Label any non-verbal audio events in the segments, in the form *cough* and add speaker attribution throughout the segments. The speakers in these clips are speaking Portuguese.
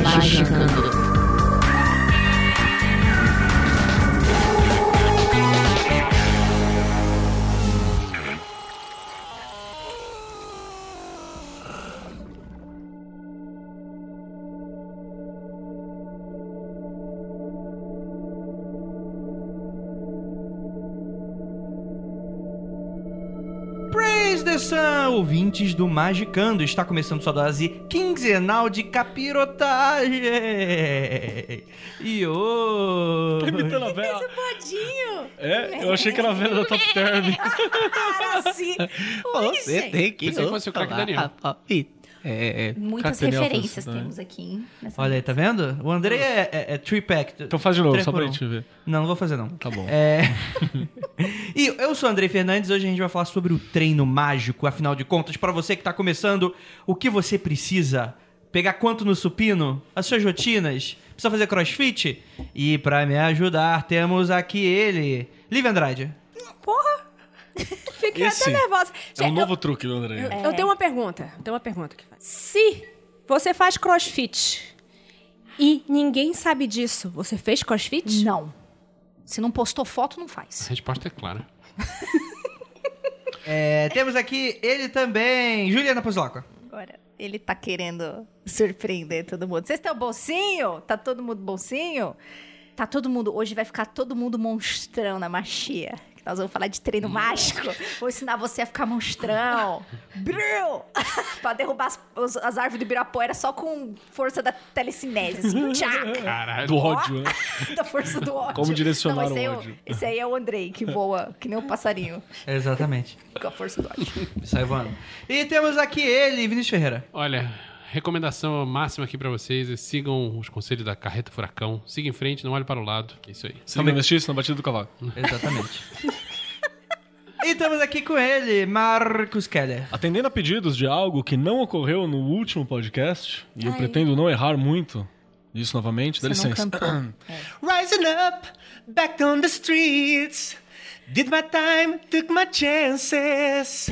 Speaker 1: Magicando.
Speaker 2: Praise ouvintes do Magicando. Está começando sua dose quinzenal de capirotagem. E hoje...
Speaker 3: Imitando a vela.
Speaker 4: Bodinho!
Speaker 3: É, eu achei que era a vela da Top Term. *laughs*
Speaker 4: Era assim. Oi, gente.
Speaker 3: que
Speaker 5: Pensei que fosse o craque Daniel.
Speaker 3: É, é,
Speaker 4: Muitas
Speaker 3: Crack Daniel
Speaker 4: referências
Speaker 3: faz-
Speaker 4: temos aqui. hein, nessa
Speaker 2: Olha aí, tá vendo? O André é, é, é three-pack.
Speaker 3: Então faz de novo, só pra
Speaker 2: um.
Speaker 3: gente ver.
Speaker 2: Não, não vou fazer não.
Speaker 3: Tá bom.
Speaker 2: É... *laughs* e eu sou o Andrei Fernandes, hoje a gente vai falar sobre o treino mágico. Afinal de contas, pra você que tá começando, o que você precisa? Pegar quanto no supino? As suas rotinas? Precisa fazer crossfit? E pra me ajudar, temos aqui ele, Liv Andrade.
Speaker 4: Porra! *laughs* Fiquei
Speaker 3: Esse
Speaker 4: até nervosa.
Speaker 3: É um
Speaker 4: Gente,
Speaker 3: novo truque do André.
Speaker 4: eu, eu tenho uma pergunta. Eu tenho uma pergunta que faz. Se você faz crossfit e ninguém sabe disso, você fez crossfit?
Speaker 1: Não. Se não postou foto, não
Speaker 5: A
Speaker 1: faz.
Speaker 5: resposta é clara.
Speaker 2: É, temos aqui ele também, Juliana Pozolaco.
Speaker 4: Agora, ele tá querendo surpreender todo mundo. Vocês têm o bolsinho? Tá todo mundo bolsinho? Tá todo mundo. Hoje vai ficar todo mundo monstrão na machia. Que Nós vamos falar de treino mágico. Vou ensinar você a ficar monstrão. *laughs* Bril! *laughs* pra derrubar as, os- as árvores do Ibirapuera só com força da telecinese. Assim. Tchac!
Speaker 5: Caralho.
Speaker 3: Do ódio, né? *laughs*
Speaker 4: da força do ódio.
Speaker 3: Como direcionar
Speaker 4: Não, esse
Speaker 3: o
Speaker 4: é
Speaker 3: ódio.
Speaker 4: Esse aí é o Andrei, que voa que nem um passarinho.
Speaker 2: Exatamente.
Speaker 4: Com a força do ódio.
Speaker 2: Sai voando. E temos aqui ele, Vinícius Ferreira.
Speaker 5: Olha, recomendação máxima aqui pra vocês é sigam os conselhos da Carreta Furacão. Siga em frente, não olhe para o lado. É isso aí.
Speaker 3: Se não investisse na batida do cavalo. *laughs*
Speaker 2: Exatamente. e temos aqui com ele, Marcos Keller.
Speaker 3: Atendendo a pedidos de algo que não ocorreu no último podcast, e eu
Speaker 4: Ai.
Speaker 3: pretendo não errar muito nisso novamente, dá
Speaker 4: Você não
Speaker 3: licença. *clears throat*
Speaker 6: Rising up, back on the streets. Did my time, took my chances.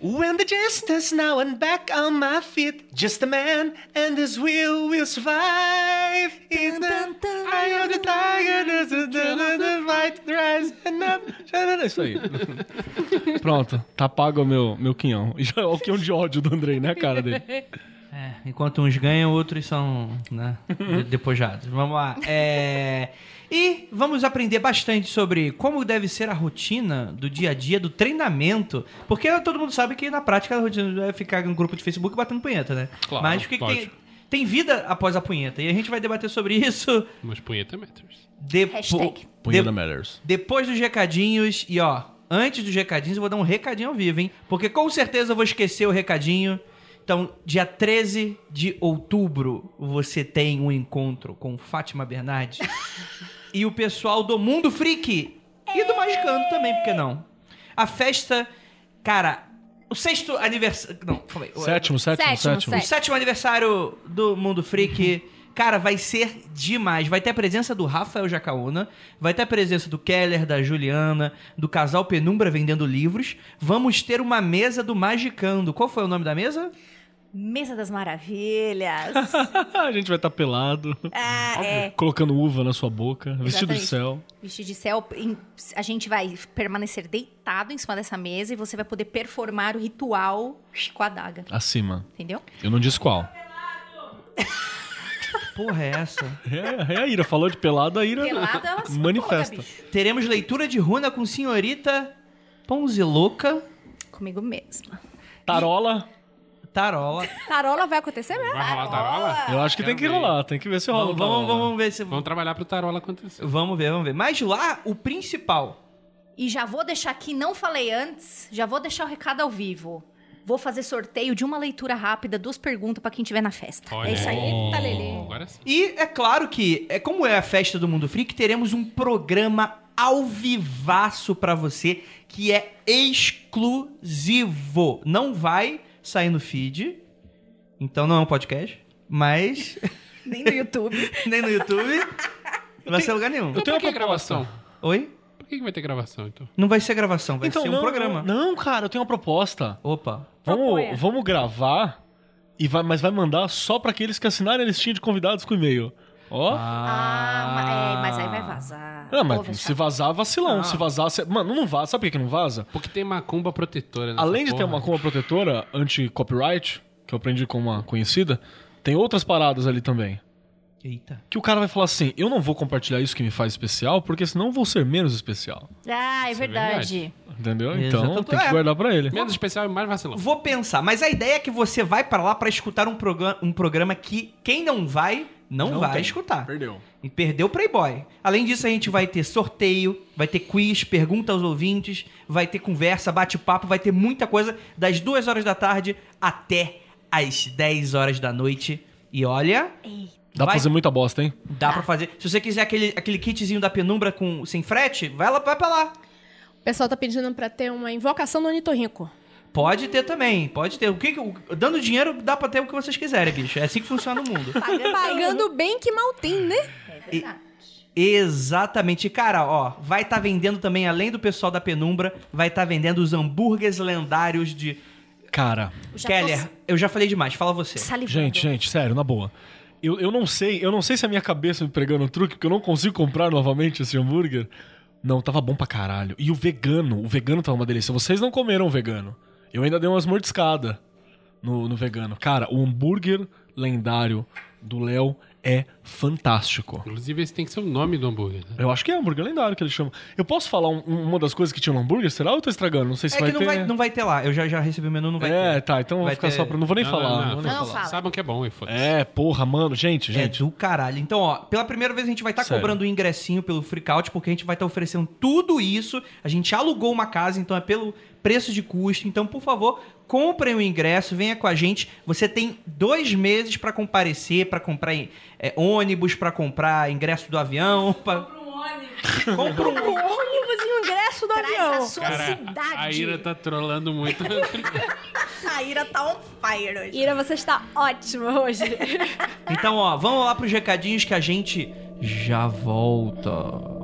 Speaker 6: When the justice now I'm back on my feet. Just a man and his will will survive. In the eye of the tiger, there's a the fight rising up.
Speaker 3: É isso aí. Pronto, tá pago o meu, meu quinhão. E *laughs* já é o quinhão de ódio do Andrei, né, cara dele?
Speaker 2: É, enquanto uns ganham, outros são né, de- depojados. Vamos lá. É, E vamos aprender bastante sobre como deve ser a rotina do dia a dia do treinamento. Porque todo mundo sabe que na prática a rotina é ficar no grupo de Facebook batendo punheta, né?
Speaker 5: Claro,
Speaker 2: Mas o que, que tem, tem vida após a punheta. E a gente vai debater sobre isso
Speaker 5: Mas punheta metros.
Speaker 2: depo...
Speaker 4: Hashtag.
Speaker 3: Punheta
Speaker 2: de-
Speaker 3: Matters.
Speaker 2: depois dos recadinhos. E ó, antes dos recadinhos eu vou dar um recadinho ao vivo, hein? Porque com certeza eu vou esquecer o recadinho. Então, dia 13 de outubro, você tem um encontro com Fátima Bernardes *laughs* e o pessoal do Mundo Freak e do Magicando também, por que não? A festa, cara, o sexto aniversário. Não, calma aí.
Speaker 3: Sétimo, sétimo,
Speaker 4: Sétimo,
Speaker 3: sétimo.
Speaker 2: o sétimo aniversário do Mundo Freak. Cara, vai ser demais. Vai ter a presença do Rafael Jacaúna, vai ter a presença do Keller, da Juliana, do casal Penumbra vendendo livros. Vamos ter uma mesa do Magicando. Qual foi o nome da mesa?
Speaker 4: Mesa das Maravilhas. *laughs*
Speaker 3: a gente vai estar pelado,
Speaker 4: ah, é.
Speaker 3: colocando uva na sua boca, vestido de
Speaker 4: Exatamente.
Speaker 3: céu.
Speaker 4: Vestido de céu, a gente vai permanecer deitado em cima dessa mesa e você vai poder performar o ritual com a adaga.
Speaker 3: Acima.
Speaker 4: Entendeu?
Speaker 3: Eu não disse qual.
Speaker 2: Porra, é essa?
Speaker 3: É, é a Ira, falou de pelado, a Ira
Speaker 4: Pelada, ela se
Speaker 3: manifesta.
Speaker 4: bicho.
Speaker 2: Teremos leitura de runa com senhorita Ponzilouca
Speaker 4: Comigo mesma.
Speaker 3: Tarola,
Speaker 2: Tarola.
Speaker 4: Tarola vai acontecer mesmo?
Speaker 5: Vai rolar tarola?
Speaker 3: eu acho que tem que
Speaker 5: Quero ver.
Speaker 3: rolar, tem que ver se rola.
Speaker 2: Vamos, vamos,
Speaker 3: tarola.
Speaker 2: vamos ver se.
Speaker 5: Vamos trabalhar pro tarola acontecer.
Speaker 2: Vamos ver, vamos ver. Mas lá, o principal.
Speaker 4: E já vou deixar aqui, não falei antes, já vou deixar o recado ao vivo. Vou fazer sorteio de uma leitura rápida, duas perguntas pra quem tiver na festa.
Speaker 5: Olha
Speaker 4: é isso aí.
Speaker 5: aí.
Speaker 4: Eita, Lelê.
Speaker 5: Agora sim.
Speaker 2: E é claro que, é como é a festa do Mundo Freak, teremos um programa ao vivaço pra você que é exclusivo. Não vai sair no feed, então não é um podcast, mas *laughs*
Speaker 4: Nem no YouTube. *laughs*
Speaker 2: nem no YouTube, não *laughs* vai ser lugar nenhum.
Speaker 5: Então
Speaker 3: tenho uma
Speaker 5: gravação?
Speaker 2: Oi?
Speaker 5: Por que que vai ter gravação, então?
Speaker 2: Não vai ser gravação, vai
Speaker 3: Então,
Speaker 2: ser um
Speaker 3: não,
Speaker 2: programa.
Speaker 3: Não, não, cara, eu tenho uma proposta.
Speaker 2: Opa.
Speaker 3: Vamos, vamos gravar, e vai, mas vai mandar só pra aqueles que assinarem a listinha de convidados com e-mail. Ó.
Speaker 4: Ah, ma- é, mas aí vai vazar.
Speaker 3: Não, mas
Speaker 4: Pô,
Speaker 3: se
Speaker 4: chato.
Speaker 3: vazar, vacilão.
Speaker 2: Não.
Speaker 3: Se vazar, se- mano, não vaza. Sabe por que que não vaza?
Speaker 5: Porque tem macumba protetora nessa
Speaker 3: Além de ter uma coma protetora anti-copyright, que eu aprendi com uma conhecida, tem outras paradas ali também.
Speaker 2: Eita.
Speaker 3: Que o cara vai falar assim: eu não vou compartilhar isso que me faz especial, porque senão eu vou ser menos especial.
Speaker 4: Ah, é
Speaker 5: é
Speaker 4: verdade.
Speaker 3: Entendeu?
Speaker 2: Exato.
Speaker 3: Então tem que
Speaker 2: É.
Speaker 3: guardar pra ele.
Speaker 5: Menos especial e mais vacilão.
Speaker 2: Vou pensar, mas a ideia é que você vai pra lá pra escutar um, proga- um programa que quem não vai, não,
Speaker 3: Não
Speaker 2: vai
Speaker 3: tem.
Speaker 2: escutar.
Speaker 3: Perdeu.
Speaker 2: E perdeu o Playboy. Além disso, a gente vai ter sorteio, vai ter quiz, pergunta aos ouvintes, vai ter conversa, bate-papo, vai ter muita coisa das 2 horas da tarde até as 10 horas da noite. E olha,
Speaker 3: Dá
Speaker 2: Vai-
Speaker 3: pra fazer muita bosta, hein?
Speaker 2: dá pra fazer. Se você quiser aquele, aquele kitzinho da penumbra com, sem frete, vai, lá, vai pra lá.
Speaker 7: O pessoal tá pedindo pra ter uma invocação do Onitorrinco.
Speaker 2: Pode ter também, pode ter. O que, o- dando dinheiro dá pra ter o que vocês quiserem, bicho. É assim que funciona o mundo.
Speaker 4: Pagando, *laughs*
Speaker 7: Pagando bem que mal tem, né?
Speaker 4: É verdade.
Speaker 2: Exatamente. Cara, ó, vai estar vendendo também, além do pessoal da Penumbra, vai estar vendendo os hambúrgueres lendários de
Speaker 3: Cara,
Speaker 2: Keller. Eu já falei demais, fala você.
Speaker 4: tô salivando.
Speaker 3: gente, gente, sério, na boa. Eu, eu não sei, eu não sei se a minha cabeça me pregando um truque, porque eu não consigo comprar novamente esse hambúrguer. Não, tava bom pra caralho. E o vegano, o vegano tava uma delícia. Vocês não comeram vegano. Eu ainda dei umas mordiscadas no, no vegano. Cara, o hambúrguer lendário do Léo é fantástico.
Speaker 5: Inclusive, esse tem que ser o nome do hambúrguer. né?
Speaker 3: Eu acho que é hambúrguer lendário que ele chama. Eu posso falar um- um- uma das coisas que tinha no hambúrguer? Será ou eu tô estragando? Não sei se
Speaker 2: É
Speaker 3: vai
Speaker 2: que não
Speaker 3: ter.
Speaker 2: vai, não vai ter lá. Eu já, já recebi o menu, não vai
Speaker 3: é,
Speaker 2: ter.
Speaker 3: tá, então
Speaker 2: Vai
Speaker 3: vou ficar
Speaker 2: ter-
Speaker 3: só pra. Não vou nem
Speaker 5: Não,
Speaker 3: falar.
Speaker 5: não,
Speaker 3: não
Speaker 5: não,
Speaker 3: vou nem
Speaker 4: Não,
Speaker 3: falar.
Speaker 4: fala.
Speaker 5: Saibam que é bom foda-se.
Speaker 3: É, porra, mano, gente, gente.
Speaker 2: É do caralho. Então, ó, pela primeira vez a gente vai estar
Speaker 3: Sério.
Speaker 2: cobrando o ingressinho pelo Freakout, porque a gente vai estar oferecendo tudo isso. A gente alugou uma casa, então é pelo preço de custo. Então, por favor, comprem o ingresso, venha com a gente. Você tem dois meses pra comparecer, pra comprar é, ônibus, pra comprar ingresso do avião. Pra... Compra um ônibus.
Speaker 7: Ônibus e o ingresso do
Speaker 4: Traz a
Speaker 7: avião.
Speaker 4: sua
Speaker 5: Cara,
Speaker 4: cidade.
Speaker 5: a Ira tá trolando muito. *laughs*
Speaker 4: A Ira tá on fire hoje.
Speaker 7: Ira, você está ótima hoje.
Speaker 2: Então, ó, vamos lá pros recadinhos que a gente já volta.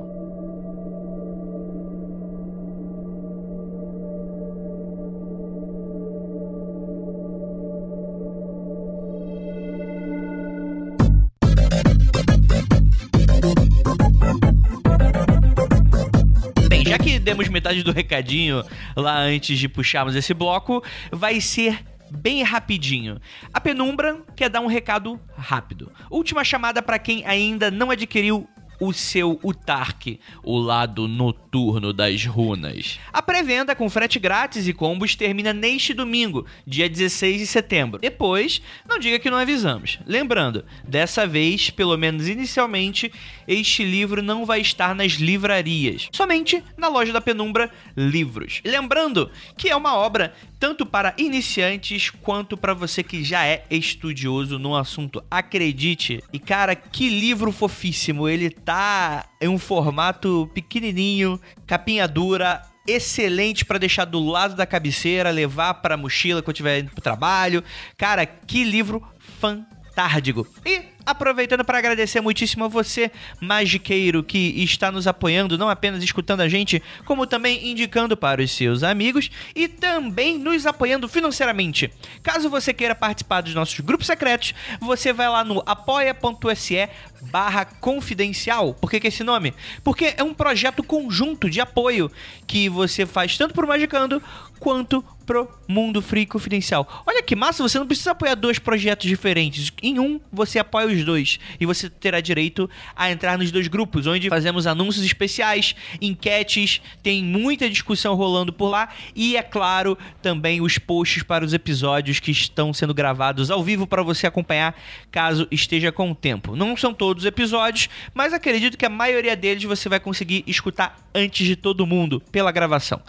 Speaker 2: Demos metade do recadinho lá antes de puxarmos esse bloco, vai ser bem rapidinho. A Penumbra quer dar um recado rápido. Última chamada para quem ainda não adquiriu o seu Utark, o lado noturno das runas. A pré-venda com frete grátis e combos termina neste domingo, dia 16 de setembro. Depois, não diga que não avisamos. Lembrando, dessa vez, pelo menos inicialmente, este livro não vai estar nas livrarias, somente na loja da Penumbra Livros. Lembrando que é uma obra tanto para iniciantes quanto para você que já é estudioso no assunto. Acredite. E cara, que livro fofíssimo. Ele tá em um formato pequenininho, capinha dura, excelente para deixar do lado da cabeceira, levar para mochila quando estiver indo pro trabalho. Cara, que livro fantástico. E aproveitando para agradecer muitíssimo a você, magiqueiro, que está nos apoiando, não apenas escutando a gente, como também indicando para os seus amigos e também nos apoiando financeiramente. Caso você queira participar dos nossos grupos secretos, você vai lá no apoia.se barra confidencial. Por que, que esse nome? Porque é um projeto conjunto de apoio que você faz tanto pro Magicando quanto pro Mundo Free Confidencial. Olha que massa, você não precisa apoiar dois projetos diferentes. Em um, você apoia os dois. E você terá direito a entrar nos dois grupos, onde fazemos anúncios especiais, enquetes, tem muita discussão rolando por lá. E, é claro, também os posts para os episódios que estão sendo gravados ao vivo para você acompanhar, caso esteja com o tempo. Não são todos os episódios, mas acredito que a maioria deles você vai conseguir escutar antes de todo mundo pela gravação.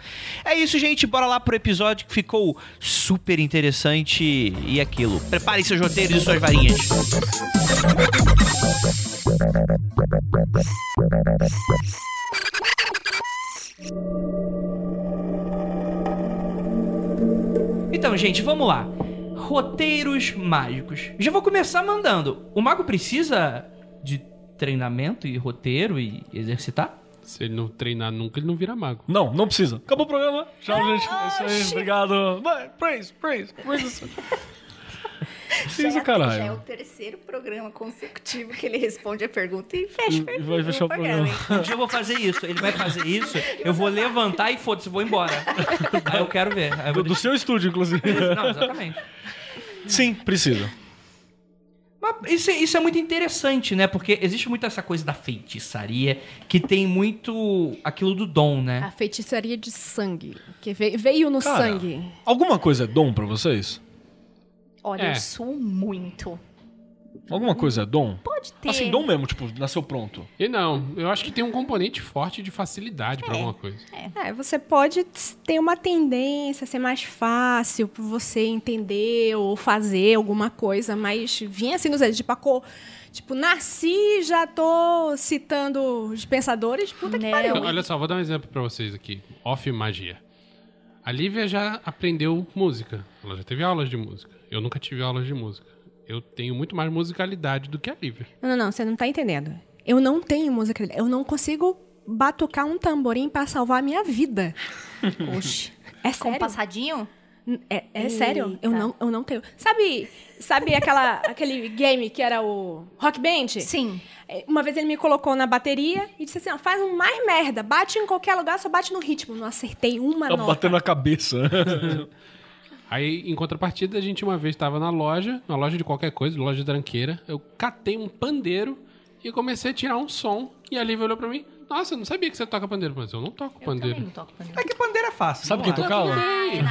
Speaker 2: É isso, gente. Bora lá pro episódio ficou super interessante e aquilo. Preparem seus roteiros e suas varinhas. Então, gente, vamos lá. Roteiros mágicos. Já vou começar mandando. O mago precisa de treinamento e roteiro e exercitar?
Speaker 5: Se ele não treinar nunca, ele não vira mago.
Speaker 3: Não, não precisa. Acabou o programa. Tchau, gente. É isso aí. Obrigado. Vai, praise, praise, praise. Precisa, *laughs*
Speaker 4: Já é o
Speaker 3: caralho.
Speaker 4: terceiro programa consecutivo que ele responde a pergunta e fecha,
Speaker 3: E vai fechar o programa.
Speaker 4: hein?
Speaker 2: Um dia eu vou fazer isso. Ele vai fazer isso. Eu vou levantar e foda-se, vou embora. Aí eu quero ver. Eu
Speaker 3: Do, do seu estúdio, inclusive.
Speaker 2: Não, exatamente.
Speaker 3: Sim, precisa.
Speaker 2: Mas isso, é- isso é muito interessante, né? Porque existe muito essa coisa da feitiçaria que tem muito aquilo do dom,
Speaker 7: A
Speaker 2: né?
Speaker 7: feitiçaria de sangue. Que veio, veio no
Speaker 3: Cara,
Speaker 7: sangue.
Speaker 3: Alguma coisa é dom pra vocês?
Speaker 4: Olha,
Speaker 5: É.
Speaker 4: eu sou muito.
Speaker 3: Alguma coisa é dom?
Speaker 4: Pode ter.
Speaker 3: Assim, dom mesmo, tipo, nasceu pronto.
Speaker 5: E não, eu acho que tem um componente forte de facilidade pra alguma coisa.
Speaker 7: É, você pode ter uma tendência a ser mais fácil pra você entender ou fazer alguma coisa, mas vinha assim nos dedos, tipo, a cor. Tipo, nasci, já tô citando os pensadores, puta que
Speaker 4: Não.
Speaker 7: pariu.
Speaker 5: Olha só, vou dar um exemplo pra vocês aqui. Off magia. A Lívia já aprendeu música. Ela já teve aulas de música. Eu nunca tive aulas de música. Eu tenho muito mais musicalidade do que a Lívia.
Speaker 7: Não, não, não, você não tá entendendo. Eu não tenho música, eu não consigo batucar um tamborim pra salvar a minha vida. *laughs*
Speaker 4: Oxe.
Speaker 7: É
Speaker 4: Com
Speaker 7: sério?
Speaker 4: passadinho?
Speaker 7: É, é sério, eu não, eu não tenho. Sabe, sabe aquela, *laughs* aquele game que era o Rock Band?
Speaker 4: Sim.
Speaker 7: É, Uma vez ele me colocou na bateria e disse assim: ó, faz um mais merda, bate em qualquer lugar, só bate no ritmo. Não acertei uma
Speaker 3: Tá
Speaker 7: nota.
Speaker 3: batendo na cabeça. *laughs*
Speaker 5: Aí, em contrapartida, a gente uma vez estava na loja, na loja de qualquer coisa, loja de tranqueira. Eu catei um pandeiro e comecei a tirar um som. E a Lívia olhou pra mim: Nossa, eu não sabia que você toca pandeiro. Mas eu não toco
Speaker 4: Eu
Speaker 5: pandeiro.
Speaker 4: também não toco pandeiro.
Speaker 2: É que pandeira é fácil.
Speaker 3: Sabe quem
Speaker 2: lá.
Speaker 3: tocava?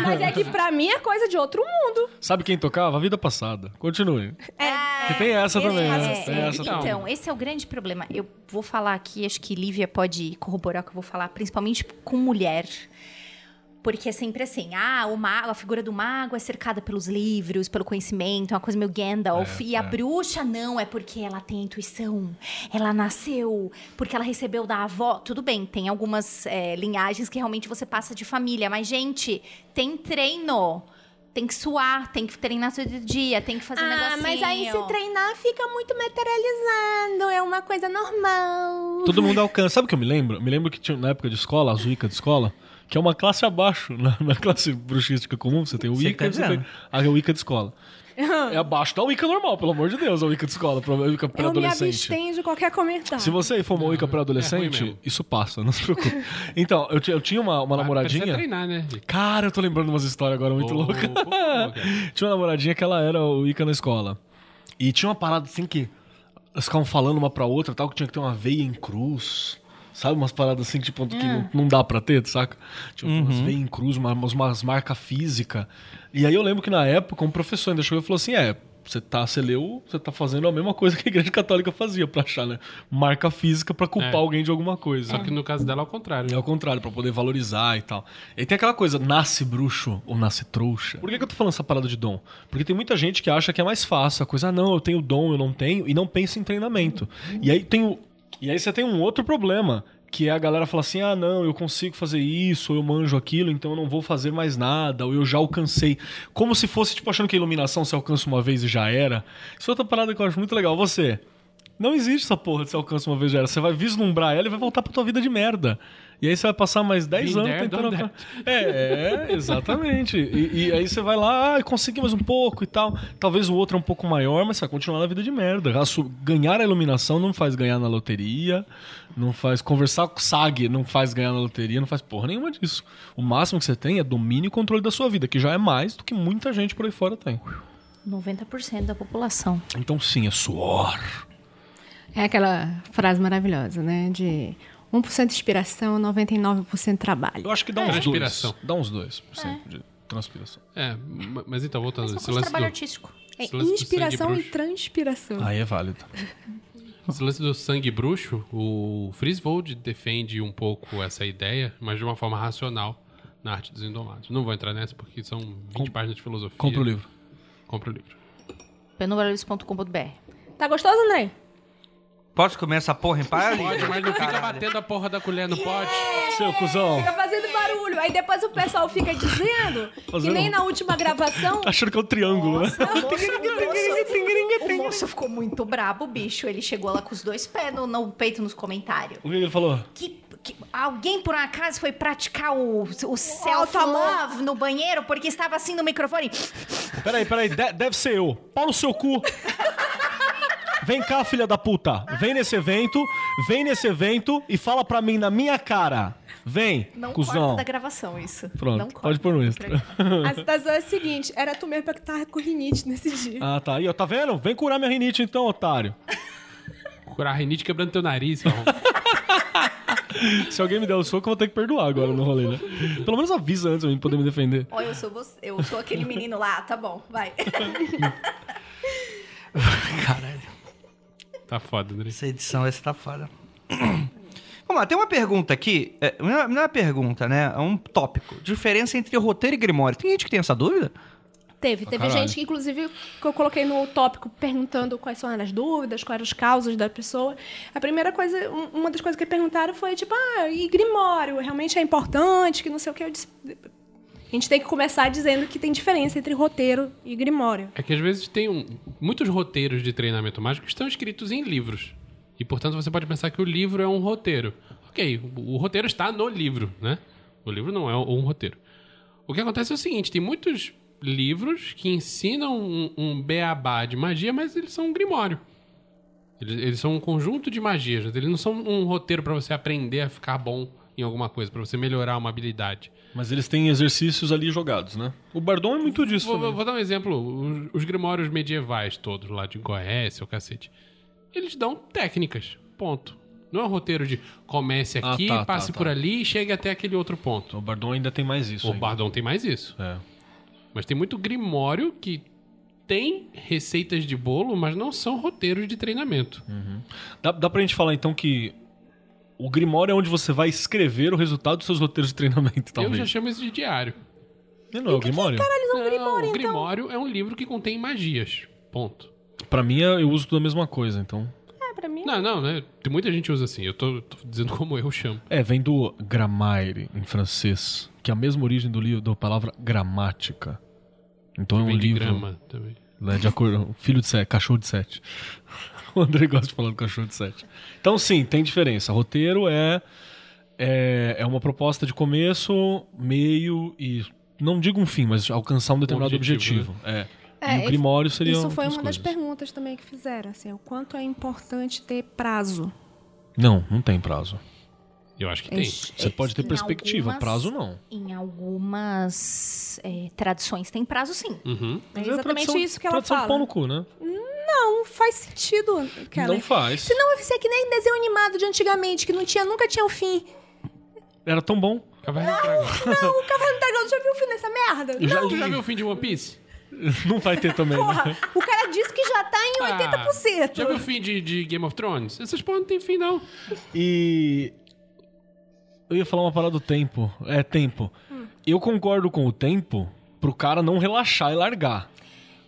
Speaker 7: Mas é que pra mim é coisa de outro mundo.
Speaker 3: Sabe quem tocava? A vida passada. Continue.
Speaker 4: É,
Speaker 3: Que tem essa também,
Speaker 4: é,
Speaker 3: Tem
Speaker 4: é,
Speaker 3: essa
Speaker 4: então,
Speaker 5: também.
Speaker 4: esse é o grande problema. Eu vou falar aqui, acho que Lívia pode corroborar o que eu vou falar, principalmente com mulher. Porque é sempre assim, ah, o mago, a figura do mago é cercada pelos livros, pelo conhecimento, é uma coisa meio Gandalf.
Speaker 3: É,
Speaker 4: e a
Speaker 3: é.
Speaker 4: bruxa não, é porque ela tem intuição, ela nasceu, porque ela recebeu da avó. Tudo bem, tem algumas é, linhagens que realmente você passa de família, mas, gente, tem treino. Tem que suar, tem que treinar todo dia, tem que fazer um
Speaker 7: Ah,
Speaker 4: negocinho.
Speaker 7: mas aí se treinar fica muito materializado, é uma coisa normal.
Speaker 3: Todo mundo alcança. Sabe o que eu me lembro? Me lembro que tinha na época de escola, as Wicca de escola, que é uma classe abaixo. *laughs* Na, na classe bruxística comum, você tem o Wicca
Speaker 2: tá
Speaker 3: e tem a Wicca de escola. *laughs* É abaixo da Wicca normal, pelo amor de Deus, a Wicca de escola, pra Wicca
Speaker 7: Eu me
Speaker 3: pré-adolescente.
Speaker 7: abstenho de qualquer comentário.
Speaker 3: Se você for uma Wicca
Speaker 5: é ruim
Speaker 3: pré-adolescente,
Speaker 5: mesmo.
Speaker 3: isso passa, não se preocupe. Então, eu, eu tinha uma, uma
Speaker 5: Precisa
Speaker 3: namoradinha.
Speaker 5: treinar, né?
Speaker 3: Cara, eu tô lembrando umas histórias agora muito
Speaker 5: Ô,
Speaker 3: loucas.
Speaker 5: cara. *laughs*
Speaker 3: Tinha uma namoradinha que ela era o Ica na escola. E tinha uma parada assim que elas ficavam falando uma pra outra, tal, que tinha que ter uma veia em cruz. Sabe, umas paradas assim, tipo, que não, não dá pra ter, saca? Tinha umas veias em cruz, umas, umas marcas físicas. E aí eu lembro que na época, um professor ainda chegou e falou assim: é, você tá, você leu, você tá fazendo a mesma coisa que a igreja católica fazia pra achar, né? Marca física pra culpar
Speaker 5: É.
Speaker 3: alguém de alguma coisa.
Speaker 5: Só que no caso dela é ao contrário.
Speaker 3: É ao contrário, pra poder valorizar e tal. E tem aquela coisa, nasce bruxo ou nasce trouxa. Por que, que eu tô falando essa parada de dom? Porque tem muita gente que acha que é mais fácil a coisa, ah, não, eu tenho dom, eu não tenho, e não pensa em treinamento. E aí tem o- E aí você tem um outro problema, que é a galera falar assim, ah, não, eu consigo fazer isso, ou eu manjo aquilo, então eu não vou fazer mais nada, ou eu já alcancei. Como se fosse, tipo, achando que a iluminação você alcança uma vez e já era. Isso é outra parada que eu acho muito legal. Você, não existe essa porra de você alcança uma vez e já era. Você vai vislumbrar ela e vai voltar pra tua vida de merda. E aí você vai passar mais 10
Speaker 5: Been
Speaker 3: anos
Speaker 5: there,
Speaker 3: tentando. É, é, exatamente. E, e aí você vai lá, ah, consegui mais um pouco e tal. Talvez o outro é um pouco maior, mas você vai continuar na vida de merda. A su- Ganhar a iluminação não faz ganhar na loteria, não faz. Conversar com o SAG não faz ganhar na loteria, não faz porra nenhuma disso. O máximo que você tem é domínio e controle da sua vida, que já é mais do que muita gente por aí fora tem.
Speaker 4: 90% da população.
Speaker 3: Então sim, é suor.
Speaker 7: É aquela frase maravilhosa, né? De 1% inspiração, 99% trabalho.
Speaker 3: Eu acho que dá uns
Speaker 5: Transpiração.
Speaker 3: dois. Dá uns 2% de transpiração.
Speaker 5: É, ma- mas então, voltando.
Speaker 4: Fosse
Speaker 5: lance,
Speaker 4: trabalho
Speaker 5: do,
Speaker 4: artístico.
Speaker 7: É inspiração e transpiração.
Speaker 3: Aí é válido. *laughs*
Speaker 5: esse lance do sangue bruxo, o Frisvold defende um pouco essa ideia, mas de uma forma racional na arte dos Indomados. Não vou entrar nessa porque são 20 páginas de filosofia.
Speaker 3: Compra o livro.
Speaker 5: Compra o livro.
Speaker 4: penuvaralhos.com.br.
Speaker 7: Tá gostoso, André?
Speaker 2: Posso comer essa porra em paz?
Speaker 5: Pode, mas não fica batendo a porra da colher no pote.
Speaker 3: Seu cuzão.
Speaker 7: Fica fazendo barulho. Aí depois o pessoal fica dizendo que
Speaker 3: Fazendo-
Speaker 7: nem na última gravação.
Speaker 3: Tá achando que é um triângulo, né?
Speaker 4: O moço, o moço ficou muito brabo, bicho. Ele chegou lá com os dois pés no, no peito nos comentários.
Speaker 3: O que ele falou?
Speaker 4: Que, que- alguém por um acaso foi praticar o, o self
Speaker 7: amor.
Speaker 4: love no banheiro porque estava assim no microfone.
Speaker 3: Peraí, peraí, de- deve ser eu. Pau no seu cu. *laughs* Vem cá, filha da puta. Vem nesse evento, vem nesse evento e fala pra mim na minha cara. Vem,
Speaker 4: Não
Speaker 3: cuzão.
Speaker 4: corta da gravação isso.
Speaker 3: Pronto,
Speaker 4: Não
Speaker 3: pode pôr no extra. *laughs*
Speaker 7: A situação é a seguinte: era tu mesmo que tava com rinite nesse dia.
Speaker 3: Ah, tá. Aí, ó, tá vendo? Vem curar minha rinite então, otário.
Speaker 5: Curar rinite quebrando teu nariz, Carol. *laughs*
Speaker 3: Se alguém me der o soco, eu vou ter que perdoar agora no rolê, né? Pelo menos avisa antes pra mim poder me defender.
Speaker 4: Olha, eu sou você, eu sou aquele menino lá, tá bom, vai. *laughs*
Speaker 2: Caralho,
Speaker 5: Tá foda, André.
Speaker 2: essa edição essa tá foda. *clears throat* Vamos lá, tem uma pergunta aqui. é, Não é não é uma pergunta, né? É um tópico. Diferença entre roteiro e grimório. Tem gente que tem essa dúvida?
Speaker 7: Teve, teve
Speaker 3: caralho.
Speaker 7: gente que, inclusive, que eu coloquei no tópico perguntando quais são as dúvidas, quais eram as causas da pessoa. A primeira coisa, um- uma das coisas que perguntaram foi tipo, ah, e Grimório, realmente é importante, que não sei o que. Eu disse. A gente tem que começar dizendo que tem diferença entre roteiro e Grimório.
Speaker 5: É que às vezes tem um- muitos roteiros de treinamento mágico estão escritos em livros. E, portanto, você pode pensar que o livro é um roteiro. Ok, o, o roteiro está no livro, né? O livro não é um roteiro. O que acontece é o seguinte, tem muitos livros que ensinam um, um beabá de magia, mas eles são um grimório. Eles, eles são um conjunto de magias. Eles não são um roteiro para você aprender a ficar bom em alguma coisa, para você melhorar uma habilidade.
Speaker 3: Mas eles têm exercícios ali jogados, né? O Bardon é muito disso
Speaker 5: Vou, vou- vou dar um exemplo. Os, os grimórios medievais todos lá de Goécia, o cacete. Eles dão técnicas. Ponto. Não é um roteiro de comece
Speaker 3: Ah,
Speaker 5: aqui,
Speaker 3: tá, tá,
Speaker 5: passe
Speaker 3: tá.
Speaker 5: por ali e chegue até aquele outro ponto.
Speaker 3: O Bardon ainda tem mais isso.
Speaker 5: O
Speaker 3: ainda.
Speaker 5: Bardon tem mais isso.
Speaker 3: É.
Speaker 5: Mas tem muito grimório que tem receitas de bolo, mas não são roteiros de treinamento.
Speaker 3: Dá, dá pra gente falar então que o Grimório é onde você vai escrever o resultado dos seus roteiros de treinamento,
Speaker 5: Eu já
Speaker 3: talvez.
Speaker 5: chamo isso de diário.
Speaker 3: Não, é o Grimório?
Speaker 5: Não, o Grimório é um livro que contém magias. Ponto.
Speaker 3: Pra mim, eu uso tudo a mesma coisa, então...
Speaker 7: É, pra mim.
Speaker 5: Não, não, né? Tem muita gente que usa assim. Eu tô, tô dizendo como eu chamo.
Speaker 3: É, vem do grammaire, em francês, que é a mesma origem do livro, da palavra gramática. Então é um
Speaker 5: Vem de
Speaker 3: livro...
Speaker 5: grama também.
Speaker 3: Né, de acordo, filho de sete, cachorro de sete. *laughs* O André gosta de falar do cachorro de sete. Então, sim, tem diferença. Roteiro é, é, é uma proposta de começo, meio e. Não digo um fim, mas alcançar um determinado
Speaker 5: objetivo,
Speaker 3: objetivo. É.
Speaker 7: É,
Speaker 3: e o Grimório seria.
Speaker 7: Isso foi uma das
Speaker 3: coisas.
Speaker 7: perguntas também que fizeram, assim, o quanto é importante ter prazo.
Speaker 3: Não, não tem prazo.
Speaker 5: Eu acho que tem.
Speaker 3: Você pode ter
Speaker 4: Em
Speaker 3: perspectiva,
Speaker 4: algumas-
Speaker 3: prazo não.
Speaker 4: Em algumas é, tradições tem prazo sim.
Speaker 5: Uhum.
Speaker 7: É
Speaker 3: Mas
Speaker 7: exatamente
Speaker 3: tradição-
Speaker 7: isso que ela
Speaker 3: tradição
Speaker 7: fala.
Speaker 3: pau no cu, né?
Speaker 7: Não faz sentido, cara.
Speaker 3: Não faz.
Speaker 7: Se não, vai ser que nem desenho animado de antigamente, que não tinha, nunca tinha o fim.
Speaker 3: Era tão bom.
Speaker 5: Caverna do Dragão. *laughs*
Speaker 7: Não, o Cavalo do Dragão já viu o fim dessa merda?
Speaker 3: Eu já
Speaker 5: Tu já
Speaker 3: li.
Speaker 5: viu o fim de One Piece? *laughs*
Speaker 3: Não vai ter também,
Speaker 7: Porra,
Speaker 3: né?
Speaker 7: o cara disse que já tá em
Speaker 5: Ah,
Speaker 7: 80%.
Speaker 5: Já viu o fim de, de Game of Thrones? Essas porra não tem fim, não.
Speaker 3: E. Eu ia falar uma parada do tempo. É, tempo. Eu concordo com o tempo pro cara não relaxar e largar.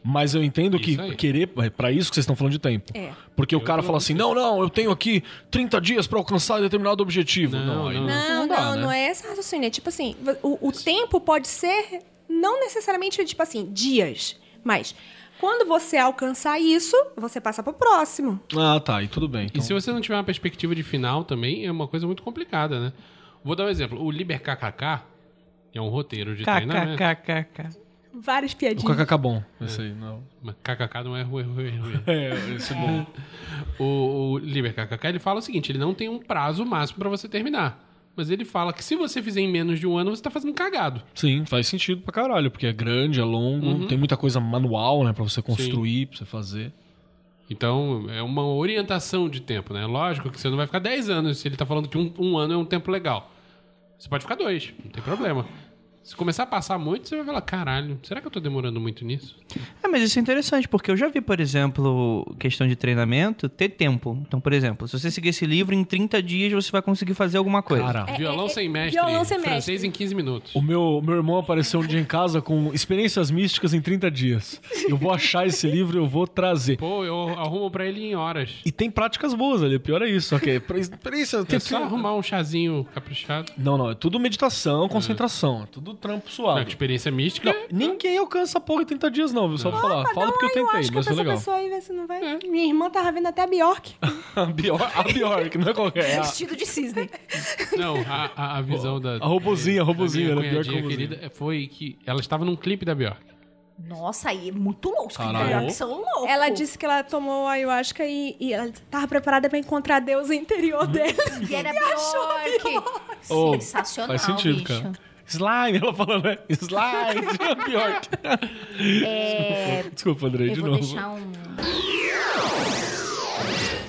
Speaker 3: Mas eu entendo
Speaker 5: Isso
Speaker 3: que
Speaker 5: aí.
Speaker 3: querer. É pra isso que vocês estão falando de tempo.
Speaker 7: É.
Speaker 3: Porque o
Speaker 5: Eu
Speaker 3: cara
Speaker 5: tô-
Speaker 3: fala assim: não, não, eu tenho aqui 30 dias pra alcançar determinado objetivo.
Speaker 5: Não,
Speaker 3: Não, aí
Speaker 5: não.
Speaker 7: Não, não,
Speaker 3: dá,
Speaker 7: não,
Speaker 3: né?
Speaker 7: é esse raciocínio. É tipo assim, o, o tempo pode ser não necessariamente, tipo assim, dias. Mas quando você alcançar isso, você passa pro próximo.
Speaker 3: Ah, tá, e tudo bem.
Speaker 5: E
Speaker 3: Então,
Speaker 5: se você não tiver uma perspectiva de final também, é uma coisa muito complicada, né? Vou dar um exemplo. O Liber KKK é um roteiro de treinamento.
Speaker 2: KKKKK.
Speaker 7: Várias
Speaker 3: O
Speaker 7: piadinhas.
Speaker 3: KKK bom. Esse aí, não.
Speaker 5: Mas KKK não é ruim, ruim, ruim. *laughs*
Speaker 3: É, esse é bom.
Speaker 5: O, o Liber KKK, ele fala o seguinte, ele não tem um prazo máximo pra você terminar. Mas ele fala que se você fizer em menos de um ano, você tá fazendo cagado.
Speaker 3: Sim, faz sentido pra caralho, porque é grande, é longo,
Speaker 5: Uhum.
Speaker 3: tem muita coisa manual, né, pra você construir, pra você fazer.
Speaker 5: Então, é uma orientação de tempo, né? Lógico que você não vai ficar 10 anos se ele tá falando que um, um ano é um tempo legal. Você pode ficar dois, não tem problema. Se começar a passar muito, você vai falar, caralho, será que eu tô demorando muito nisso?
Speaker 2: É, mas isso é interessante, porque eu já vi, por exemplo, questão de treinamento, ter tempo. Então, por exemplo, se você seguir esse livro, em 30 dias você vai conseguir fazer alguma coisa.
Speaker 3: Cara,
Speaker 5: violão
Speaker 7: é,
Speaker 5: sem mestre,
Speaker 7: violão sem
Speaker 5: francês
Speaker 7: mestre.
Speaker 5: em 15 minutos.
Speaker 3: o meu, meu irmão apareceu um dia em casa com experiências místicas em 30 dias. Eu vou achar esse livro e eu vou trazer.
Speaker 5: Pô, eu arrumo pra ele em horas.
Speaker 3: E tem práticas boas ali, pior é isso. Que pra experiência,
Speaker 5: É
Speaker 3: tem
Speaker 5: só arrumar um chazinho caprichado.
Speaker 3: Não, não, é tudo meditação, concentração, é tudo trampo
Speaker 5: Na
Speaker 3: suave.
Speaker 5: experiência mística,
Speaker 3: Não, ninguém alcança a porra em 30 dias, não, viu? Só pra falar. Fala porque eu
Speaker 7: Eu
Speaker 3: tentei,
Speaker 7: acho que
Speaker 3: mas
Speaker 7: essa
Speaker 3: foi legal.
Speaker 7: pessoa aí vê se não vai. Minha irmã tava vendo até a Bjork. *laughs*
Speaker 3: A Bjork, a Bjork, não é qualquer. É
Speaker 4: Vestido de cisne. *laughs*
Speaker 5: não, a, a, a visão da...
Speaker 3: a robozinha, a robozinha, a
Speaker 5: cunhadinha
Speaker 3: robozinha.
Speaker 5: querida foi que ela estava num clipe da Bjork.
Speaker 4: Nossa, aí é muito louco. Os
Speaker 3: Caralho.
Speaker 4: São loucos.
Speaker 7: Ela disse que ela tomou ayahuasca e, e ela tava preparada pra encontrar Deus interior dele.
Speaker 4: E era *laughs* Bjork.
Speaker 3: Oh,
Speaker 4: Sensacional,
Speaker 3: Faz sentido,
Speaker 4: bicho.
Speaker 3: cara. Slime, ela falando, né? Slime, *laughs* Bjork.
Speaker 4: É,
Speaker 3: Desculpa, Andrei,
Speaker 4: eu
Speaker 3: de novo.
Speaker 4: deixar um...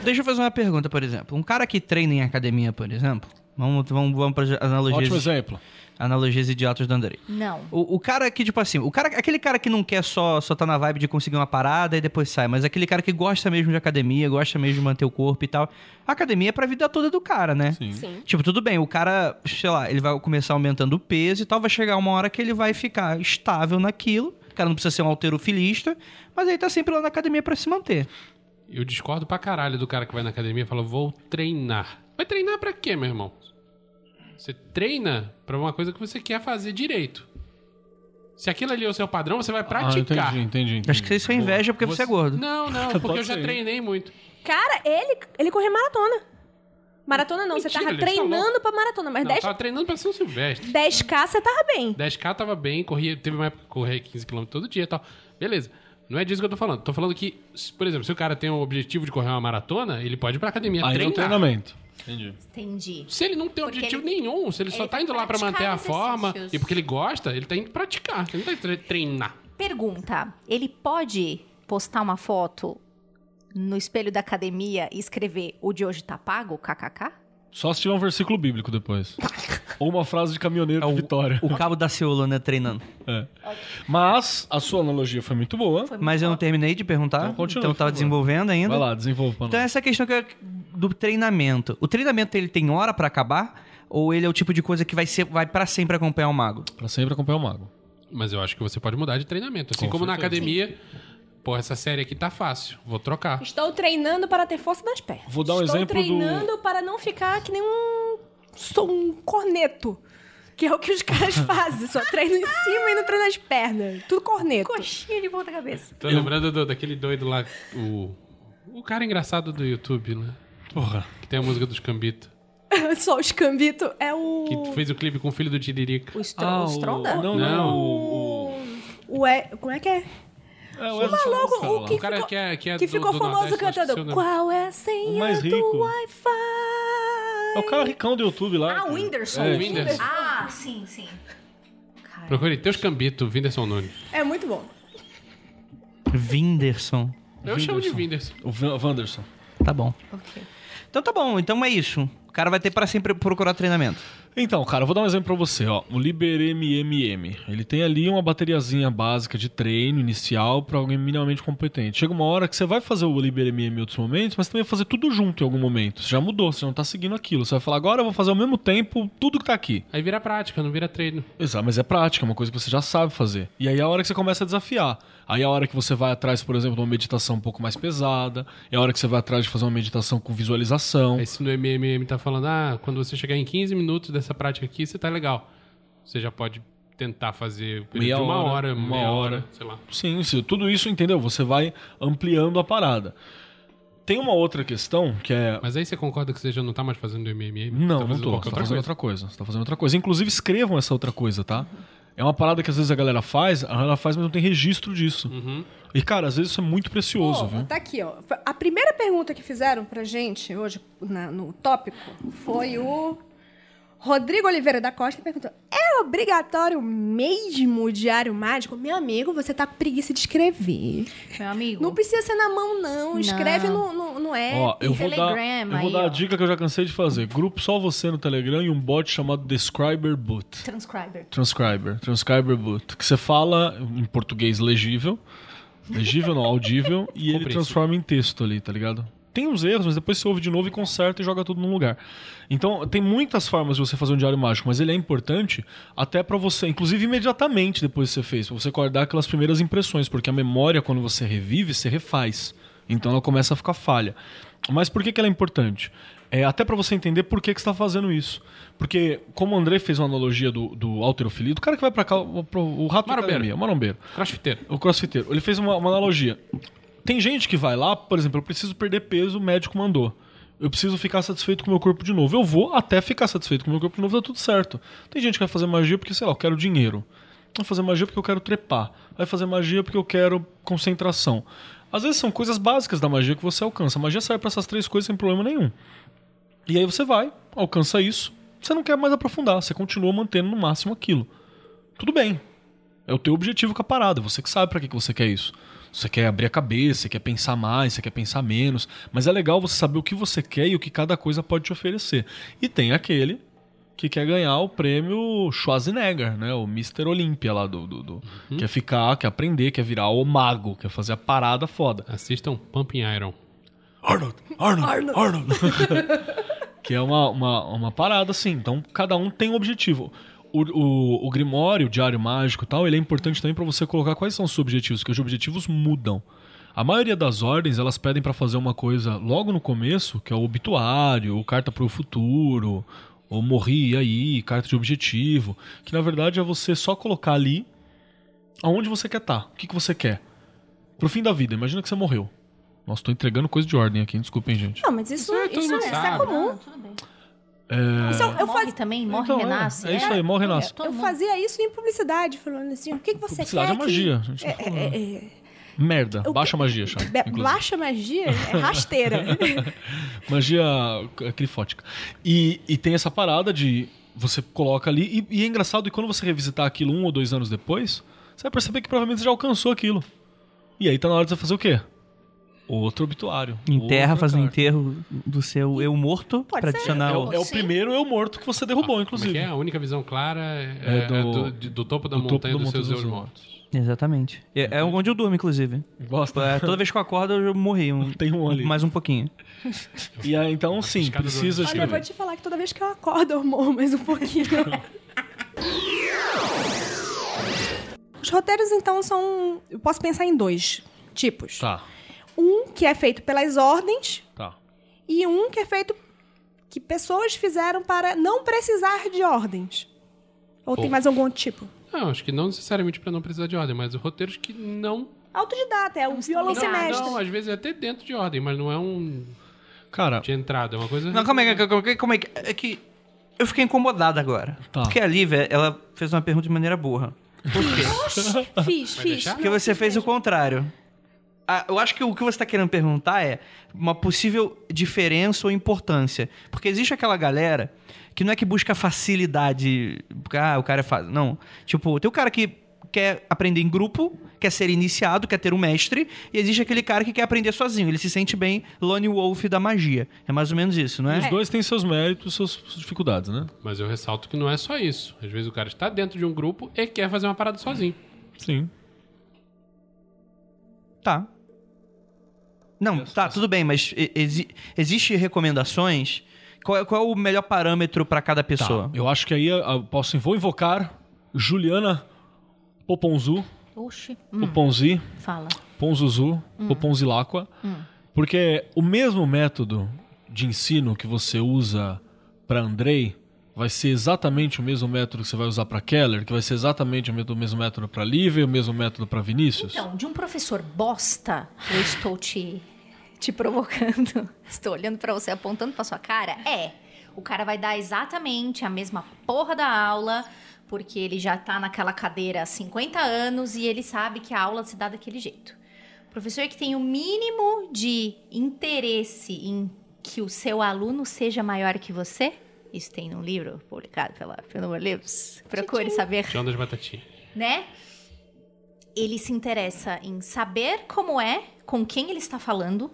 Speaker 2: Deixa eu fazer uma pergunta, por exemplo. Um cara que treina em academia, por exemplo, vamos, vamos, vamos para
Speaker 3: Ótimo
Speaker 2: analogias,
Speaker 3: exemplo.
Speaker 2: Analogias idiotas do Andrei.
Speaker 4: Não.
Speaker 2: O, o cara que, tipo assim, o cara, aquele cara que não quer só, só tá na vibe de conseguir uma parada e depois sai, mas aquele cara que gosta mesmo de academia, gosta mesmo de manter o corpo e tal. A academia é pra vida toda do cara, né?
Speaker 3: Sim.
Speaker 7: Sim.
Speaker 2: Tipo, tudo bem, o cara, sei lá, ele vai começar aumentando o peso e tal, vai chegar uma hora que ele vai ficar estável naquilo. O cara não precisa ser um alterofilista, mas aí tá sempre lá na academia pra se manter.
Speaker 5: Eu discordo pra caralho do cara que vai na academia e fala, vou treinar. Vai treinar pra quê, meu irmão? Você treina pra uma coisa que você quer fazer direito. Se aquilo ali é o seu padrão, você vai
Speaker 3: Ah,
Speaker 5: praticar.
Speaker 3: entendi, entendi, entendi.
Speaker 2: Acho que isso é inveja porque você, é gordo.
Speaker 5: Não, não, *laughs* porque eu já treinei muito.
Speaker 7: Cara, ele, ele correu maratona. Maratona não, você
Speaker 5: Mentira,
Speaker 7: tava
Speaker 5: ele tá
Speaker 7: treinando pra maratona, mas
Speaker 5: Não,
Speaker 7: 10,
Speaker 5: eu tava treinando pra São Silvestre.
Speaker 7: 10k você tava bem.
Speaker 5: 10k tava bem, corria, teve uma época que corria 15km todo dia e tal. Beleza. Não é disso que eu tô falando. Tô falando que, por exemplo, se o cara tem o objetivo de correr uma maratona, ele pode ir pra academia
Speaker 3: Aí é
Speaker 5: treinar.
Speaker 3: o treinamento. Entendi.
Speaker 4: Entendi.
Speaker 5: Se ele não tem
Speaker 4: Porque
Speaker 5: objetivo
Speaker 4: ele-
Speaker 5: nenhum, se ele, só
Speaker 4: ele
Speaker 5: tá
Speaker 4: vai
Speaker 5: indo lá pra manter a forma e porque ele gosta, ele tá indo praticar. Ele não tá indo tre- treinar.
Speaker 4: Pergunta: ele pode postar uma foto no espelho da academia e escrever o de hoje tá pago, kkk?
Speaker 3: Só se tiver um versículo bíblico depois. *laughs* Ou uma frase de caminhoneiro
Speaker 2: É
Speaker 3: de
Speaker 2: o,
Speaker 3: vitória.
Speaker 2: o cabo da Seula, né, treinando.
Speaker 3: É. Mas a sua analogia foi muito boa.
Speaker 2: Mas eu não terminei de perguntar,
Speaker 3: Então continue,
Speaker 2: então eu tava desenvolvendo ainda.
Speaker 3: Vai lá, desenvolva pra
Speaker 2: Então
Speaker 3: nós.
Speaker 2: essa questão que é do treinamento. O treinamento ele tem hora pra acabar ou ele é o tipo de coisa que vai ser vai para sempre acompanhar o mago?
Speaker 3: Pra sempre acompanhar o mago.
Speaker 5: Mas eu acho que você pode mudar de treinamento. Assim
Speaker 3: Com
Speaker 5: como na
Speaker 3: certeza.
Speaker 5: academia, pô, essa série aqui tá fácil. Vou trocar.
Speaker 7: Estou treinando para ter força nas pernas.
Speaker 3: Vou dar um
Speaker 7: Estou
Speaker 3: exemplo do-
Speaker 7: treinando para não ficar que nem um, sou um corneto. Que é o que os *laughs* caras fazem. Só treino em cima e não treino nas pernas. Tudo corneto.
Speaker 4: Coxinha de ponta cabeça.
Speaker 5: Tô lembrando do- daquele doido lá, o. O cara engraçado do YouTube, né?
Speaker 3: Porra.
Speaker 5: Que tem a música dos Cambito. *laughs*
Speaker 7: Só o escambito é o...
Speaker 5: Que fez o clipe com o filho do Tiririca.
Speaker 4: O, Stro
Speaker 3: Ah,
Speaker 4: o
Speaker 3: o-
Speaker 4: Stronda?
Speaker 3: Não,
Speaker 5: Não.
Speaker 3: não. O,
Speaker 7: o é, como é que é?
Speaker 3: O, é, o Wesley
Speaker 7: Maluco,
Speaker 3: Safadão,
Speaker 7: o que
Speaker 5: O cara
Speaker 7: ficou-
Speaker 5: que é, que é
Speaker 7: que
Speaker 5: do-
Speaker 7: ficou
Speaker 5: do
Speaker 7: famoso
Speaker 5: Nordeste, acho que
Speaker 7: cantando
Speaker 5: nome.
Speaker 7: Qual é a
Speaker 3: O
Speaker 7: senha
Speaker 3: mais
Speaker 7: do
Speaker 3: rico.
Speaker 7: Wi-Fi?
Speaker 3: É o cara ricão do YouTube lá.
Speaker 4: Ah, o. Whindersson.
Speaker 3: É.
Speaker 5: Whindersson.
Speaker 4: Ah, sim, sim. Cara,
Speaker 5: Procure Teus Cambito, Whindersson Nunes.
Speaker 7: É muito bom.
Speaker 2: Whindersson.
Speaker 5: Eu chamo de Whindersson.
Speaker 3: O Van- Wanderson.
Speaker 2: Tá bom.
Speaker 4: ok.
Speaker 2: Então tá bom, então é isso. O cara vai ter pra sempre procurar treinamento.
Speaker 3: Então, cara, eu vou dar um exemplo pra você, ó. O Liber MMM. Ele tem ali uma bateriazinha básica de treino inicial pra alguém minimamente competente. Chega uma hora que você vai fazer o Liber MM em outros momentos, mas também vai fazer tudo junto em algum momento. Você já mudou, você não tá seguindo aquilo. Você vai falar, agora eu vou fazer ao mesmo tempo tudo que tá aqui.
Speaker 5: Aí vira prática, não vira treino.
Speaker 3: Exato, mas é prática, é uma coisa que você já sabe fazer. E aí é a hora que você começa a desafiar. Aí é a hora que você vai atrás, por exemplo, de uma meditação um pouco mais pesada. É a hora que você vai atrás de fazer uma meditação com visualização.
Speaker 5: Aí se no MMM tá falando, ah, quando você chegar em 15 minutos dessa prática aqui, você tá legal. Você já pode tentar fazer
Speaker 3: Meia
Speaker 5: de uma
Speaker 3: hora,
Speaker 5: hora,
Speaker 3: uma
Speaker 5: meia
Speaker 3: hora.
Speaker 5: hora, sei lá.
Speaker 3: Sim, sim, tudo isso, entendeu? Você vai ampliando a parada. Tem uma outra questão que é.
Speaker 5: Mas aí você concorda que você já não tá mais fazendo MMM?
Speaker 3: Não,
Speaker 5: tá
Speaker 3: não tô. Você tá
Speaker 5: outra
Speaker 3: fazendo
Speaker 5: coisa.
Speaker 3: outra coisa. Você tá fazendo outra coisa. Inclusive, escrevam essa outra coisa, tá? É uma parada que às vezes a galera faz, ela faz, mas não tem registro disso.
Speaker 5: Uhum.
Speaker 3: E, cara, às vezes isso é muito precioso,
Speaker 7: Pô,
Speaker 3: viu?
Speaker 7: tá aqui, ó. A primeira pergunta que fizeram pra gente hoje na- no tópico foi o. Rodrigo Oliveira da Costa perguntou: é obrigatório mesmo o diário mágico? Meu amigo, você tá com preguiça de escrever.
Speaker 4: Meu amigo.
Speaker 7: Não precisa ser na mão, não. Escreve no, no, no app.
Speaker 3: Ó, eu vou dar,
Speaker 4: Telegram
Speaker 3: eu vou
Speaker 4: aí,
Speaker 3: dar a
Speaker 4: ó.
Speaker 3: dica que eu já cansei de fazer. Grupo só você no Telegram e um bot chamado Describer Boot.
Speaker 4: Transcriber.
Speaker 3: Transcriber, Transcriber Boot. Que você fala em português legível, legível não, audível, e ele transforma em texto ali, tá ligado? Tem uns erros, mas depois você ouve de novo e conserta e joga tudo num lugar. Então, tem muitas formas de você fazer um diário mágico, mas ele é importante até pra você, inclusive imediatamente depois que você fez, pra você guardar aquelas primeiras impressões, porque a memória, quando você revive, você refaz. Então ela começa a ficar falha. Mas por que, que ela é importante? É até pra você entender por que, que você está fazendo isso. Porque, como o André fez uma analogia do, do alterofilia, do cara que vai pra cá, o, o rato
Speaker 5: Marombeiro.
Speaker 3: academia, o marombeiro,
Speaker 5: Crossfiteiro.
Speaker 3: o crossfiteiro, ele fez uma, uma analogia. Tem gente que vai lá, por exemplo, eu preciso perder peso, o médico mandou. Eu preciso ficar satisfeito com o meu corpo de novo. Eu vou até ficar satisfeito com o meu corpo de novo, tá tudo certo. Tem gente que vai fazer magia porque, sei lá, eu quero dinheiro. Vai fazer magia porque eu quero trepar. Vai fazer magia porque eu quero concentração. Às vezes são coisas básicas da magia que você alcança. A magia serve pra essas três coisas sem problema nenhum. E aí você vai, alcança isso, você não quer mais aprofundar, você continua mantendo no máximo aquilo. Tudo bem. É o teu objetivo com a parada, você que sabe pra que que você quer isso. Você quer abrir a cabeça, você quer pensar mais, você quer pensar menos, mas é legal você saber o que você quer e o que cada coisa pode te oferecer. E tem aquele que quer ganhar o prêmio Schwarzenegger, né? O Mr. Olympia lá do, do, do- quer ficar, quer aprender, quer virar o mago, quer fazer a parada foda.
Speaker 5: Assistam Pumping Iron.
Speaker 3: Arnold, Arnold, Arnold. *laughs* *laughs* que é uma, uma, uma parada assim. Então, cada um tem um objetivo. O, o, o Grimório, o Diário Mágico e tal, ele é importante também pra você colocar quais são os seus objetivos, porque os objetivos mudam. A maioria das ordens, elas pedem pra fazer uma coisa logo no começo, que é o obituário, ou carta pro futuro, ou morri aí, carta de objetivo, que na verdade é você só colocar ali aonde você quer estar, o que, que você quer. Pro fim da vida, imagina que você morreu. Nossa, tô entregando coisa de ordem aqui, desculpem, gente.
Speaker 7: Não, mas isso,
Speaker 5: Isso é,
Speaker 7: isso,
Speaker 5: mundo
Speaker 7: isso é comum.
Speaker 4: Ah, tudo bem.
Speaker 7: Isso eu, eu
Speaker 4: morre
Speaker 7: faz-
Speaker 4: também, morre
Speaker 3: Então, é,
Speaker 4: renasce.
Speaker 3: é isso aí, morre e renasce.
Speaker 7: eu
Speaker 4: mundo.
Speaker 7: fazia isso em publicidade, falando assim, o que, que você
Speaker 3: Publicidade
Speaker 7: quer
Speaker 3: é magia. A gente
Speaker 7: que...
Speaker 3: não
Speaker 7: É,
Speaker 3: falou,
Speaker 7: é, é,
Speaker 3: Merda,
Speaker 7: o
Speaker 3: baixa
Speaker 7: que-
Speaker 3: magia, inclusive.
Speaker 7: Baixa magia é *laughs* rasteira. *laughs*
Speaker 3: Magia é, clifótica. E, e tem essa parada de você coloca ali. E, e é engraçado que quando você revisitar aquilo um ou dois anos depois, você vai perceber que provavelmente você já alcançou aquilo. E aí tá na hora de você fazer o quê? Outro obituário.
Speaker 2: Enterra, faz um
Speaker 3: carta.
Speaker 2: enterro do seu eu morto
Speaker 7: Pode
Speaker 2: pra
Speaker 7: ser.
Speaker 2: adicionar
Speaker 3: É,
Speaker 2: o...
Speaker 3: o- é o
Speaker 4: Sim.
Speaker 3: primeiro eu morto que você derrubou,
Speaker 5: Como é
Speaker 3: inclusive.
Speaker 5: que é? A única visão clara é,
Speaker 3: É
Speaker 5: é
Speaker 3: do-
Speaker 5: do, de- do topo da
Speaker 3: do topo
Speaker 5: montanha
Speaker 3: da
Speaker 5: dos
Speaker 3: montanha
Speaker 5: seus
Speaker 3: dos
Speaker 5: eu
Speaker 3: mortos.
Speaker 2: Exatamente. É, é onde eu durmo, inclusive.
Speaker 3: Gosta?
Speaker 2: É, toda vez que eu acordo, eu morri. Um,
Speaker 3: Tem um ali.
Speaker 2: Mais um pouquinho.
Speaker 3: E aí, então, sim,
Speaker 5: do
Speaker 3: precisa.
Speaker 7: Olha, eu vou
Speaker 3: escrever.
Speaker 7: te falar que toda vez que eu acordo, eu morro mais um pouquinho. *laughs* Os roteiros, então, são. Eu posso pensar em dois tipos.
Speaker 3: Tá,
Speaker 7: Um que é feito pelas ordens
Speaker 3: tá.
Speaker 7: e um que é feito que pessoas fizeram para não precisar de ordens. Ou tem
Speaker 5: Pô.
Speaker 7: mais algum outro tipo?
Speaker 5: Não, acho que não necessariamente pra não precisar de ordem, mas roteiros que não.
Speaker 7: Autodidata, é o violão
Speaker 5: Não,
Speaker 7: semestre.
Speaker 5: não, às vezes é até dentro de ordem, mas não é um
Speaker 3: Cara,
Speaker 5: de entrada, é uma coisa.
Speaker 2: Não, calma aí, calma aí, calma aí. É que eu fiquei incomodado agora.
Speaker 3: Tá.
Speaker 2: Porque a Lívia, ela fez uma pergunta de maneira burra. Por quê?
Speaker 7: Fiz, fiz.
Speaker 2: Porque você fez o contrário. Eu acho que o que você está querendo perguntar é uma possível diferença ou importância. Porque existe aquela galera que não é que busca facilidade. porque, Ah, o cara é fácil. Não. Tipo, tem o cara que quer aprender em grupo, quer ser iniciado, quer ter um mestre, e existe aquele cara que quer aprender sozinho. Ele se sente bem Lone Wolf da magia. É mais ou menos isso, não é?
Speaker 3: os dois têm seus méritos suas suas dificuldades, né?
Speaker 5: Mas eu ressalto que não é só isso. Às vezes o cara está dentro de um grupo e quer fazer uma parada sozinho.
Speaker 3: Sim.
Speaker 2: Tá. Não, tá, tudo bem, mas exi existe recomendações? Qual é, qual é o melhor parâmetro pra cada pessoa?
Speaker 3: Tá, eu acho que aí eu posso, vou invocar Juliana Poponzu,
Speaker 4: Oxi.
Speaker 3: Poponzi,
Speaker 4: Fala.
Speaker 3: Ponzuzu, Poponzilacqua, porque o mesmo método de ensino que você usa para Andrei vai ser exatamente o mesmo método que você vai usar para Keller, que vai ser exatamente o mesmo- o método para Lívia, o mesmo método para Vinícius.
Speaker 4: Então, de um professor bosta, eu estou te, te provocando. *laughs* Estou olhando pra você, apontando pra sua cara. É, o cara vai dar exatamente a mesma porra da aula, porque ele já tá naquela cadeira há 50 anos e ele sabe que a aula se dá daquele jeito. Professor que tem o mínimo de interesse em que o seu aluno seja maior que você, isso tem num livro publicado pela Fenômeno Livros. Procure saber,
Speaker 5: João das Batatinhas.
Speaker 4: né? Ele se interessa em saber como é, com quem ele está falando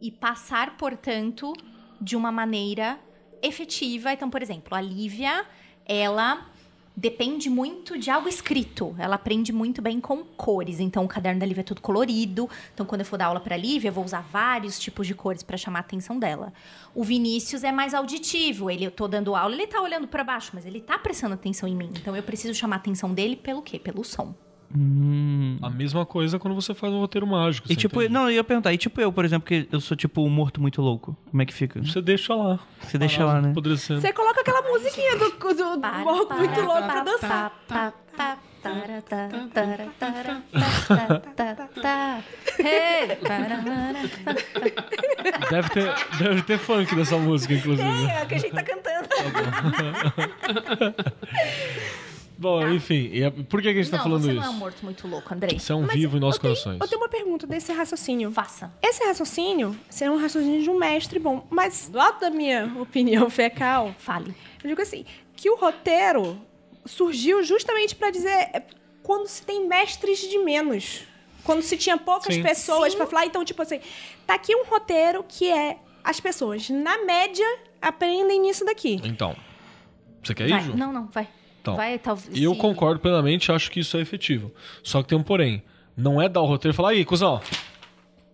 Speaker 4: e passar, portanto, de uma maneira efetiva. Então, por exemplo, a Lívia, ela depende muito de algo escrito. Ela aprende muito bem com cores. Então, o caderno da Lívia é tudo colorido. Então, quando eu for dar aula para a Lívia, eu vou usar vários tipos de cores para chamar a atenção dela. O Vinícius é mais auditivo. Ele, eu tô dando aula, ele tá olhando para baixo, mas ele tá prestando atenção em mim. Então, eu preciso chamar a atenção dele pelo quê? Pelo som.
Speaker 3: A mesma coisa quando você faz um roteiro mágico.
Speaker 2: E tipo,
Speaker 3: entende?
Speaker 2: não, eu ia perguntar, e tipo eu, por exemplo, que eu sou tipo um morto muito louco. Como é que fica?
Speaker 3: Você deixa lá.
Speaker 2: Você deixa lá, né?
Speaker 3: Ser.
Speaker 7: Você coloca aquela musiquinha do, do,
Speaker 4: Para,
Speaker 7: Morro
Speaker 4: para,
Speaker 7: muito louco pra
Speaker 4: para,
Speaker 7: dançar.
Speaker 4: para, ta.
Speaker 3: Deve ter, deve ter funk nessa música, inclusive.
Speaker 4: É o que a gente tá cantando.
Speaker 3: Bom, enfim, e é- por que, a gente tá
Speaker 4: não,
Speaker 3: falando
Speaker 4: você
Speaker 3: isso?
Speaker 4: não é um morto muito louco, Andrei.
Speaker 3: Você é um
Speaker 7: Mas
Speaker 3: vivo em nossos
Speaker 7: eu tenho-
Speaker 3: corações.
Speaker 7: Eu tenho uma pergunta desse raciocínio.
Speaker 4: Faça.
Speaker 7: Esse raciocínio seria um raciocínio de um mestre bom, mas do lado da minha *laughs* opinião fecal,
Speaker 4: Fale.
Speaker 7: eu digo assim, que o roteiro surgiu justamente pra dizer é, quando se tem mestres de menos. Quando se tinha poucas
Speaker 3: Sim.
Speaker 7: pessoas pra falar, então tipo assim, tá aqui um roteiro que é as pessoas na média aprendem nisso daqui.
Speaker 3: Então, você quer
Speaker 4: Vai.
Speaker 3: ir, Ju?
Speaker 4: Não, não, vai.
Speaker 3: Então,
Speaker 4: vai, talvez.
Speaker 3: Eu
Speaker 4: se-
Speaker 3: concordo plenamente, acho que isso é efetivo. Só que tem um porém. Não é dar o roteiro e falar, aí, cuzão,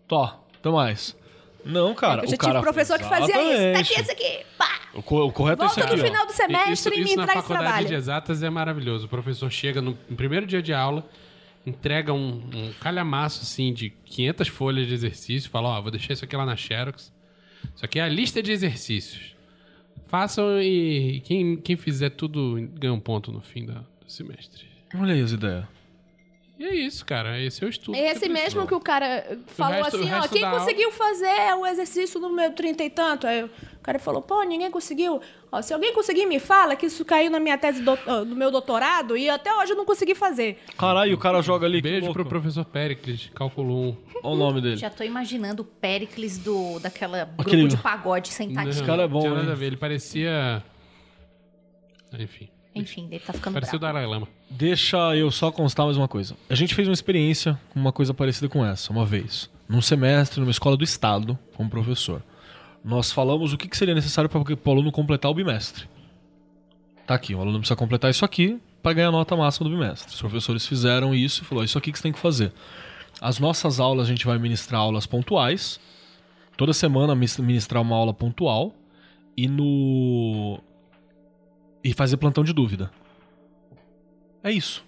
Speaker 3: tó, até mais. Não, cara.
Speaker 7: eu já
Speaker 3: o cara
Speaker 7: tive professor que fazia isso. Tá aqui esse aqui. Pá!
Speaker 3: O, co- o correto é
Speaker 7: Volta
Speaker 3: isso aqui,
Speaker 7: no
Speaker 3: ó.
Speaker 7: final do semestre
Speaker 5: isso,
Speaker 7: e
Speaker 5: isso
Speaker 7: me
Speaker 5: na
Speaker 7: traz
Speaker 5: faculdade
Speaker 7: trabalho.
Speaker 5: de exatas é maravilhoso. O professor chega no, no primeiro dia de aula, entrega um, um calhamaço assim de 500 folhas de exercício, fala, ó, vou deixar isso aqui lá na Xerox. Isso aqui é a lista de exercícios. Façam e quem, quem fizer tudo ganha um ponto no fim da- do semestre.
Speaker 3: Olha aí as ideias.
Speaker 5: E é isso, cara. Esse é o estudo.
Speaker 7: É esse mesmo que o cara falou
Speaker 5: resto- o
Speaker 7: assim, ó,
Speaker 5: resto
Speaker 7: quem
Speaker 5: da aula-
Speaker 7: conseguiu fazer o exercício no meu trinta e tanto? Aí o cara falou, pô, ninguém conseguiu. Ó, se alguém conseguir, me fala que isso caiu na minha tese do, do meu doutorado e até hoje eu não consegui fazer.
Speaker 3: Caralho, o cara joga ali.
Speaker 5: Beijo pro professor Pericles, cálculo 1.
Speaker 3: Olha o nome dele.
Speaker 4: Já tô imaginando o Péricles do, daquela grupo
Speaker 3: Aquele-
Speaker 4: de pagode sentadinho.
Speaker 5: Não,
Speaker 3: cara é bom,
Speaker 5: Não tinha nada a ver. Ele parecia... Enfim.
Speaker 4: Enfim, ele tá ficando
Speaker 5: Parecia o
Speaker 4: bravo.
Speaker 5: Dalai Lama.
Speaker 3: Deixa eu só constar mais uma coisa. A gente fez uma experiência com uma coisa parecida com essa, uma vez. Num semestre, numa escola do estado, como professor. Nós falamos o que que seria necessário para o aluno completar o bimestre. Tá aqui, o aluno precisa completar isso aqui para ganhar a nota máxima do bimestre. Os professores fizeram isso e falou: isso aqui que você tem que fazer. As nossas aulas, a gente vai ministrar aulas pontuais. Toda semana ministrar uma aula pontual. E no. E fazer plantão de dúvida. É isso.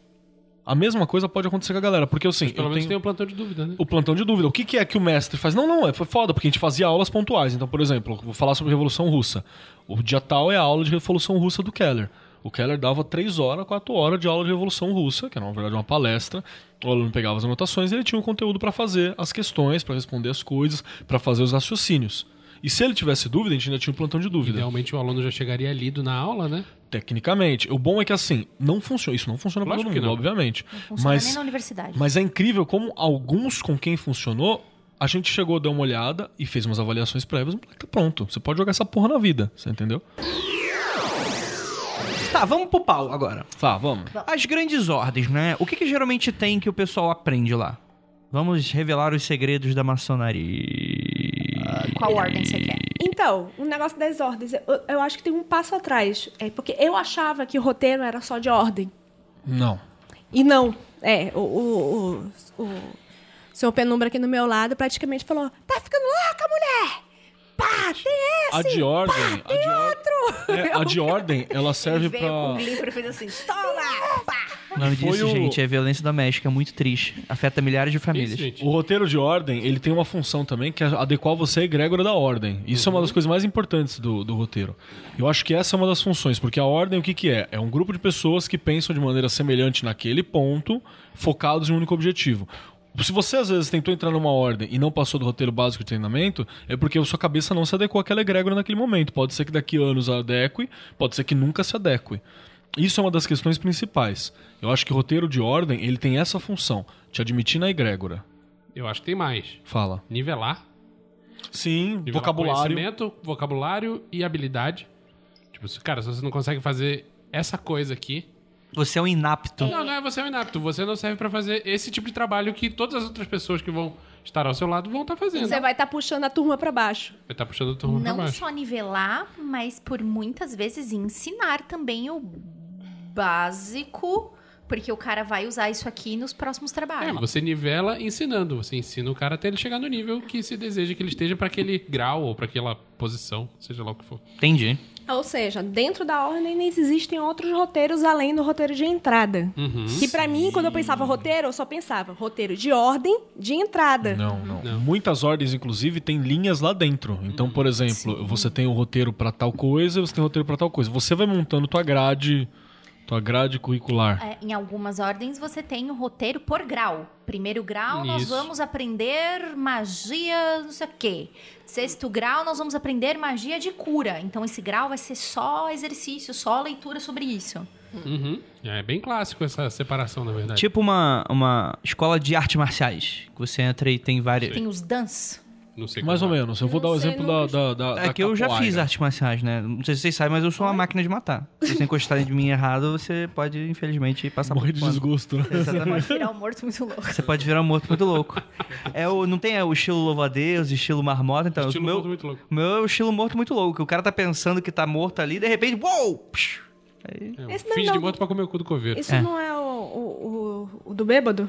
Speaker 3: A mesma coisa pode acontecer com a galera, porque assim,
Speaker 5: Pelo
Speaker 3: eu
Speaker 5: menos
Speaker 3: tenho
Speaker 5: tem um plantão de dúvida, né?
Speaker 3: o plantão de dúvida. O que, que é que o mestre faz? Não, não, é, foi foda, porque a gente fazia aulas pontuais. Então, por exemplo, vou falar sobre a Revolução Russa. O dia tal é a aula de Revolução Russa do Keller. O Keller dava 3 horas, 4 horas de aula de Revolução Russa, que era na verdade uma palestra. O aluno pegava as anotações e ele tinha um conteúdo para fazer as questões, para responder as coisas, para fazer os raciocínios. E se ele tivesse dúvida, a gente ainda tinha um plantão de dúvida.
Speaker 5: Idealmente o aluno já chegaria lido na aula, né?
Speaker 3: Tecnicamente. O bom é que assim, não funciona. Isso não funciona para todo mundo,
Speaker 5: não.
Speaker 3: obviamente.
Speaker 4: Funciona
Speaker 3: Mas
Speaker 4: nem na universidade.
Speaker 3: mas é incrível como alguns com quem funcionou, a gente chegou, deu uma olhada e fez umas avaliações prévias. e tá pronto. Você pode jogar essa porra na vida. Você entendeu?
Speaker 2: Tá, vamos pro pau agora.
Speaker 3: Tá, vamos.
Speaker 2: As grandes ordens, né? O que, que geralmente tem que o pessoal aprende lá? Vamos revelar os segredos da maçonaria.
Speaker 4: Qual ordem você quer?
Speaker 7: Então, o negócio das ordens, eu, eu acho que tem um passo atrás. É porque eu achava que o roteiro era só de ordem.
Speaker 3: Não.
Speaker 7: E não. É, o, o, o, o senhor Penumbra aqui no meu lado praticamente falou: tá ficando louca, mulher! Pá, tem
Speaker 3: A
Speaker 7: esse!
Speaker 3: de ordem.
Speaker 7: pá,
Speaker 3: a
Speaker 7: tem
Speaker 3: de
Speaker 7: outro!
Speaker 3: É, a de ordem, ela serve
Speaker 4: com
Speaker 3: pra.
Speaker 4: livro e fez assim, toma! Pá!
Speaker 2: O nome
Speaker 3: Foi
Speaker 2: disso,
Speaker 3: o-
Speaker 2: gente, é violência doméstica, muito triste. Afeta milhares de famílias.
Speaker 5: Isso.
Speaker 3: O roteiro de ordem, ele tem uma função também que é adequar você à egrégora da ordem. Isso é uma das coisas mais importantes do, do roteiro. Eu acho que essa é uma das funções, porque a ordem o que, que é? É um grupo de pessoas que pensam de maneira semelhante naquele ponto, focados em um único objetivo. Se você às vezes tentou entrar numa ordem e não passou do roteiro básico de treinamento, é porque a sua cabeça não se adequou àquela egrégora naquele momento. Pode ser que daqui a anos adeque, pode ser que nunca se adeque. Isso é uma das questões principais. Eu acho que o roteiro de ordem, ele tem essa função, te admitir na egrégora.
Speaker 5: Eu acho que tem mais.
Speaker 3: Fala.
Speaker 5: Nivelar.
Speaker 3: Sim,
Speaker 5: Nivelar
Speaker 3: vocabulário.
Speaker 5: Conhecimento, vocabulário e habilidade. Tipo, cara, se você não consegue fazer essa coisa aqui.
Speaker 2: Você é um inapto.
Speaker 5: Não, não é você é um inapto. Você não serve pra fazer esse tipo de trabalho que todas as outras pessoas que vão estar ao seu lado vão estar fazendo.
Speaker 7: Você vai estar puxando a turma pra baixo.
Speaker 5: Vai estar puxando o turma pra
Speaker 4: Não
Speaker 5: baixo.
Speaker 4: só nivelar, mas por muitas vezes ensinar também o básico, porque o cara vai usar isso aqui nos próximos
Speaker 5: É,
Speaker 4: trabalhos.
Speaker 5: você nivela ensinando. Você ensina o cara até ele chegar no nível que se deseja que ele esteja pra aquele grau ou pra aquela posição, seja lá o que for.
Speaker 2: Entendi.
Speaker 7: Ou seja, dentro da ordem existem outros roteiros além do roteiro de entrada.
Speaker 5: Uhum.
Speaker 7: Que pra mim, quando eu pensava roteiro, eu só pensava roteiro de ordem de entrada.
Speaker 3: Não, não,
Speaker 5: Não.
Speaker 3: Muitas ordens, inclusive, tem linhas lá dentro. Então, por exemplo, você tem o roteiro pra tal coisa, você tem o roteiro pra tal coisa. Você vai montando tua grade, tua grade curricular.
Speaker 4: É, em algumas ordens você tem o roteiro por grau. Primeiro grau, nós
Speaker 5: Isso.
Speaker 4: vamos aprender magia, não sei o quê. Sexto grau, nós vamos aprender magia de cura. Então esse grau vai ser só exercício, só leitura sobre isso.
Speaker 5: Uhum. É bem clássico essa separação, na verdade.
Speaker 2: Tipo uma, uma escola de artes marciais. Que você entra e tem várias.
Speaker 4: Tem os dance.
Speaker 5: Não sei
Speaker 3: Mais ou
Speaker 5: é.
Speaker 3: menos. Eu vou
Speaker 7: Não
Speaker 3: dar o exemplo da, da, da
Speaker 2: É
Speaker 3: da
Speaker 2: que eu já fiz artes marciais, né? Não sei se vocês sabem, mas eu sou uma máquina de matar. Se vocês encostarem de mim errado, você pode, infelizmente, passar
Speaker 3: Morrer
Speaker 2: por
Speaker 3: de desgosto, né?
Speaker 2: Exatamente.
Speaker 4: Virar um morto muito louco.
Speaker 2: Você pode virar um morto muito louco. É o, não tem é, o estilo louva-a-Deus, estilo marmota, então.
Speaker 5: Estilo
Speaker 2: o meu,
Speaker 5: morto muito louco.
Speaker 2: o meu é o estilo morto muito louco. que O cara tá pensando que tá morto ali, de repente, uou! Psh! Aí-
Speaker 5: É,
Speaker 7: Esse
Speaker 5: um
Speaker 7: não-
Speaker 5: finge
Speaker 7: não-
Speaker 5: de morto pra comer o cu do coveiro.
Speaker 7: Isso
Speaker 2: É.
Speaker 7: não é o, o, o, o do bêbado?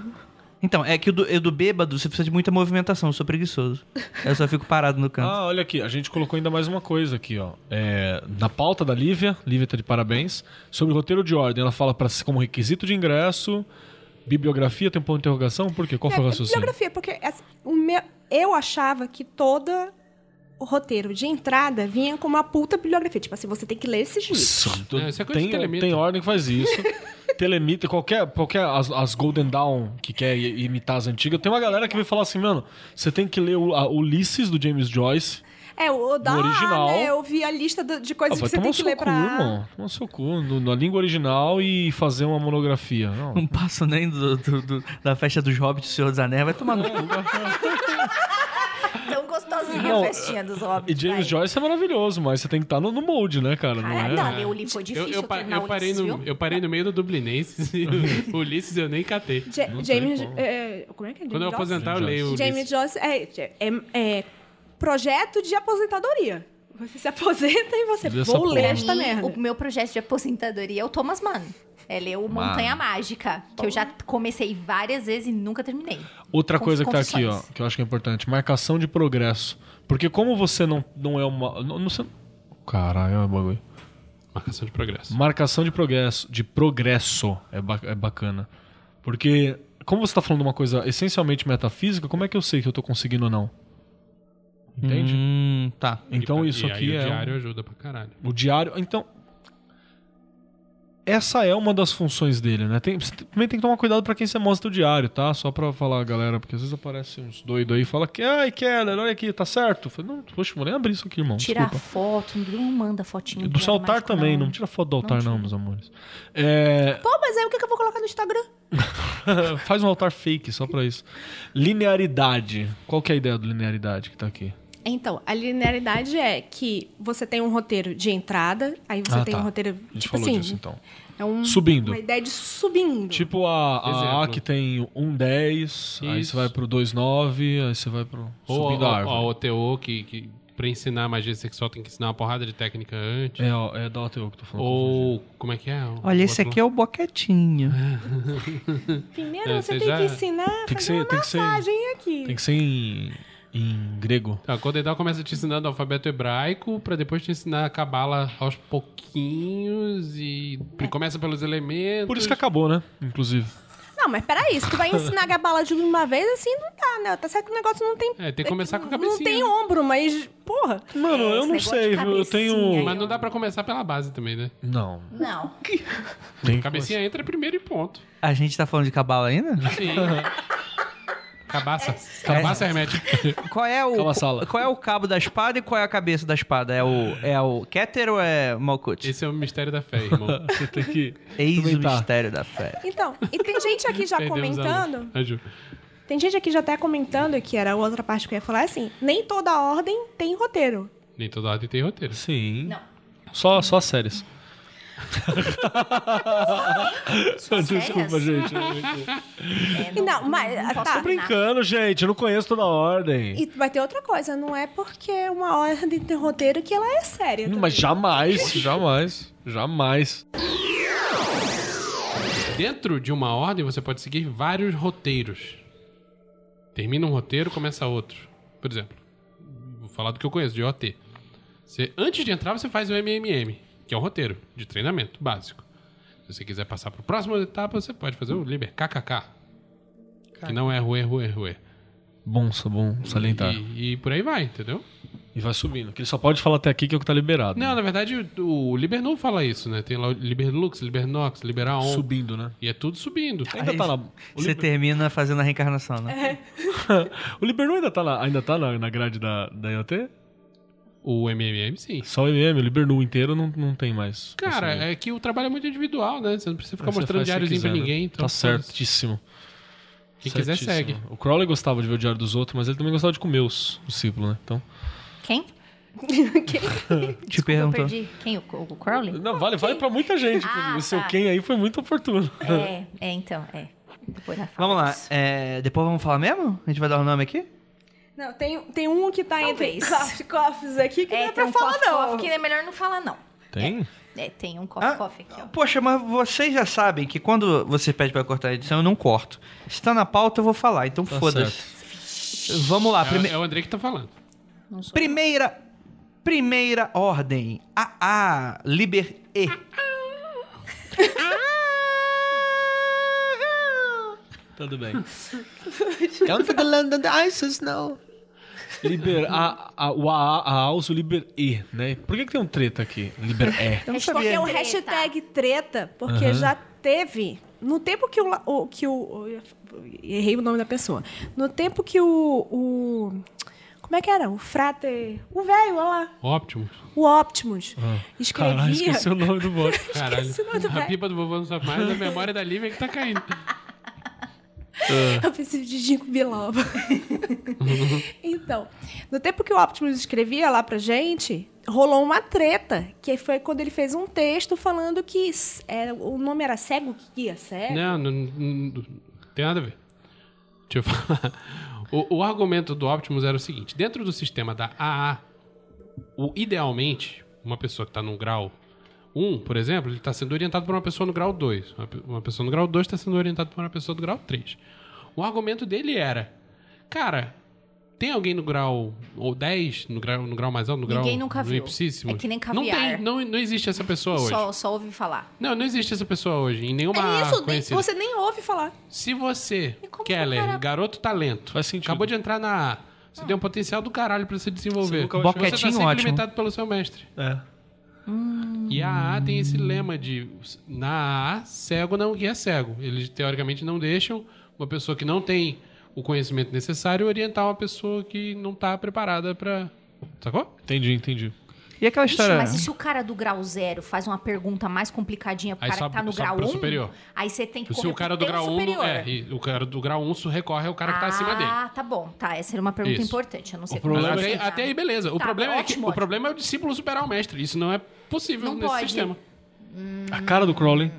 Speaker 2: Então, é que o do, o do bêbado, você precisa de muita movimentação, eu sou preguiçoso. Eu só fico parado no canto.
Speaker 3: Ah, olha aqui, a gente colocou ainda mais uma coisa aqui, ó. É, na pauta da Lívia, Lívia tá de parabéns, sobre o roteiro de ordem. Ela fala para como requisito de ingresso, bibliografia, tem um ponto de interrogação, por quê? Qual foi o
Speaker 7: É,
Speaker 3: raciocínio?
Speaker 7: bibliografia, porque essa- o meu, eu achava que toda o roteiro de entrada vinha com uma puta bibliografia. Tipo assim, você tem que ler esses livros.
Speaker 3: Santo,
Speaker 5: É, isso é coisa de
Speaker 3: tem,
Speaker 5: telemita.
Speaker 3: tem ordem que faz isso. *laughs* telemita, qualquer, qualquer as, as Golden Dawn que quer imitar as antigas, tem uma galera que vai falar assim, mano, você tem que ler o a Ulisses do James Joyce.
Speaker 7: É, o da,
Speaker 3: original-
Speaker 7: né, eu vi a lista do- de
Speaker 3: Ah,
Speaker 7: coisas
Speaker 3: vai
Speaker 7: que você tem que
Speaker 3: seu
Speaker 7: ler
Speaker 3: cu,
Speaker 7: pra...
Speaker 3: irmão. Tomar seu cu, no- na língua original e fazer uma monografia. Não.
Speaker 2: Não passo nem do, do- do- da festa dos hobbits do Senhor dos Anéis, vai tomar no cu. *laughs*
Speaker 3: Não,
Speaker 4: a festinha dos
Speaker 3: E
Speaker 4: hobbits.
Speaker 3: James
Speaker 4: vai.
Speaker 3: Joyce é maravilhoso, mas você tem que estar no, no molde, né, cara? Não
Speaker 4: Cara,
Speaker 3: é?
Speaker 4: não, meu livro foi
Speaker 5: Eu,
Speaker 4: difícil
Speaker 5: eu, pa-
Speaker 4: terminar
Speaker 5: eu parei
Speaker 4: Ulisses,
Speaker 5: no,
Speaker 4: viu?
Speaker 5: eu parei no meio do Dublinenses e *laughs* o Ulisses eu nem catei.
Speaker 7: Ja-
Speaker 3: Não tem
Speaker 7: James...
Speaker 3: como.
Speaker 7: é, como é que é?
Speaker 5: Quando eu
Speaker 7: James
Speaker 5: aposentar, eu leio o
Speaker 7: James. Joyce é, é, é projeto de aposentadoria. Você se aposenta e você, vou ler esta merda.
Speaker 4: o meu projeto de aposentadoria é o Thomas Mann. É ler o Montanha Mágica, que eu já comecei várias vezes e nunca terminei.
Speaker 3: Outra
Speaker 4: Com-
Speaker 3: coisa que tá aqui, ó,
Speaker 4: confissões.
Speaker 3: que eu acho que é importante, marcação de progresso. Porque como você não, não é uma. Não, não, sei- Caralho, é um bagulho.
Speaker 5: Marcação de progresso.
Speaker 3: Marcação de progresso, de progresso é, ba- é bacana. Porque, como você tá falando de uma coisa essencialmente metafísica, como é que eu sei que eu tô conseguindo ou não? Entende?
Speaker 2: Hum, tá.
Speaker 3: Então
Speaker 5: E-
Speaker 3: isso
Speaker 5: e
Speaker 3: aqui
Speaker 5: aí
Speaker 3: é.
Speaker 5: o
Speaker 3: um-
Speaker 5: diário ajuda pra caralho.
Speaker 3: O diário. Então. Essa é uma das funções dele, né? Tem, você também tem que tomar cuidado pra quem você mostra o diário, tá? Só pra falar, galera, porque às vezes aparece uns doidos aí e fala que, ai, Keller, olha aqui, tá certo. Eu falei, não, poxa, vou nem abrir isso aqui, irmão.
Speaker 4: Tirar foto, não manda fotinho.
Speaker 3: Do seu altar
Speaker 4: Mágica,
Speaker 3: também, não. tira foto do altar, não,
Speaker 4: tira.
Speaker 3: meus amores. É,
Speaker 7: Pô, mas aí o que que eu vou colocar no Instagram? *laughs*
Speaker 3: faz um altar fake só pra isso. Linearidade. Qual que é a ideia do linearidade que tá aqui?
Speaker 7: Então, a linearidade é que você tem um roteiro de entrada, aí você
Speaker 3: Ah,
Speaker 7: tem
Speaker 3: tá.
Speaker 7: um roteiro,
Speaker 3: A gente
Speaker 7: tipo
Speaker 3: falou
Speaker 7: assim,
Speaker 3: disso, então.
Speaker 7: é um,
Speaker 3: Subindo.
Speaker 7: uma ideia de subindo.
Speaker 3: Tipo a, a A que tem 1,10, aí
Speaker 5: Isso.
Speaker 3: você vai pro 2,9, aí você vai pro
Speaker 5: Ou
Speaker 3: subindo
Speaker 5: a,
Speaker 3: a árvore.
Speaker 5: a OTO, que, que pra ensinar magia sexual tem que ensinar uma porrada de técnica antes.
Speaker 3: É, ó, é da OTO que eu tô falando.
Speaker 5: Ou, como é que é? O
Speaker 2: Olha, esse aqui é o boquetinho.
Speaker 7: Primeiro
Speaker 5: É,
Speaker 7: você
Speaker 5: você
Speaker 7: tem
Speaker 5: já-
Speaker 7: que ensinar a
Speaker 3: Tem que
Speaker 7: fazer
Speaker 3: ser-
Speaker 7: uma
Speaker 3: tem que ser-
Speaker 7: massagem aqui.
Speaker 3: Tem que ser em, em grego.
Speaker 5: A Codedal começa te ensinando o alfabeto hebraico, pra depois te ensinar a cabala aos pouquinhos e começa pelos elementos.
Speaker 3: Por isso que acabou, né? Inclusive.
Speaker 7: Não, mas peraí, se tu vai ensinar a gabala de uma vez, assim não dá, né? Tá certo que o negócio não tem...
Speaker 5: É, tem que começar com a
Speaker 7: Não
Speaker 5: cabecinha.
Speaker 7: tem ombro, mas, porra...
Speaker 3: Mano, eu
Speaker 4: esse
Speaker 3: não sei? Eu tenho.
Speaker 5: Mas não dá pra começar pela base também, né?
Speaker 3: Não.
Speaker 4: Não.
Speaker 3: Tem
Speaker 5: A cabecinha entra primeiro e ponto.
Speaker 2: A gente tá falando de cabala ainda?
Speaker 5: Sim. *laughs* Cabaça. Cabaça hermética. *laughs*
Speaker 2: Qual é o qual é o cabo da espada e qual é a cabeça da espada? É o é o Keter ou é Malkuth?
Speaker 5: Esse é o mistério da fé, irmão. *laughs*
Speaker 3: Você tem que.
Speaker 2: Eis o mistério da fé.
Speaker 7: Então, e tem gente aqui já
Speaker 5: Perdemos a
Speaker 7: comentando...
Speaker 5: Ju.
Speaker 7: Tem gente aqui já até comentando, que era a outra parte que eu ia falar, assim, nem toda ordem tem roteiro.
Speaker 5: Nem toda ordem tem roteiro.
Speaker 3: Sim.
Speaker 4: Não.
Speaker 3: Só, só as séries. *laughs*
Speaker 4: Só
Speaker 3: Desculpa, gente.
Speaker 4: É,
Speaker 7: Não, mas-
Speaker 4: não
Speaker 7: tá.
Speaker 3: Tô brincando, gente. Eu não conheço toda a ordem.
Speaker 7: E vai ter outra coisa, não é porque é uma ordem tem roteiro que ela é séria.
Speaker 3: Mas
Speaker 7: também.
Speaker 3: jamais, *laughs* jamais, jamais.
Speaker 5: Dentro de uma ordem, você pode seguir vários roteiros. Termina um roteiro, começa outro. Por exemplo, vou falar do que eu conheço, de OT. Você, antes de entrar, você faz o MMM, que é um roteiro de treinamento básico. Se você quiser passar para a próxima etapa, você pode fazer o Liber KKK. Que não é Rue, Rue, Rue.
Speaker 3: Bom, bom salientar.
Speaker 5: E, e por aí vai, entendeu?
Speaker 3: E vai subindo. Que ele só pode falar até aqui que é o que tá liberado.
Speaker 5: Não, na verdade, o, o Liber não fala isso, né? Tem lá o Liber Lux, Liber Nox, Liber Aon.
Speaker 3: Subindo, né?
Speaker 5: E é tudo subindo.
Speaker 3: Ainda tá. O,
Speaker 2: Você
Speaker 3: Liber...
Speaker 2: termina fazendo a reencarnação, né? *laughs*
Speaker 3: o Libernu ainda tá na, ainda tá na, na grade da, da IoT?
Speaker 5: O MMM, sim.
Speaker 3: Só o MM, o Libernu inteiro não, não tem mais.
Speaker 5: Cara,
Speaker 3: possibilidade.
Speaker 5: é que o trabalho é muito individual, né? Você não precisa ficar
Speaker 3: Você
Speaker 5: mostrando
Speaker 3: faz se
Speaker 5: diáriozinho pra
Speaker 3: né?
Speaker 5: ninguém. Então,
Speaker 3: Tá certíssimo.
Speaker 5: Quem quiser,
Speaker 3: Certíssimo.
Speaker 5: segue.
Speaker 3: O Crowley gostava de ver o diário dos outros, mas ele também gostava de comer os discípulos, né? Então.
Speaker 4: Quem? *laughs*
Speaker 2: Te
Speaker 4: Eu
Speaker 2: perguntou.
Speaker 4: perdi. Quem? O, o Crowley?
Speaker 3: Não, vale, vale pra muita gente.
Speaker 4: Ah,
Speaker 3: inclusive. o seu
Speaker 4: tá.
Speaker 3: quem aí foi muito oportuno.
Speaker 4: É, é, então, é. Depois nós
Speaker 2: Vamos lá.
Speaker 4: falamos.
Speaker 2: é, depois vamos falar mesmo? A gente vai dar o nome aqui?
Speaker 7: Não, tem, tem um que tá
Speaker 4: Talvez.
Speaker 7: entre coffee coffees aqui que não
Speaker 4: É,
Speaker 7: é
Speaker 4: tem
Speaker 7: pra
Speaker 4: um
Speaker 7: falar,
Speaker 4: coffee,
Speaker 7: não.
Speaker 4: coffee que é melhor não falar, não.
Speaker 3: Tem?
Speaker 4: É, tem um coffee
Speaker 2: Ah,
Speaker 4: coffee aqui, ó.
Speaker 2: Poxa, mas vocês já sabem que quando você pede pra cortar a edição, eu não corto. Se tá na pauta, eu vou falar, então
Speaker 3: Tá
Speaker 2: foda-se. Vamos lá, prime-
Speaker 5: É, é o André que tá falando.
Speaker 4: Não sou
Speaker 2: primeira primeira ordem. AA, Liber E.
Speaker 3: Tudo bem.
Speaker 6: Down for the London Ices now.
Speaker 3: Liber A, a, o AA, a AUS, o Liber E, né? Por que, que tem um treta aqui? Liber E.
Speaker 2: Eu não
Speaker 7: Porque
Speaker 2: sabia.
Speaker 7: é o
Speaker 4: Treta.
Speaker 7: hashtag treta, porque já teve. No tempo que o, o- que o. eu Errei o nome da pessoa. No tempo que o. o como é que era? O frate. O velho, olha lá.
Speaker 5: Optimus.
Speaker 7: O Optimus. Escrevia.
Speaker 3: Caralho, esqueci o nome do bot.
Speaker 5: Caralho. *laughs*
Speaker 7: Esqueci o nome do
Speaker 5: A
Speaker 7: velho.
Speaker 5: pipa do vovô não sabe mais, a memória da Lívia que tá caindo.
Speaker 7: Eu preciso de Ginkgo biloba. *laughs* então, no tempo que o Optimus escrevia lá pra gente, rolou uma treta, que foi quando ele fez um texto falando que era, o nome era cego que guia cego.
Speaker 5: Não, não, não, não tem nada a ver. Deixa eu falar. O, o argumento do Optimus era o seguinte: dentro do sistema da AA, o, idealmente, uma pessoa que está no grau 1, por exemplo, ele está sendo orientado por uma pessoa no grau 2. Uma, pe- uma pessoa no grau 2 está sendo orientada por uma pessoa do grau 3. O argumento dele era: cara, tem alguém no grau ou 10, no grau, no grau mais alto, no grau
Speaker 4: Ninguém nunca
Speaker 5: no
Speaker 4: viu. É que nem
Speaker 5: Não
Speaker 4: caviar.
Speaker 5: tem, não, não existe essa pessoa hoje.
Speaker 4: Só, só ouvi falar.
Speaker 5: Não, não existe essa pessoa hoje, em nenhuma
Speaker 7: É isso, nem-
Speaker 5: conhecida.
Speaker 7: você nem ouve falar.
Speaker 5: Se você, Keller,
Speaker 4: cara-
Speaker 5: garoto talento,
Speaker 3: Faz sentido.
Speaker 5: acabou de entrar na A, você tem um potencial do caralho pra se desenvolver.
Speaker 3: Você nunca vai
Speaker 5: Você tá sempre
Speaker 2: ótimo.
Speaker 5: limitado pelo seu mestre.
Speaker 3: É.
Speaker 5: E a A tem esse lema de na A, cego não guia cego. Eles teoricamente não deixam uma pessoa que não tem o conhecimento necessário orientar uma pessoa que não tá preparada pra. Sacou?
Speaker 3: Entendi, entendi.
Speaker 2: E aquela
Speaker 4: Ixi,
Speaker 2: história.
Speaker 4: mas e se o cara do grau zero faz uma pergunta mais complicadinha pro
Speaker 5: Aí
Speaker 4: cara
Speaker 5: sobe-
Speaker 4: que tá no grau
Speaker 5: pro
Speaker 4: 1?
Speaker 5: superior.
Speaker 4: Aí você tem que
Speaker 5: Se o cara do grau 1
Speaker 4: superior.
Speaker 5: é, e o cara do grau 1 se recorre ao cara que tá acima dele.
Speaker 4: Ah, tá bom. Tá, essa era uma pergunta
Speaker 5: Isso.
Speaker 4: importante. Eu não sei
Speaker 3: O problema
Speaker 5: até, até aí, beleza. O,
Speaker 4: Tá,
Speaker 5: problema é que,
Speaker 4: ótimo,
Speaker 5: o problema é o discípulo superar o mestre. Isso não é possível
Speaker 4: Não
Speaker 5: nesse
Speaker 4: pode.
Speaker 5: sistema.
Speaker 3: A cara do Crowley.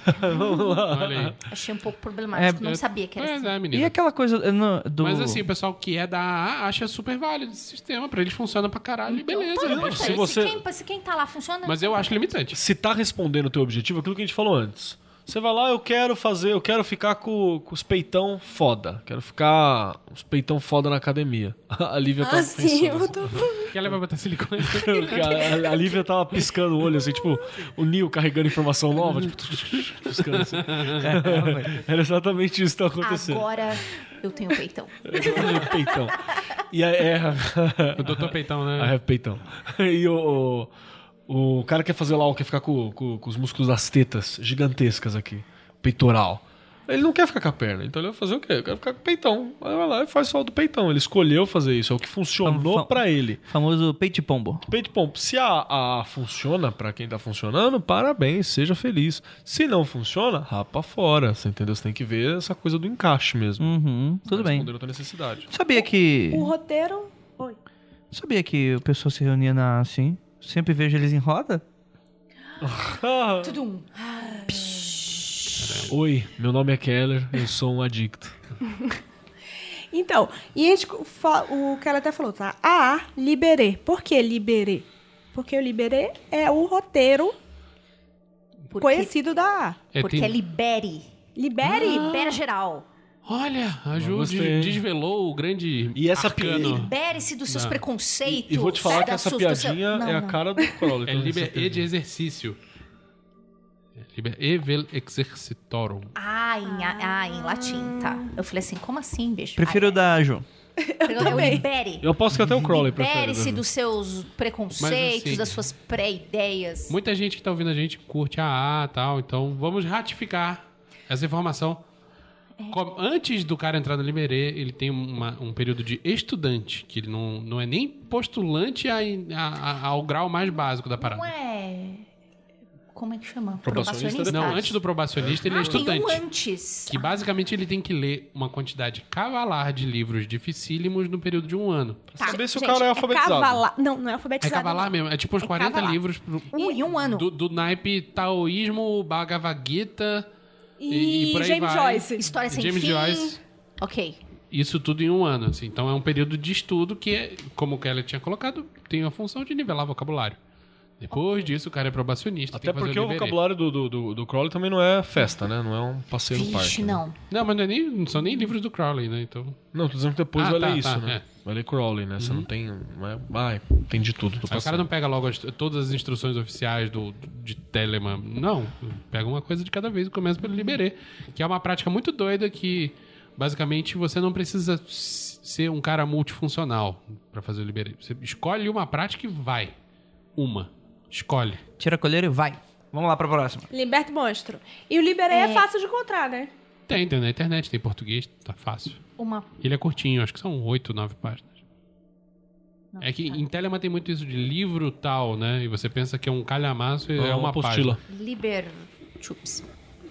Speaker 3: *laughs*
Speaker 5: Olha aí.
Speaker 4: Achei um pouco problemático.
Speaker 2: É,
Speaker 4: não
Speaker 5: é-
Speaker 4: sabia que era assim.
Speaker 5: é,
Speaker 2: E aquela coisa no- do.
Speaker 5: Mas assim, o pessoal que é da AA acha super válido esse sistema. Pra eles funciona pra caralho e beleza.
Speaker 4: Tá,
Speaker 5: né?
Speaker 3: se você-
Speaker 4: se, quem, se quem tá lá funciona...
Speaker 5: Mas eu acho limitante.
Speaker 3: Se tá respondendo o teu objetivo, aquilo que a gente falou antes. Você vai lá, eu quero fazer, eu quero ficar com, com os peitão foda. Quero ficar os peitão foda na academia. *laughs* A Lívia tava
Speaker 7: Ah, sim,
Speaker 3: pensando.
Speaker 7: eu tô... *laughs*
Speaker 5: Quer levar pra botar silicone? *laughs*
Speaker 3: A, a, a Lívia tava piscando o olho, assim, tipo, o Neo carregando informação nova, tipo, piscando assim. Era exatamente isso que tava acontecendo.
Speaker 4: Agora eu tenho peitão.
Speaker 3: peitão. E aí, é.
Speaker 5: o doutor Peitão,
Speaker 3: I
Speaker 5: né?
Speaker 3: have peitão. E o, o, o cara quer fazer lá, quer ficar com, com, com os músculos das tetas gigantescas aqui. Peitoral. Ele não quer ficar com a perna, então ele vai fazer o quê? Eu quero ficar com o peitão. Aí vai lá e faz só o do peitão. Ele escolheu fazer isso, é o que funcionou
Speaker 2: Fam-
Speaker 3: pra ele.
Speaker 2: Famoso peito pombo.
Speaker 3: Peito pombo, se a, a funciona pra quem tá funcionando, parabéns, seja feliz. Se não funciona, rapa fora. Você entendeu? Você tem que ver essa coisa do encaixe mesmo.
Speaker 2: Uhum, tudo bem.
Speaker 3: Responder a tua necessidade.
Speaker 2: Sabia que.
Speaker 7: O roteiro. Oi.
Speaker 2: Sabia que o pessoal se reunia na assim? Sempre vejo eles em roda? *laughs*
Speaker 4: Tudum.
Speaker 3: Oi, meu nome é Keller, eu sou um adicto. *laughs*
Speaker 7: Então, e a gente, o que ela até falou, tá? A, liberê. Por que liberê? Porque o liberê é o roteiro
Speaker 4: Porque,
Speaker 7: conhecido da A.
Speaker 5: É,
Speaker 4: porque
Speaker 5: tem-
Speaker 4: é libere.
Speaker 7: Libere?
Speaker 4: Libera geral.
Speaker 5: Olha, a Ju desvelou o grande
Speaker 3: E essa.
Speaker 4: Libere-se dos seus
Speaker 5: Não.
Speaker 4: preconceitos.
Speaker 3: E vou te falar que essa
Speaker 4: do seu-
Speaker 3: piadinha
Speaker 4: Não,
Speaker 3: é a
Speaker 4: não.
Speaker 3: cara do Crowley.
Speaker 5: É liber e de exercício. É liber e vel exercitorum.
Speaker 4: Ah, em, ah, em latim, tá. Eu falei assim, como assim, bicho?
Speaker 2: Prefiro o da Ju. *laughs*
Speaker 4: Eu, eu libere.
Speaker 3: Eu aposto que até o Crowley prefere.
Speaker 4: Libere-se
Speaker 3: né?
Speaker 4: dos seus preconceitos,
Speaker 5: Mas, assim,
Speaker 4: das suas pré-ideias.
Speaker 5: Muita gente que tá ouvindo a gente curte a A e tal, então vamos ratificar essa informação. Com- Antes do cara entrar no Liberê, ele tem uma- um período de estudante, que ele não, não é nem postulante a- a- a- ao grau mais básico da parada.
Speaker 4: Não é... Como é que chama?
Speaker 3: Probacionista
Speaker 5: Não, antes do probacionista, ele é
Speaker 4: Ah, tem
Speaker 5: estudante.
Speaker 4: um antes.
Speaker 5: Que basicamente ele tem que ler uma quantidade cavalar de livros dificílimos no período de um ano.
Speaker 4: Tá,
Speaker 3: Saber se o
Speaker 4: gente,
Speaker 3: cara é
Speaker 7: É
Speaker 3: alfabetizado.
Speaker 7: cavalar. Não, não é
Speaker 5: É
Speaker 7: alfabetizado.
Speaker 5: cavalar
Speaker 7: não.
Speaker 5: mesmo, é tipo uns
Speaker 4: É
Speaker 5: 40
Speaker 4: cavalar.
Speaker 5: livros pro-
Speaker 4: Um, em um ano.
Speaker 5: do, do naipe taoísmo, Bhagavad Gita
Speaker 7: E,
Speaker 5: e
Speaker 7: James
Speaker 5: vai.
Speaker 7: Joyce.
Speaker 4: História sem
Speaker 5: James
Speaker 4: fim.
Speaker 5: Joyce.
Speaker 4: Ok.
Speaker 5: Isso tudo em um ano, assim. Então é um período de estudo que, é, como o Kelly tinha colocado, tem a função de nivelar vocabulário. Depois disso, o cara é probacionista.
Speaker 3: Até
Speaker 5: tem que fazer
Speaker 3: porque o
Speaker 5: liberê.
Speaker 3: vocabulário do, do, do, do Crowley também não é festa, né? Não é um passeio no parque.
Speaker 4: Vixe,
Speaker 3: né?
Speaker 4: não.
Speaker 5: Não, mas não, é nem, não são nem livros do Crowley, né? Então.
Speaker 3: Não, tô dizendo que depois
Speaker 5: Ah,
Speaker 3: vai
Speaker 5: tá,
Speaker 3: ler isso,
Speaker 5: tá,
Speaker 3: né?
Speaker 5: é.
Speaker 3: Vai ler Crowley, né? Você não tem. Não é... Ai, tem de tudo
Speaker 5: o cara não pega logo as- todas as instruções oficiais do, de Telemann. Não. Pega uma coisa de cada vez e começa pelo Liberê. Que é uma prática muito doida que, basicamente, você não precisa ser um cara multifuncional pra fazer o Liberê. Você escolhe uma prática e vai. Uma. Escolhe.
Speaker 2: Tira a colheira e vai. Vamos lá pra próxima.
Speaker 7: Liberta o monstro. E o liberê é. fácil de encontrar, né?
Speaker 5: Tem, tem na internet, tem português, tá fácil.
Speaker 4: Uma...
Speaker 5: Ele é curtinho, acho que são oito, nove páginas. É que em Telemann tem muito isso de livro tal, né? E você pensa que é um calhamaço e é uma
Speaker 3: apostila.
Speaker 5: página.
Speaker 4: Liber... Chups.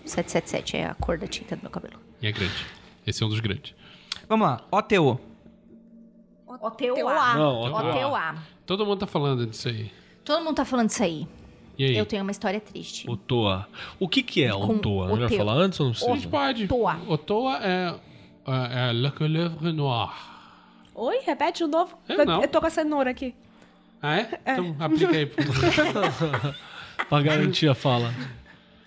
Speaker 4: 777 é a cor da tinta do meu cabelo.
Speaker 5: E é grande. Esse é um dos grandes.
Speaker 2: Vamos lá. OTO.
Speaker 4: OTOA.
Speaker 3: Não,
Speaker 4: OTOA.
Speaker 5: Todo mundo tá falando disso aí.
Speaker 4: Todo mundo tá falando isso aí.
Speaker 5: E aí?
Speaker 4: Eu tenho uma história triste.
Speaker 3: O Toa. O que que é
Speaker 4: Com
Speaker 3: o Toa?
Speaker 4: o
Speaker 3: Não vai falar antes ou não
Speaker 5: A gente
Speaker 3: precisa?
Speaker 5: pode.
Speaker 4: Toa.
Speaker 5: O Toa é, é, é Le Couleuvre Noir.
Speaker 7: Oi, repete de novo.
Speaker 5: Eu não.
Speaker 7: Eu tô com a cenoura aqui.
Speaker 5: Ah, é? Então aplica aí. *laughs*
Speaker 3: Pra garantir a fala.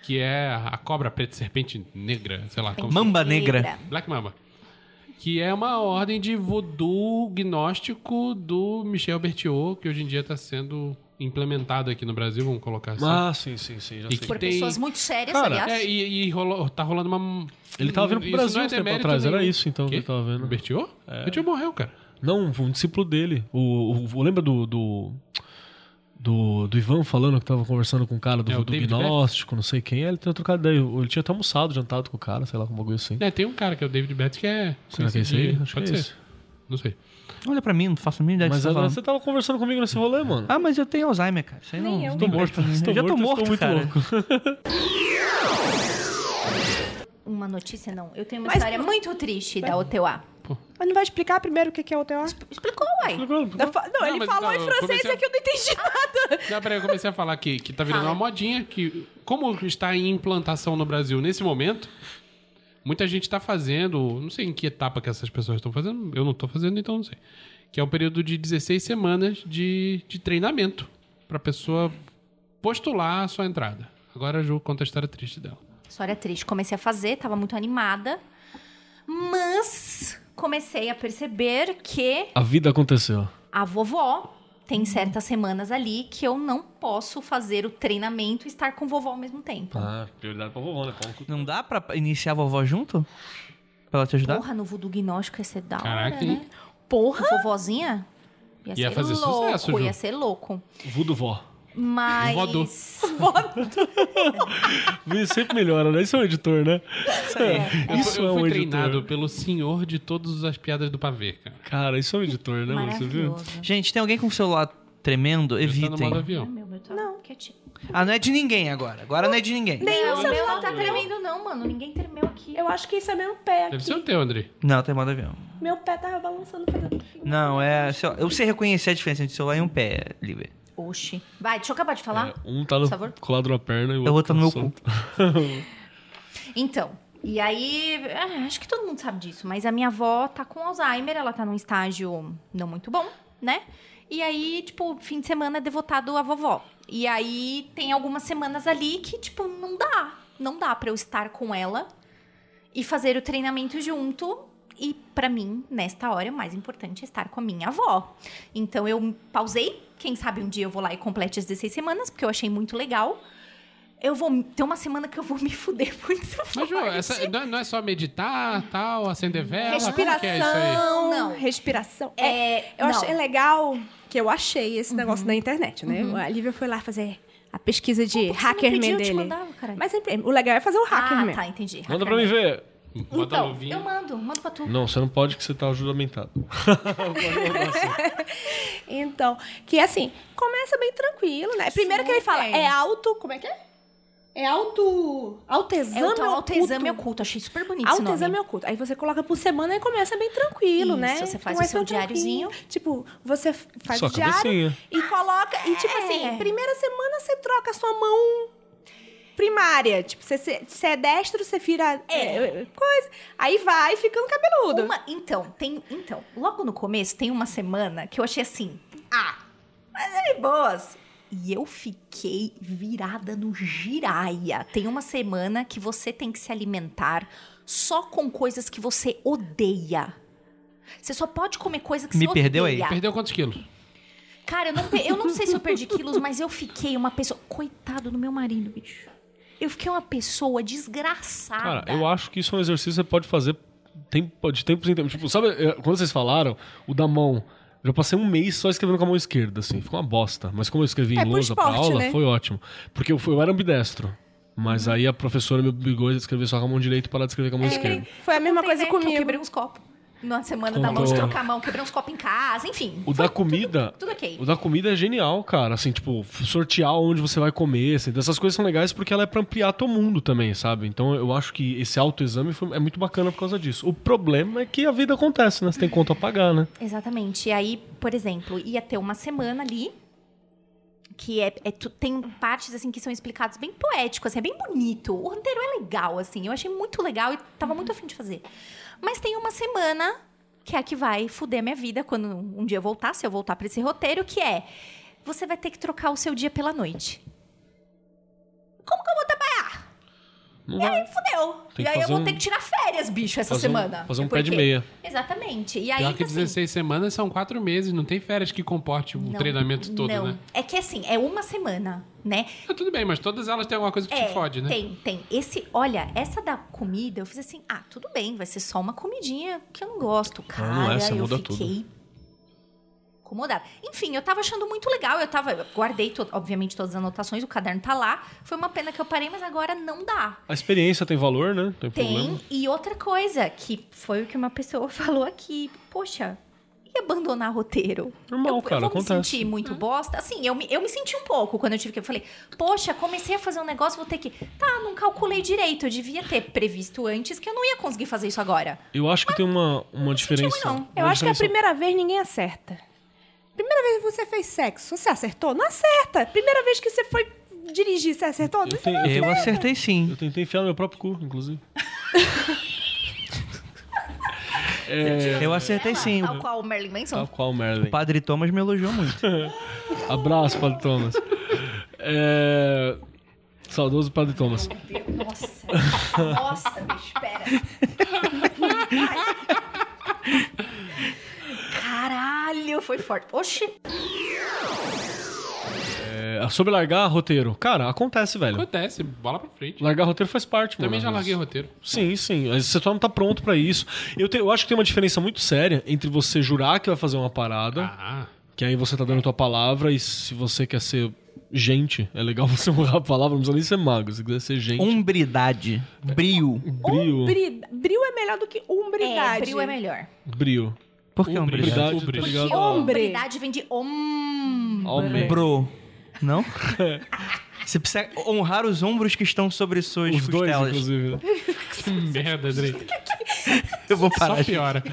Speaker 5: que é a cobra preta serpente negra, sei lá. Como
Speaker 2: Mamba negra.
Speaker 5: Black Mamba. Que é uma ordem de voodoo gnóstico do Michel Berthiaud, que hoje em dia está sendo implementado aqui no Brasil, vamos colocar assim.
Speaker 3: Ah, sim, sim, sim. Já
Speaker 5: E
Speaker 3: sei.
Speaker 5: que
Speaker 4: Por
Speaker 5: tem-
Speaker 4: pessoas muito sérias,
Speaker 3: Cara,
Speaker 4: aliás.
Speaker 5: É, e, e rolou, tá rolando uma.
Speaker 3: Ele tava vindo pro
Speaker 5: Isso
Speaker 3: Brasil
Speaker 5: não é
Speaker 3: uns tempo
Speaker 5: demérito
Speaker 3: atrás, era
Speaker 5: nenhum.
Speaker 3: isso, então, que ele tava vendo.
Speaker 5: O Berthiaud? O Berthiaud morreu, cara.
Speaker 3: Não, um discípulo dele. O, o- o- lembra do, do, do, do Ivan falando que tava conversando com o cara do,
Speaker 5: É, o
Speaker 3: do gnóstico, não sei quem. é, Ele tinha trocado ideia. Ele tinha até almoçado, jantado com o cara, sei lá, com um bagulho assim.
Speaker 5: É, tem um cara que é o David Betts que é.
Speaker 3: Será que é esse aí? Acho
Speaker 5: Pode
Speaker 3: que é
Speaker 5: ser.
Speaker 3: esse.
Speaker 5: Não sei.
Speaker 2: Olha pra mim, não faço a mínima ideia
Speaker 3: Mas
Speaker 2: que você tá
Speaker 3: agora você tava conversando comigo nesse rolê, mano.
Speaker 2: Ah, mas eu tenho Alzheimer, cara. Isso aí não.
Speaker 7: Nem eu.
Speaker 2: não
Speaker 3: tô
Speaker 2: presta
Speaker 3: morto. Estou
Speaker 2: já tô
Speaker 3: morto, estou muito
Speaker 2: cara.
Speaker 3: louco. *laughs*
Speaker 4: Uma notícia, não. Eu tenho uma
Speaker 7: Mas-
Speaker 4: história muito triste da OTOA.
Speaker 7: Mas não vai explicar primeiro o que que é o TO?
Speaker 4: Explicou, uai.
Speaker 7: Eu fa- Não,
Speaker 5: Não,
Speaker 7: ele
Speaker 5: mas
Speaker 7: falou
Speaker 5: não,
Speaker 7: em
Speaker 5: eu
Speaker 7: francês
Speaker 5: comecei a-
Speaker 7: e aqui eu não entendi *laughs* nada.
Speaker 5: Não, peraí, eu comecei a falar que, que tá virando uma modinha, que como está em implantação no Brasil nesse momento, muita gente tá fazendo, não sei em que etapa que essas pessoas estão fazendo, eu não tô fazendo, então não sei. Que é um período de 16 semanas de, de treinamento pra pessoa postular a sua entrada. Agora a Ju conta a história triste dela.
Speaker 4: História triste. Comecei a fazer, tava muito animada. Mas comecei a perceber que
Speaker 3: A vida aconteceu.
Speaker 4: a vovó tem certas semanas ali que eu não posso fazer o treinamento e estar com vovó ao mesmo tempo.
Speaker 3: Ah, prioridade pra vovó, né?
Speaker 2: Não dá pra iniciar a vovó junto? Pra ela te ajudar?
Speaker 4: Porra, no voodoo gnóstico ia ser da hora,
Speaker 5: Caraca,
Speaker 4: né?
Speaker 7: Porra.
Speaker 4: Com vovozinha? Ia,
Speaker 5: Ia
Speaker 4: ser
Speaker 5: fazer
Speaker 4: louco,
Speaker 5: sucesso, Ju.
Speaker 4: ia ser louco.
Speaker 3: Voodoo vó.
Speaker 4: Mas.
Speaker 5: Vodou. *laughs*
Speaker 3: Vê, Sempre melhora, né? Isso é um editor, né? *laughs*
Speaker 5: Eu,
Speaker 3: Isso
Speaker 5: eu
Speaker 3: é um
Speaker 5: fui
Speaker 3: editor.
Speaker 5: treinado pelo senhor de todas as piadas do pavê, cara.
Speaker 3: Cara, isso é um editor, né? Você viu?
Speaker 2: Gente, tem alguém com o celular tremendo?
Speaker 5: Eu no
Speaker 2: Evitem.
Speaker 5: modo avião.
Speaker 4: Tá
Speaker 7: Não.
Speaker 4: quietinho.
Speaker 2: Ah, não é de ninguém agora. Agora não é de ninguém.
Speaker 4: Não, o meu não tá tremendo, não, mano. Ninguém tremeu aqui.
Speaker 7: Eu acho que isso é meu pé aqui.
Speaker 5: Deve ser o teu, André.
Speaker 2: Não, tem modo avião.
Speaker 7: Meu pé tava balançando fazendo.
Speaker 2: Não, é. Eu sei reconhecer a diferença entre celular e um pé, Lívia.
Speaker 4: Oxi. Vai, deixa eu acabar de falar.
Speaker 3: É, um tá no, colado na perna e o
Speaker 2: Eu
Speaker 3: outro
Speaker 2: tá no meu
Speaker 3: solto. *laughs*
Speaker 4: Então, e aí, ah, acho que todo mundo sabe disso, mas a minha avó tá com Alzheimer, ela tá num estágio não muito bom, né? E aí, tipo, fim de semana é devotado à vovó. E aí tem algumas semanas ali que, tipo, não dá. Não dá pra eu estar com ela e fazer o treinamento junto. E pra mim, nesta hora, o mais importante é estar com a minha avó. Então eu pausei. Quem sabe um dia eu vou lá e complete as 16 semanas, porque eu achei muito legal. Eu vou ter uma semana que eu vou me fuder *laughs* muito
Speaker 5: Mas, Ju, essa, não, é, não é só meditar, tal, acender vela? Como que é isso aí?
Speaker 7: Respiração.
Speaker 4: Não.
Speaker 7: Respiração. É,
Speaker 4: É,
Speaker 7: eu
Speaker 4: não.
Speaker 7: achei legal que eu achei esse negócio na internet, né? A Lívia foi lá fazer a pesquisa de
Speaker 4: Pô,
Speaker 7: hackerman
Speaker 4: pediu? Eu te
Speaker 7: dele.
Speaker 4: mandava, caralho.
Speaker 7: Mas sempre- o legal é fazer o hackerman.
Speaker 4: Ah, tá, entendi.
Speaker 3: Manda pra mim ver.
Speaker 5: Bota
Speaker 4: Então,
Speaker 5: luvinha.
Speaker 4: eu mando, mando pra tu.
Speaker 3: Não, você não pode que você tá juramentado. *laughs*
Speaker 7: Então, que assim, começa bem tranquilo, né? Primeiro que ele fala, é auto. Como é que é? É auto. Autoexame.
Speaker 4: É o teu
Speaker 7: oculto.
Speaker 4: autoexame oculto. Achei super bonito.
Speaker 7: Autoexame oculto. Aí você coloca por semana e começa bem tranquilo,
Speaker 4: Isso,
Speaker 7: né?
Speaker 4: você faz
Speaker 7: Começa
Speaker 4: o seu
Speaker 7: tranquilo.
Speaker 4: diáriozinho.
Speaker 7: Tipo, você faz
Speaker 3: Sua
Speaker 7: o diário
Speaker 3: cabecinha.
Speaker 7: e coloca. E tipo
Speaker 4: É.
Speaker 7: assim, primeira semana você troca a sua mão primária. Tipo, você, é destro, você vira é, coisa. Aí vai ficando cabeludo.
Speaker 4: Uma, então, tem. Então, logo no começo tem uma semana que eu achei assim. Ah, mas é de boas. E eu fiquei virada no giraia. Tem uma semana que você tem que se alimentar só com coisas que você odeia. Você só pode comer coisa que
Speaker 2: Me
Speaker 4: você
Speaker 2: perdeu aí.
Speaker 4: odeia.
Speaker 5: Perdeu quantos quilos?
Speaker 4: Cara, eu não, eu não sei se eu perdi *laughs* quilos, mas eu fiquei uma pessoa. Coitado do meu marido, bicho. Eu fiquei uma pessoa desgraçada.
Speaker 3: Cara, eu acho que isso é um exercício que você pode fazer tempo, de tempos em tempos. Tipo, sabe, eh, quando vocês falaram, o da mão. Eu já passei um mês só escrevendo com a mão esquerda, assim. Ficou uma bosta. Mas como eu escrevi
Speaker 7: É
Speaker 3: em lousa pra aula,
Speaker 7: né?
Speaker 3: foi ótimo. Porque eu, fui- eu era ambidestro. Mas aí a professora me obrigou a escrever só com a mão direita e parar de escrever com a mão esquerda.
Speaker 7: Foi a mesma coisa
Speaker 4: né, que Eu
Speaker 7: comigo.
Speaker 4: quebrei uns copos. Na semana da mão de trocar a mão, quebrei uns copos em casa, enfim.
Speaker 3: O da comida.
Speaker 4: Tudo, tudo ok.
Speaker 3: O da comida é genial, cara. Assim, tipo, sortear onde você vai comer. Assim, essas coisas são legais porque ela é pra ampliar teu mundo também, sabe? Então eu acho que esse autoexame foi- é muito bacana por causa disso. O problema é que a vida acontece, né? Você tem conta a pagar, né?
Speaker 4: Exatamente. E aí, por exemplo, ia ter uma semana ali que é, é tem partes assim que são explicadas bem poético, assim, é bem bonito. O roteiro é legal, assim. Eu achei muito legal e tava muito afim de fazer. Mas tem uma semana que é a que vai fuder minha vida quando um dia eu voltar, se eu voltar pra esse roteiro, que é você vai ter que trocar o seu dia pela noite. Como que eu vou?
Speaker 3: Não
Speaker 4: E aí,
Speaker 3: vai.
Speaker 4: fudeu.
Speaker 3: Tem
Speaker 4: e aí eu vou
Speaker 3: um-
Speaker 4: ter que tirar férias, bicho, essa
Speaker 3: fazer um-
Speaker 4: semana.
Speaker 3: fazer um pé de meia.
Speaker 4: Exatamente. E aí,
Speaker 5: Pior que
Speaker 4: assim,
Speaker 5: 16 semanas são 4 meses, não tem férias que comporte o
Speaker 4: não,
Speaker 5: treinamento todo,
Speaker 4: não.
Speaker 5: né?
Speaker 4: É que assim, é uma semana, né?
Speaker 5: Ah, tudo bem, mas todas elas têm alguma coisa que
Speaker 4: É,
Speaker 5: te fode, né?
Speaker 4: tem, tem. Esse, olha, essa da comida, eu fiz assim, ah, tudo bem, vai ser só uma comidinha que eu não gosto. Cara,
Speaker 3: não é,
Speaker 4: eu
Speaker 3: muda
Speaker 4: fiquei incomodada. Enfim, eu tava achando muito legal, eu tava, eu guardei, to- obviamente, todas as anotações, o caderno tá lá. Foi uma pena que eu parei, mas agora não dá.
Speaker 3: A experiência tem valor, né? Tem,
Speaker 4: Tem.
Speaker 3: problema.
Speaker 4: E outra coisa, que foi o que uma pessoa *laughs* falou aqui. Poxa, e abandonar roteiro?
Speaker 3: Normal,
Speaker 4: eu,
Speaker 3: cara,
Speaker 4: eu vou
Speaker 3: acontece.
Speaker 4: me sentir muito bosta. Assim, eu me, eu me senti um pouco quando eu tive que... Eu falei, poxa, comecei a fazer um negócio, vou ter que... Tá, não calculei direito. Eu devia ter previsto antes que eu não ia conseguir fazer isso agora.
Speaker 3: Eu acho que tem uma, uma diferença.
Speaker 4: ruim, não.
Speaker 7: Eu
Speaker 3: uma
Speaker 7: acho que a
Speaker 3: diferença-
Speaker 7: primeira vez ninguém acerta. Primeira vez que você fez sexo, você acertou? Não acerta. Primeira vez que você foi dirigir, você acertou?
Speaker 3: Eu, eu,
Speaker 2: acertei sim.
Speaker 3: eu tentei enfiar no meu próprio cu, inclusive. *laughs*
Speaker 2: Eu acertei sim.
Speaker 4: Tal qual o Merlin Manson.
Speaker 3: Tal qual o Merlin.
Speaker 2: O Padre Thomas me elogiou muito. *laughs*
Speaker 3: Abraço, Padre Thomas. É... Saudoso Padre Thomas.
Speaker 4: Nossa, *laughs* nossa, bicho, pera. Caralho, foi forte. Oxi.
Speaker 3: É, sobre largar roteiro. Cara, acontece, velho.
Speaker 5: Acontece, bola pra frente.
Speaker 3: Largar roteiro faz parte, mano.
Speaker 5: Também já larguei roteiro.
Speaker 3: Sim, sim. Mas Você só não tá pronto pra isso. Eu, te- eu acho que tem uma diferença muito séria entre você jurar que vai fazer uma parada
Speaker 5: Ah,
Speaker 3: Que aí você tá dando tua palavra e se você quer ser gente, é legal *laughs* você honrar a palavra, não precisa nem ser mago. Se quiser ser gente,
Speaker 2: Umbridade. Brio.
Speaker 3: brio.
Speaker 7: Umbri- Brio é melhor do que
Speaker 4: É,
Speaker 7: umbridade.
Speaker 4: brio é melhor.
Speaker 3: Brio.
Speaker 2: Por que umbridade?
Speaker 3: Umbridade, tá ligado?
Speaker 4: Porque
Speaker 7: Hombre.
Speaker 4: hombridade vem de om.
Speaker 3: Homem.
Speaker 2: Bro. Não? *laughs* Você precisa honrar os ombros que estão sobre suas
Speaker 3: Os dois,
Speaker 2: costelas.
Speaker 3: inclusive. né?
Speaker 5: Que merda, Drake. *laughs*
Speaker 2: Eu vou
Speaker 5: Só
Speaker 2: parar. de-
Speaker 5: piora.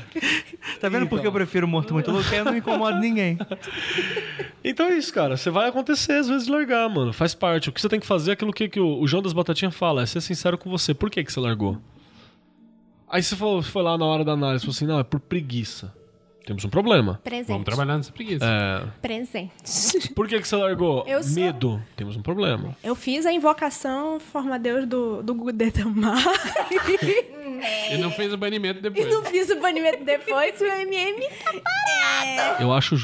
Speaker 2: Tá vendo por que eu prefiro morto muito louco? Porque eu não incomodo ninguém.
Speaker 3: Então é isso, cara. Você vai acontecer às vezes de largar, mano. Faz parte. O que você tem que fazer é aquilo que, que o, João das Batatinhas fala, é ser sincero com você. Por que, que você largou? Aí você falou, foi lá na hora da análise, falou assim, não, é por preguiça. Temos um problema.
Speaker 7: Presente.
Speaker 5: Vamos trabalhar nessa preguiça.
Speaker 3: É.
Speaker 7: Presente. *laughs*
Speaker 3: Por que, que você largou?
Speaker 7: Eu sou-
Speaker 3: Medo. Temos um problema.
Speaker 7: Eu fiz a invocação Forma Deus do, do Gudetamar.
Speaker 5: E não fez o banimento depois.
Speaker 7: e não fiz o banimento depois, o MM
Speaker 3: Eu acho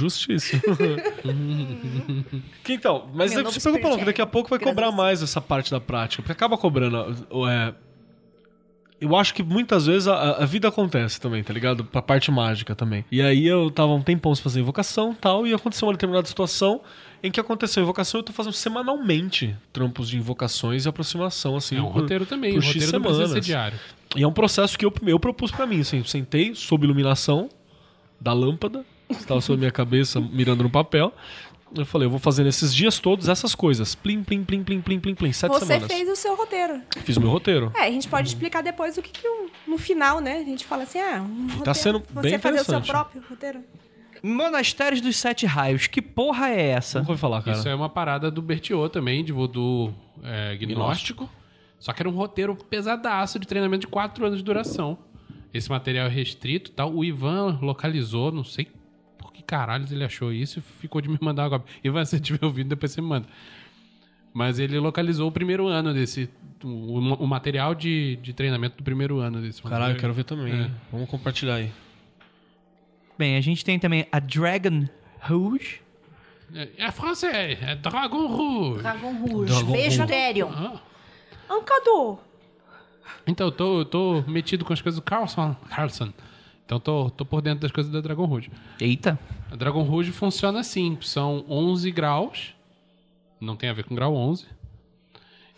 Speaker 3: que então, mas
Speaker 4: Meu
Speaker 3: é, você não, que daqui a pouco vai
Speaker 4: Graças
Speaker 3: cobrar mais essa parte da prática. Porque acaba cobrando. é, eu acho que muitas vezes a, a vida acontece também, tá ligado? Pra parte mágica também. E aí eu tava um tempão sem fazer invocação e tal, e aconteceu uma determinada situação em que aconteceu a invocação. Eu tô fazendo semanalmente trampos de invocações e aproximação, assim.
Speaker 5: É um
Speaker 3: por-
Speaker 5: roteiro também.
Speaker 3: por
Speaker 5: O roteiro precisa ser
Speaker 3: semanas.
Speaker 5: diário.
Speaker 3: E é um processo que eu, eu propus pra mim, assim, sentei sob iluminação da lâmpada, que estava sobre minha cabeça, mirando no papel. Eu falei, eu vou fazer nesses dias todos essas coisas. Plim, plim, plim, plim, plim, plim, plim. Sete
Speaker 7: Você
Speaker 3: semanas.
Speaker 7: fez o seu roteiro.
Speaker 3: Fiz o meu roteiro.
Speaker 7: É, a gente pode explicar depois o que, que o- no final, né? A gente fala assim, ah, um roteiro,
Speaker 3: sendo
Speaker 7: você
Speaker 3: bem
Speaker 7: fazer o seu
Speaker 3: interessante.
Speaker 7: próprio roteiro.
Speaker 2: Monastérios dos Sete Raios. Que porra é essa?
Speaker 3: Nunca ouvi falar, cara.
Speaker 5: Isso é uma parada do Bertiot também, de voodoo é, gnóstico. Só que era um roteiro pesadaço de treinamento de 4 anos de duração. Esse material é restrito e tal. O Ivan localizou, não sei caralhos ele achou isso e ficou de me mandar agora. Ivan, se você *laughs* tiver ouvido, depois você me manda. Mas ele localizou o primeiro ano desse. O, o material de, de treinamento do primeiro ano desse
Speaker 3: Caralho, eu quero ver também.
Speaker 5: É.
Speaker 3: Vamos compartilhar aí.
Speaker 2: Bem, a gente tem também a Dragon Rouge.
Speaker 5: É, é francês, é Dragon Rouge.
Speaker 4: Dragon Rouge.
Speaker 3: Dragon
Speaker 4: Beijo,
Speaker 3: Rouge.
Speaker 4: Therion.
Speaker 5: Ah.
Speaker 7: Ancador,
Speaker 5: Então, eu tô, eu tô metido com as coisas do Carlson. Carlson. Então, tô, tô por dentro das coisas da Dragon Rouge.
Speaker 2: Eita.
Speaker 5: A Dragon Rouge funciona assim: são 11 graus, não tem a ver com grau 11.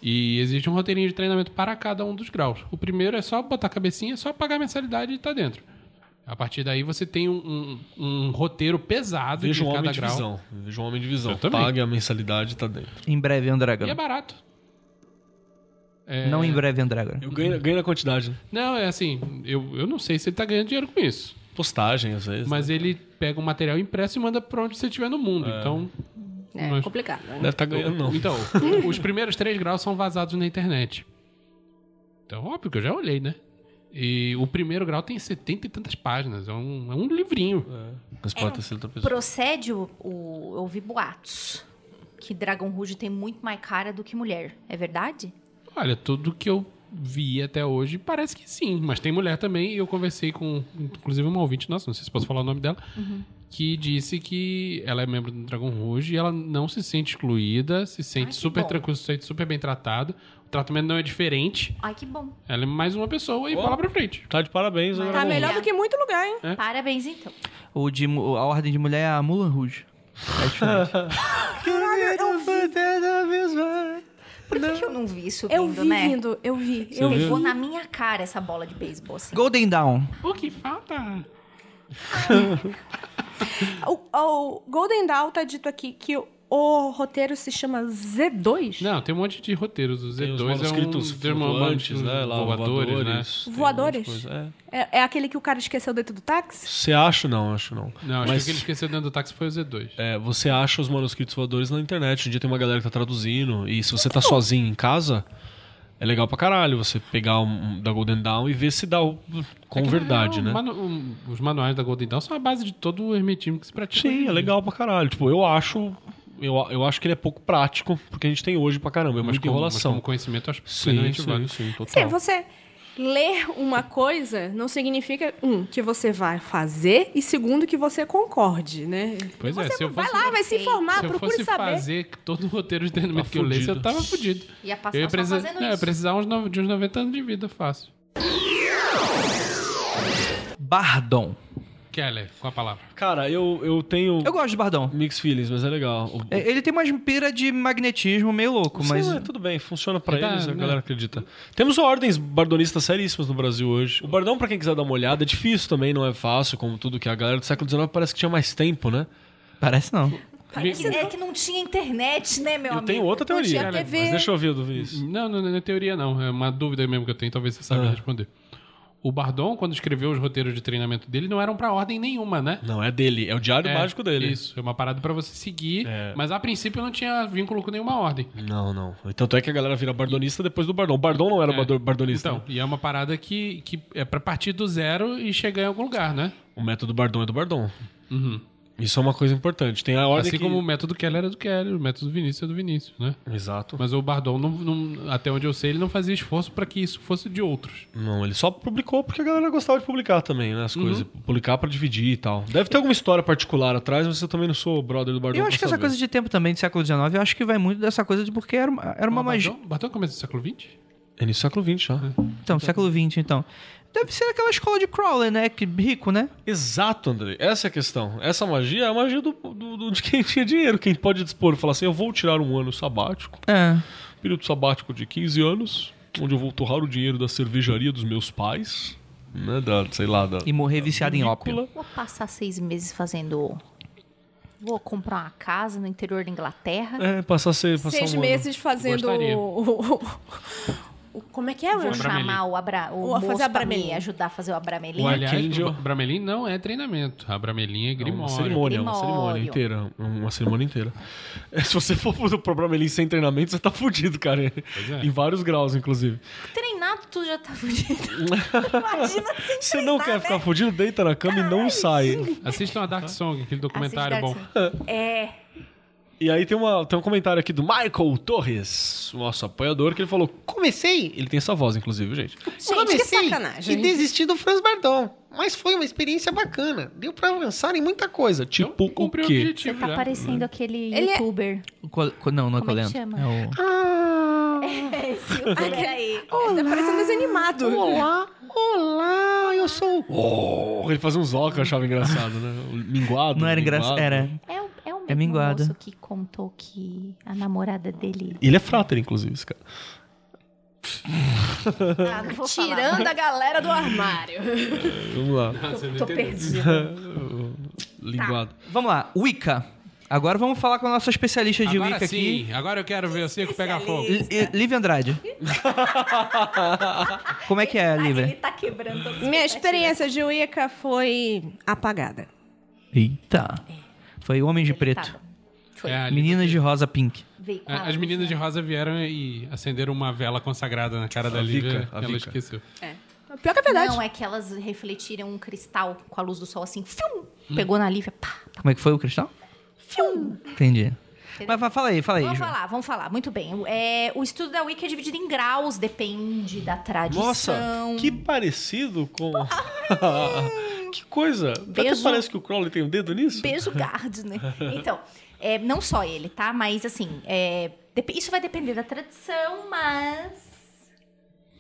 Speaker 5: E existe um roteirinho de treinamento para cada um dos graus. O primeiro é só botar a cabecinha, só pagar a mensalidade e tá dentro. A partir daí você tem um, um- um roteiro pesado
Speaker 3: Veja
Speaker 5: de
Speaker 3: um
Speaker 5: cada
Speaker 3: homem de
Speaker 5: grau.
Speaker 3: visão. Veja um homem de visão. Pague a mensalidade e tá dentro.
Speaker 2: Em breve, Andragon.
Speaker 5: E é barato. É-
Speaker 2: Não em breve, Andragon.
Speaker 3: Eu ganho, ganho na quantidade. né?
Speaker 5: Não, é assim, eu, eu não sei se ele tá ganhando dinheiro com isso.
Speaker 3: Postagem, às vezes.
Speaker 5: Mas ele pega um material impresso e manda pra onde você estiver no mundo. Então.
Speaker 4: É
Speaker 5: Mas-
Speaker 4: complicado. né?
Speaker 3: Deve estar ganhando, não.
Speaker 5: Então, *laughs* os primeiros três graus são vazados na internet. Então, óbvio que eu já olhei, né? E o primeiro grau tem setenta e tantas páginas. É um, é um livrinho.
Speaker 3: Outra pessoa.
Speaker 4: Procede o, o- Eu ouvi boatos. Que Dragon Rouge tem muito mais cara do que mulher. É verdade?
Speaker 5: Olha, tudo que eu vi até hoje parece que sim. Mas tem mulher também. E eu conversei com, inclusive, uma ouvinte nossa, não sei se posso falar o nome dela, que disse que ela é membro do Dragon Rouge e ela não se sente excluída, se sente
Speaker 4: Ai,
Speaker 5: super tranquila, se sente super bem tratado. O tratamento não é diferente.
Speaker 4: Ai, que bom.
Speaker 5: Ela é mais uma pessoa e bola pra frente.
Speaker 3: Tá de parabéns,
Speaker 4: Mas-
Speaker 3: Dragon
Speaker 7: tá melhor do que muito lugar, hein?
Speaker 5: É.
Speaker 4: Parabéns, então.
Speaker 2: O de, a ordem de mulher é a Mulan Rouge. É diferente. *laughs*
Speaker 4: Por que, que eu não vi isso vindo,
Speaker 7: Eu vi
Speaker 4: né?
Speaker 7: vindo, eu vi.
Speaker 3: Você
Speaker 7: Eu
Speaker 3: viu?
Speaker 4: Pegou na minha cara essa bola de beisebol, assim.
Speaker 2: Golden Dawn.
Speaker 5: O que falta? *laughs*
Speaker 7: O, o Golden Dawn tá dito aqui que o, roteiro se chama Z2.
Speaker 5: Não, tem um monte de roteiros. O
Speaker 3: Tem os
Speaker 5: Z2 é um
Speaker 3: manuscritos flutuantes, né? Lá,
Speaker 5: voadores, né?
Speaker 3: um monte de
Speaker 7: Voadores?
Speaker 3: coisa. É.
Speaker 7: É, é aquele que o cara esqueceu dentro do táxi?
Speaker 3: Você acha? Não, acho não.
Speaker 5: Não, acho
Speaker 3: Mas-
Speaker 5: que o que ele esqueceu dentro do táxi foi o Z2.
Speaker 3: É, você acha os manuscritos voadores na internet. Um dia tem uma galera que tá traduzindo. E se você tá sozinho em casa, é legal pra caralho você pegar um, um da Golden Dawn e ver se dá o, com
Speaker 5: É
Speaker 3: verdade,
Speaker 5: na
Speaker 3: né?
Speaker 5: manu- o- os manuais da Golden Dawn são a base de todo o hermetismo que se pratica.
Speaker 3: Sim, é legal pra caralho. Tipo, eu acho. Eu, eu acho que ele é pouco prático porque a gente tem hoje pra caramba. É
Speaker 5: Mas
Speaker 3: muita
Speaker 5: como, mas
Speaker 3: enrolação.
Speaker 5: como conhecimento, eu acho
Speaker 3: Sim,
Speaker 5: plenamente
Speaker 3: sim,
Speaker 5: válido.
Speaker 3: sim,
Speaker 7: Sim,
Speaker 3: total.
Speaker 7: você ler uma coisa não significa, um, que você vai fazer e segundo, que você concorde, né?
Speaker 5: Pois é,
Speaker 7: Você
Speaker 5: se eu
Speaker 7: vai
Speaker 5: fosse,
Speaker 7: lá, vai se informar,
Speaker 5: se eu
Speaker 7: procure
Speaker 5: fosse
Speaker 7: saber.
Speaker 5: fazer todo o roteiro de treinamento
Speaker 3: Tá
Speaker 5: que eu lesse, eu
Speaker 3: fudido.
Speaker 5: tava fudido.
Speaker 4: Ia passar
Speaker 5: Eu ia precisar,
Speaker 4: fazendo
Speaker 5: não, eu ia
Speaker 4: isso.
Speaker 5: precisar uns de uns 90 anos de vida, fácil.
Speaker 2: Bardon.
Speaker 5: Keller, com a palavra.
Speaker 3: Cara, eu, eu tenho
Speaker 2: Eu gosto de Bardão.
Speaker 3: mixed feelings, mas é legal. O-
Speaker 2: É, Ele tem umas pira de magnetismo meio louco,
Speaker 3: Sim,
Speaker 2: mas.
Speaker 3: mas tudo bem, funciona pra
Speaker 5: Ele tá,
Speaker 3: eles, a
Speaker 5: né?
Speaker 3: galera acredita. Temos ordens bardonistas seríssimas no Brasil hoje. O Bardão, pra quem quiser dar uma olhada, é difícil também, não é fácil, como tudo que a galera do século XIX parece que tinha mais tempo, né?
Speaker 2: Parece não.
Speaker 4: É que não tinha internet, né, meu
Speaker 3: eu
Speaker 4: amigo?
Speaker 3: tenho outra
Speaker 7: Não
Speaker 3: teoria,
Speaker 7: tinha TV.
Speaker 3: mas deixa eu ouvir do Vinícius.
Speaker 5: Não, não, não é teoria não. É uma dúvida mesmo que eu tenho, talvez você saiba
Speaker 3: Ah.
Speaker 5: responder. O Bardon, quando escreveu os roteiros de treinamento dele, não eram pra ordem nenhuma, né?
Speaker 3: Não, é dele, é o diário
Speaker 5: É,
Speaker 3: mágico dele.
Speaker 5: Isso, é uma parada pra você seguir,
Speaker 3: É.
Speaker 5: mas a princípio não tinha vínculo com nenhuma ordem.
Speaker 3: Não, não. Tanto é que a galera vira bardonista depois do Bardão. O Bardão não era
Speaker 5: É.
Speaker 3: bardo- bardonista.
Speaker 5: Então, e é uma parada que, que é pra partir do zero e chegar em algum lugar, né?
Speaker 3: O método Bardon é do Bardon.
Speaker 5: Uhum.
Speaker 3: Isso é uma coisa importante. Tem a ordem
Speaker 5: Assim
Speaker 3: que...
Speaker 5: como o método Keller é do Keller, o método Vinícius é do Vinícius, né?
Speaker 3: Exato.
Speaker 5: Mas o Bardon, não, não- até onde eu sei, ele não fazia esforço pra que isso fosse de outros.
Speaker 3: Não, ele só publicou porque a galera gostava de publicar também, né? As coisas. Publicar pra dividir e tal. Deve ter alguma história particular atrás, mas eu também não sou brother do Bardon
Speaker 2: Eu acho que essa coisa de tempo também do século XIX, eu acho que vai muito dessa coisa de porque era uma, era uma
Speaker 5: O
Speaker 2: magia.
Speaker 5: Bardon, Bardon começa no século XX?
Speaker 3: É no século XX já.
Speaker 2: Então, século XX, então. Deve ser aquela escola de Crowley, né? Que rico, né?
Speaker 3: Exato, André. Essa é a questão. Essa magia é a magia do, do- do- de quem tinha dinheiro, quem pode dispor. Falar assim, eu vou tirar um ano sabático,
Speaker 2: É.
Speaker 3: período sabático de 15 anos, onde eu vou torrar o dinheiro da cervejaria dos meus pais, né? Da, sei lá, da...
Speaker 2: E morrer viciado em ópio.
Speaker 4: Vou passar seis meses fazendo. Vou comprar uma casa no interior da Inglaterra.
Speaker 3: É, passar, ser, passar
Speaker 7: Seis
Speaker 3: um ano.
Speaker 7: meses fazendo
Speaker 5: Gostaria.
Speaker 7: o, o- o- Como é que é? O-
Speaker 4: chamar o, Abra, o
Speaker 7: Vou fazer
Speaker 4: moço
Speaker 7: a
Speaker 4: pra me
Speaker 7: Bramelinha.
Speaker 4: ajudar a fazer o Abramelim.
Speaker 5: O, aliás, o Bramelin não é treinamento. A Bramelin é
Speaker 3: É
Speaker 5: grimório.
Speaker 3: uma cerimônia, uma
Speaker 4: Grimório.
Speaker 3: cerimônia inteira. Uma cerimônia inteira. É, Se você for pro ali sem treinamento, você tá fudido, cara.
Speaker 5: é.
Speaker 3: Em vários graus, inclusive.
Speaker 4: Treinado, tu já tá fudido. *laughs* Imagina sem
Speaker 3: Você não quer
Speaker 4: né?
Speaker 3: ficar fudido, deita na cama e não sai.
Speaker 5: Assistam a Dark Song, aquele documentário
Speaker 4: Assiste
Speaker 5: bom.
Speaker 4: É.
Speaker 3: E aí tem, uma, tem um comentário aqui do Michael Torres, o nosso apoiador, que ele falou: Comecei. Ele tem essa voz, inclusive, gente.
Speaker 7: Gente, que sacanagem.
Speaker 6: E desisti do Franz Bardon. Mas foi uma experiência bacana. Deu pra avançar em muita coisa.
Speaker 3: Tipo, o quê?
Speaker 4: Você tá
Speaker 5: já.
Speaker 4: parecendo aquele
Speaker 7: Ele é-
Speaker 4: youtuber.
Speaker 2: Co- co- não, não é
Speaker 4: Como é que chama?
Speaker 2: É o...
Speaker 6: Ah, *laughs*
Speaker 4: É esse youtuber *laughs* aí.
Speaker 7: Tá parecendo desanimado.
Speaker 6: olá, olá, eu sou...
Speaker 3: Oh, ele fazia uns óculos, eu achava engraçado, né? O Minguado.
Speaker 2: Não era engraçado. Era.
Speaker 4: É o, é o mesmo
Speaker 2: É
Speaker 4: moço que contou que a namorada dele...
Speaker 3: Ele é frater, inclusive, esse cara.
Speaker 4: Ah, não vou falar.
Speaker 7: Tirando a galera do armário.
Speaker 3: Vamos lá.
Speaker 4: Tô perdida. *laughs*
Speaker 3: Linguado.
Speaker 2: Vamos lá, Wicca. Agora vamos falar com a nossa especialista de
Speaker 5: Agora
Speaker 2: Wicca
Speaker 5: sim,
Speaker 2: aqui.
Speaker 5: agora eu quero ver o circo pegar fogo.
Speaker 2: Lívia Andrade. *laughs* Como é que é,
Speaker 4: Ai, ele
Speaker 2: Lívia?
Speaker 4: tá quebrando
Speaker 7: Minha experiência de Wicca foi apagada.
Speaker 2: Eita. Foi Homem de Preto.
Speaker 4: Foi.
Speaker 5: É, a
Speaker 2: Meninas de Rosa Pink.
Speaker 5: É,
Speaker 4: a
Speaker 5: As meninas de rosa vieram e acenderam uma vela consagrada na cara da
Speaker 3: A
Speaker 5: Lívia.
Speaker 3: Vika, a
Speaker 5: ela
Speaker 3: Vika.
Speaker 5: esqueceu.
Speaker 7: Pior que é verdade.
Speaker 4: Não, é que elas refletiram um cristal com a luz do sol assim, fium,
Speaker 5: Hum.
Speaker 4: pegou na Lívia, pá,
Speaker 2: Como é que foi o cristal? Entendi. Mas fala aí, fala aí,
Speaker 4: Vamos
Speaker 2: Ju.
Speaker 4: falar, vamos falar. Muito bem. É, o estudo da Wicca é dividido em graus, depende da tradição.
Speaker 3: Nossa, que parecido com. *laughs* que coisa. Até
Speaker 4: Beijo.
Speaker 3: parece que o Crowley tem o dedo nisso.
Speaker 4: Beijo Gardner. Então, é, não só ele, tá? Mas assim, é, isso vai depender da tradição, mas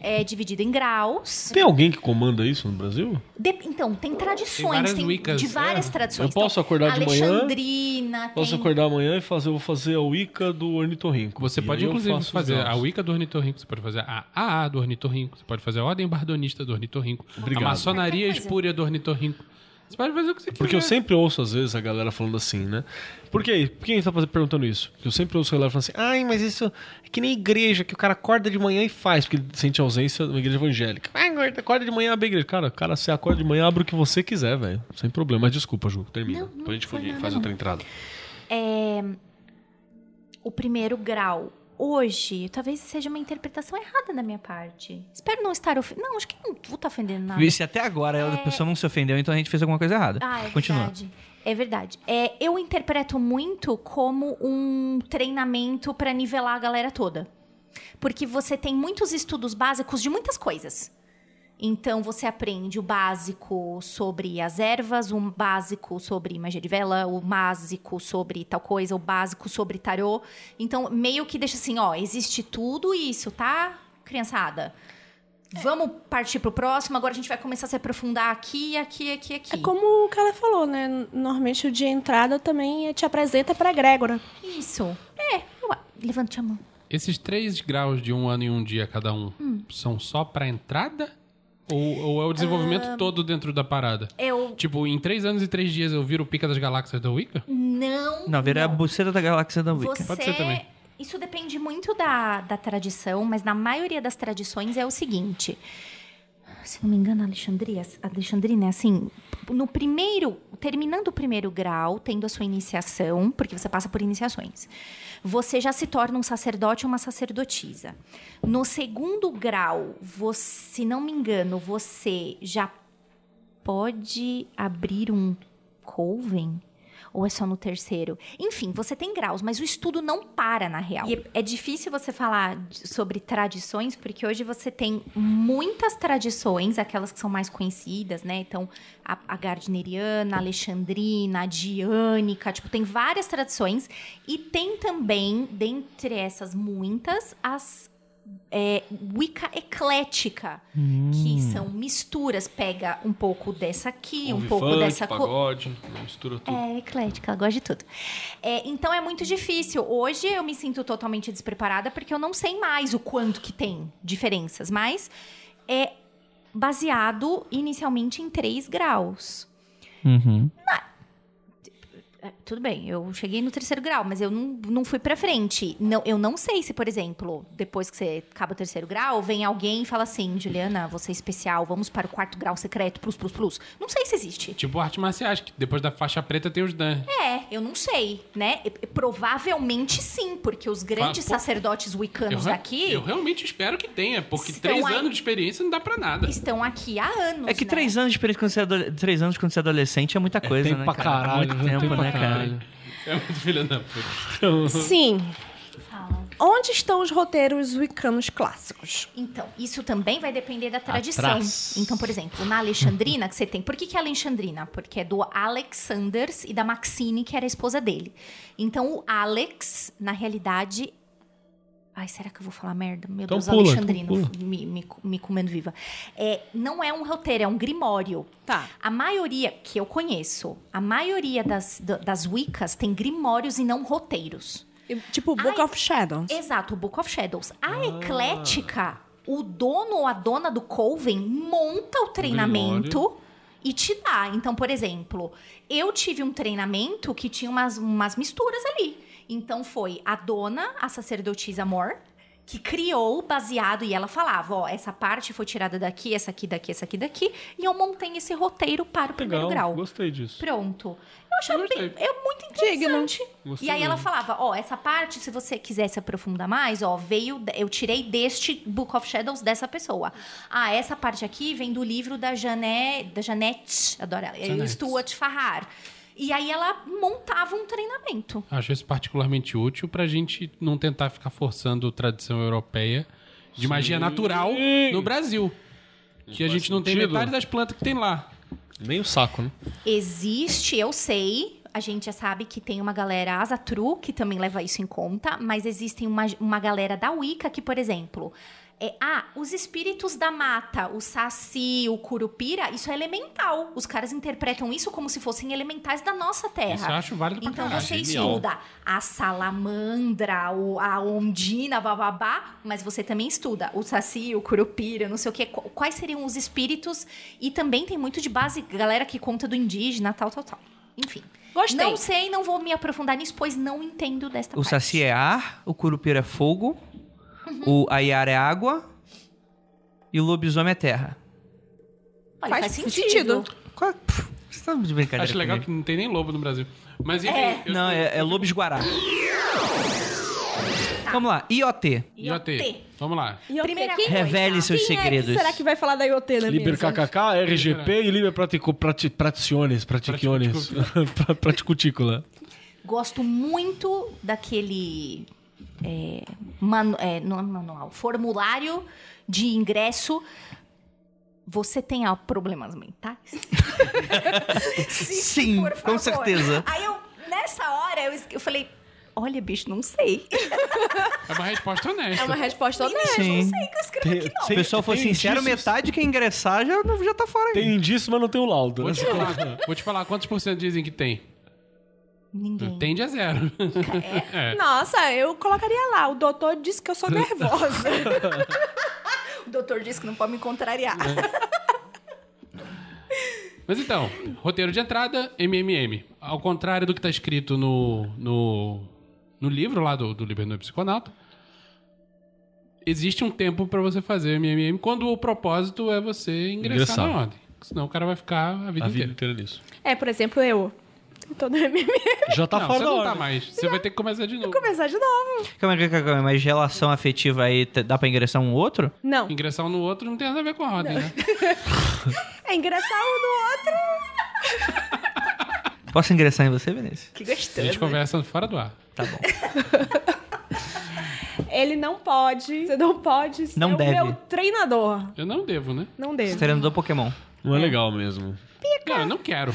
Speaker 4: é dividido em graus.
Speaker 3: Tem alguém que comanda isso no Brasil?
Speaker 4: De- então, tem tradições,
Speaker 5: várias
Speaker 4: tem, de várias
Speaker 5: é.
Speaker 4: tradições.
Speaker 3: Eu posso
Speaker 4: Então,
Speaker 3: acordar de manhã?
Speaker 4: Alexandrina,
Speaker 3: Posso
Speaker 4: tem...
Speaker 3: acordar amanhã e fazer, eu vou fazer a Wicca do ornitorrinco.
Speaker 5: Você
Speaker 3: E
Speaker 5: pode, inclusive, fazer a. Wicca do ornitorrinco, você pode fazer a AA do ornitorrinco, você pode fazer a Ordem Bardonista do ornitorrinco,
Speaker 3: Obrigado.
Speaker 5: a Maçonaria. Espúria do ornitorrinco. Você pode fazer o que você quiser.
Speaker 3: Porque eu sempre ouço, às vezes, a galera falando assim, né? Por quê? Por que a gente tá fazendo- perguntando isso? Porque eu sempre ouço a galera falando assim, ai, mas isso é que nem igreja, que o cara acorda de manhã e faz, porque ele sente a ausência de uma igreja evangélica. Ai, acorda- acorda de manhã, abre a igreja. Cara, cara, você acorda de manhã, abre o que você quiser, velho. Sem problema. Mas desculpa, Ju, termina.
Speaker 4: Não, não
Speaker 3: Depois a gente
Speaker 4: foi
Speaker 3: faz- outra entrada.
Speaker 4: É, o primeiro grau. Hoje, talvez seja uma interpretação errada da minha parte. Espero não estar ofendendo. Não, acho que não vou estar ofendendo nada.
Speaker 2: Se até agora a pessoa não se ofendeu, então a gente fez alguma coisa errada.
Speaker 4: Ah, é
Speaker 2: Continua.
Speaker 4: verdade. É verdade. É, eu interpreto muito como um treinamento para nivelar a galera toda. Porque você tem muitos estudos básicos de muitas coisas. Então você aprende o básico sobre as ervas, o básico sobre magia de vela, o básico sobre tal coisa, o básico sobre tarô. Então meio que deixa assim, ó, existe tudo isso, tá, criançada? Vamos partir pro próximo, agora a gente vai começar a se aprofundar aqui, aqui, aqui, aqui.
Speaker 7: É como o cara falou, né? Normalmente o de entrada também te apresenta pra egrégora.
Speaker 4: Isso. É, levante a mão.
Speaker 5: Esses três graus de um ano e um dia cada um
Speaker 4: Hum.
Speaker 5: são só pra entrada? Ou, ou é o desenvolvimento todo dentro da parada?
Speaker 4: Eu
Speaker 5: Tipo, em três anos e três dias eu viro o Pica das Galáxias da Wicca?
Speaker 4: não.
Speaker 2: Não, vira a buceta da galáxia da Wicca.
Speaker 4: Você...
Speaker 5: Pode ser também.
Speaker 4: Isso depende muito da, da tradição, mas na maioria das tradições é o seguinte. Se não me engano, Alexandria, Alexandrina é assim, no primeiro, terminando o primeiro grau, tendo a sua iniciação, porque você passa por iniciações, você já se torna um sacerdote ou uma sacerdotisa. No segundo grau, você, se não me engano, você já pode abrir um coven? Ou é só no terceiro? Enfim, você tem graus, mas o estudo não para na real. E é- difícil você falar sobre tradições, porque hoje você tem muitas tradições, aquelas que são mais conhecidas, né? Então, a, a gardneriana, a alexandrina, a diânica, tipo, tem várias tradições. E tem também, dentre essas muitas, as é, Wicca eclética, que são misturas. Pega um pouco dessa aqui, um pouco
Speaker 3: funk,
Speaker 4: dessa...
Speaker 3: pagode, mistura tudo.
Speaker 4: é, eclética, ela gosta de tudo. É, então é muito difícil. Hoje eu me sinto totalmente despreparada porque eu não sei mais o quanto que tem diferenças, mas é baseado inicialmente em três graus.
Speaker 2: Uhum.
Speaker 4: É, Tudo bem, eu cheguei no terceiro grau, mas eu não, não fui pra frente. Não, eu não sei se, por exemplo, depois que você acaba o terceiro grau, vem alguém e fala assim, Juliana, você é especial, vamos para o quarto grau secreto, plus, plus, plus. Não sei se existe.
Speaker 5: Tipo artes marciais, que depois da faixa preta tem os Dan.
Speaker 4: É, eu não sei, né? E- Provavelmente sim, porque os grandes
Speaker 5: Fala, pô,
Speaker 4: sacerdotes
Speaker 5: Eu,
Speaker 4: wiccanos
Speaker 5: re-
Speaker 4: daqui
Speaker 5: eu realmente espero que tenha, porque três
Speaker 4: aí.
Speaker 5: anos de experiência não dá pra nada.
Speaker 4: estão aqui há anos.
Speaker 2: É que
Speaker 4: né?
Speaker 2: três anos de experiência quando você é adole- três anos quando você é adolescente é muita coisa,
Speaker 3: tempo
Speaker 2: né?
Speaker 3: pra
Speaker 2: cara?
Speaker 3: caralho,
Speaker 2: Muito
Speaker 3: né?
Speaker 2: tempo,
Speaker 3: Tempo
Speaker 2: cara?
Speaker 5: É muito filho da puta.
Speaker 7: Sim. Onde estão os roteiros wiccanos clássicos?
Speaker 4: Então, isso também vai depender da tradição.
Speaker 3: Atrás.
Speaker 4: Então, por exemplo, na Alexandrina que você tem. Por que, que é Alexandrina? Porque é do Alexanders e da Maxine, que era a esposa dele. Então, o Alex, na realidade. Ai, será que eu vou falar merda? Meu
Speaker 3: Então
Speaker 4: Deus,
Speaker 3: pula,
Speaker 4: Alexandrino
Speaker 3: então
Speaker 4: me, me, me comendo viva. É, não é um roteiro, é um grimório.
Speaker 7: Tá.
Speaker 4: A maioria que eu conheço, a maioria das, da- das Wiccas tem grimórios e não roteiros.
Speaker 7: Tipo Book
Speaker 4: Ai.
Speaker 7: of Shadows.
Speaker 4: Exato, o Book of Shadows. A eclética, o dono ou a dona do Coven monta o treinamento e te dá. Então, por exemplo, eu tive um treinamento que tinha umas, umas misturas ali. Então foi a dona, a sacerdotisa Amor, que criou baseado e ela falava, ó, essa parte foi tirada daqui, essa aqui, daqui, essa aqui, daqui, e eu montei esse roteiro para o primeiro
Speaker 3: Legal,
Speaker 4: grau.
Speaker 3: gostei disso.
Speaker 4: Pronto. Eu achava
Speaker 5: Eu
Speaker 4: bem, é muito interessante. E aí ela falava, ó, essa parte, se você quiser se aprofundar mais, ó, veio, eu tirei deste Book of Shadows dessa pessoa. Ah, essa parte aqui vem do livro da Janet, da Janete, adoro ela, é
Speaker 5: Janet.
Speaker 4: Stuart Farrar. E aí ela montava um treinamento.
Speaker 5: Acho isso particularmente útil pra gente não tentar ficar forçando tradição europeia de magia natural no Brasil. Que a gente não tem
Speaker 3: sentido.
Speaker 5: metade das plantas que tem lá.
Speaker 3: Nem o saco, né?
Speaker 4: Existe, eu sei. A gente já sabe que tem uma galera Asatru que também leva isso em conta, mas existem uma, uma galera da Wicca que, por exemplo, é, ah, os espíritos da mata, o saci, o curupira, isso é elemental. Os caras interpretam isso como se fossem elementais da nossa terra.
Speaker 5: Isso eu acho válido pra
Speaker 4: Então
Speaker 5: caralho.
Speaker 4: você
Speaker 3: genial.
Speaker 4: estuda a salamandra, o- a ondina, bababá, mas você também estuda o saci, o curupira, não sei o quê. Qu- Quais seriam os espíritos? E também tem muito de base, galera que conta do indígena, tal, tal, tal. Enfim.
Speaker 7: Gostei.
Speaker 4: Não sei, não vou me aprofundar nisso, pois não entendo desta
Speaker 2: O
Speaker 4: parte.
Speaker 2: Saci é ar, o Curupira é fogo, o Ayara é água e o lobisomem é terra.
Speaker 4: Olha,
Speaker 7: Faz
Speaker 4: faz, sentido.
Speaker 7: sentido.
Speaker 2: Qual... Pff, Você tá de brincadeira
Speaker 5: Acho legal que
Speaker 2: comigo.
Speaker 5: não tem nem lobo no Brasil. Mas enfim.
Speaker 4: É.
Speaker 5: eu-
Speaker 2: Não, é, é lobis guará. Vamos lá, IoT.
Speaker 5: IoT. Vamos lá.
Speaker 7: IoT.
Speaker 4: Primeira
Speaker 7: Quem-
Speaker 4: coisa.
Speaker 2: Revele seus
Speaker 7: quem é que
Speaker 2: segredos.
Speaker 7: será que vai falar da IoT na
Speaker 3: Liber
Speaker 7: mesa?
Speaker 3: KKK, RGP e Liber pratico, prati, praticiones, praticiones. *laughs* Pra- Praticutícula.
Speaker 4: Gosto muito daquele é, manu- é, não é manual, formulário de ingresso. Você tem ah, problemas mentais? *laughs*
Speaker 2: Sim,
Speaker 4: Por
Speaker 2: com certeza.
Speaker 4: Aí eu, nessa hora, eu, eu falei. Olha, bicho, não sei.
Speaker 5: É uma resposta honesta.
Speaker 7: É uma resposta honesta.
Speaker 2: Sim.
Speaker 4: Não sei que eu escrevi
Speaker 3: Tem-
Speaker 4: que não.
Speaker 2: Se o pessoal for
Speaker 3: tem
Speaker 2: sincero,
Speaker 3: indícios-
Speaker 2: metade que ingressar já, já tá fora aí.
Speaker 3: Tem indício, mas não tem o laudo.
Speaker 5: Vou
Speaker 3: né?
Speaker 5: te, falar, vou te falar quantos por cento dizem que tem.
Speaker 4: Ninguém.
Speaker 5: Tende a zero. *laughs* É.
Speaker 7: Nossa, eu colocaria lá. O doutor disse que eu sou nervosa. *laughs*
Speaker 4: O doutor disse que não pode me contrariar.
Speaker 5: Mas então, roteiro de entrada, MMM. Ao contrário do que tá escrito no, no, no livro lá do, do Liberno Psiconauta, existe um tempo pra você fazer MMM quando o propósito é você ingressar,
Speaker 3: Ingressar.
Speaker 5: na ordem. Senão o cara vai ficar a vida
Speaker 3: A vida
Speaker 5: inteira.
Speaker 3: inteira nisso.
Speaker 7: é, por exemplo, eu. Tô no MMA.
Speaker 3: Já tá
Speaker 5: não,
Speaker 3: fora
Speaker 5: você
Speaker 3: da
Speaker 5: não
Speaker 3: ordem.
Speaker 5: tá mais. Você vai ter que começar de novo.
Speaker 7: Começar de novo.
Speaker 2: Calma, calma, calma, calma, mas relação afetiva aí, dá pra ingressar um outro?
Speaker 7: Não.
Speaker 5: Ingressar um no outro não tem nada a ver com a ordem, né? *laughs*
Speaker 7: É ingressar um no outro.
Speaker 2: Posso ingressar em você, Vinícius?
Speaker 4: Que
Speaker 5: A
Speaker 4: gostoso.
Speaker 5: gente conversa fora do ar.
Speaker 2: Tá bom. *laughs*
Speaker 7: Ele não pode. Você não pode ser
Speaker 2: Não
Speaker 7: o
Speaker 2: deve.
Speaker 7: meu treinador.
Speaker 5: Eu não devo, né?
Speaker 7: Não deve.
Speaker 2: Treinador Pokémon.
Speaker 3: Não é legal mesmo.
Speaker 5: Não, eu não quero.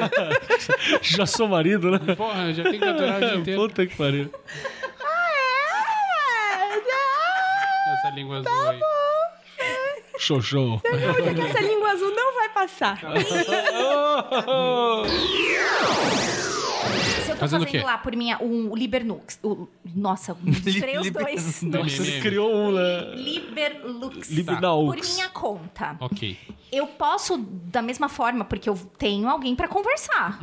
Speaker 5: *laughs*
Speaker 3: Já sou marido, né?
Speaker 5: Porra, já tenho que aturar o dia inteiro.
Speaker 3: Puta que pariu.
Speaker 5: Essa língua azul aí.
Speaker 3: Show, show.
Speaker 7: Porque essa língua azul não vai passar. *laughs* *laughs*
Speaker 4: Tô
Speaker 5: Fazendo
Speaker 4: fazendo
Speaker 5: o quê?
Speaker 4: lá por minha, um Libernux. O, nossa, misturei os *laughs* *laughs* dois.
Speaker 3: Você
Speaker 5: MMM.
Speaker 3: criou um, né?
Speaker 4: Liberlux.
Speaker 3: Libnaux.
Speaker 4: Por minha conta.
Speaker 5: Ok.
Speaker 4: Eu posso, da mesma forma, porque eu tenho alguém pra conversar.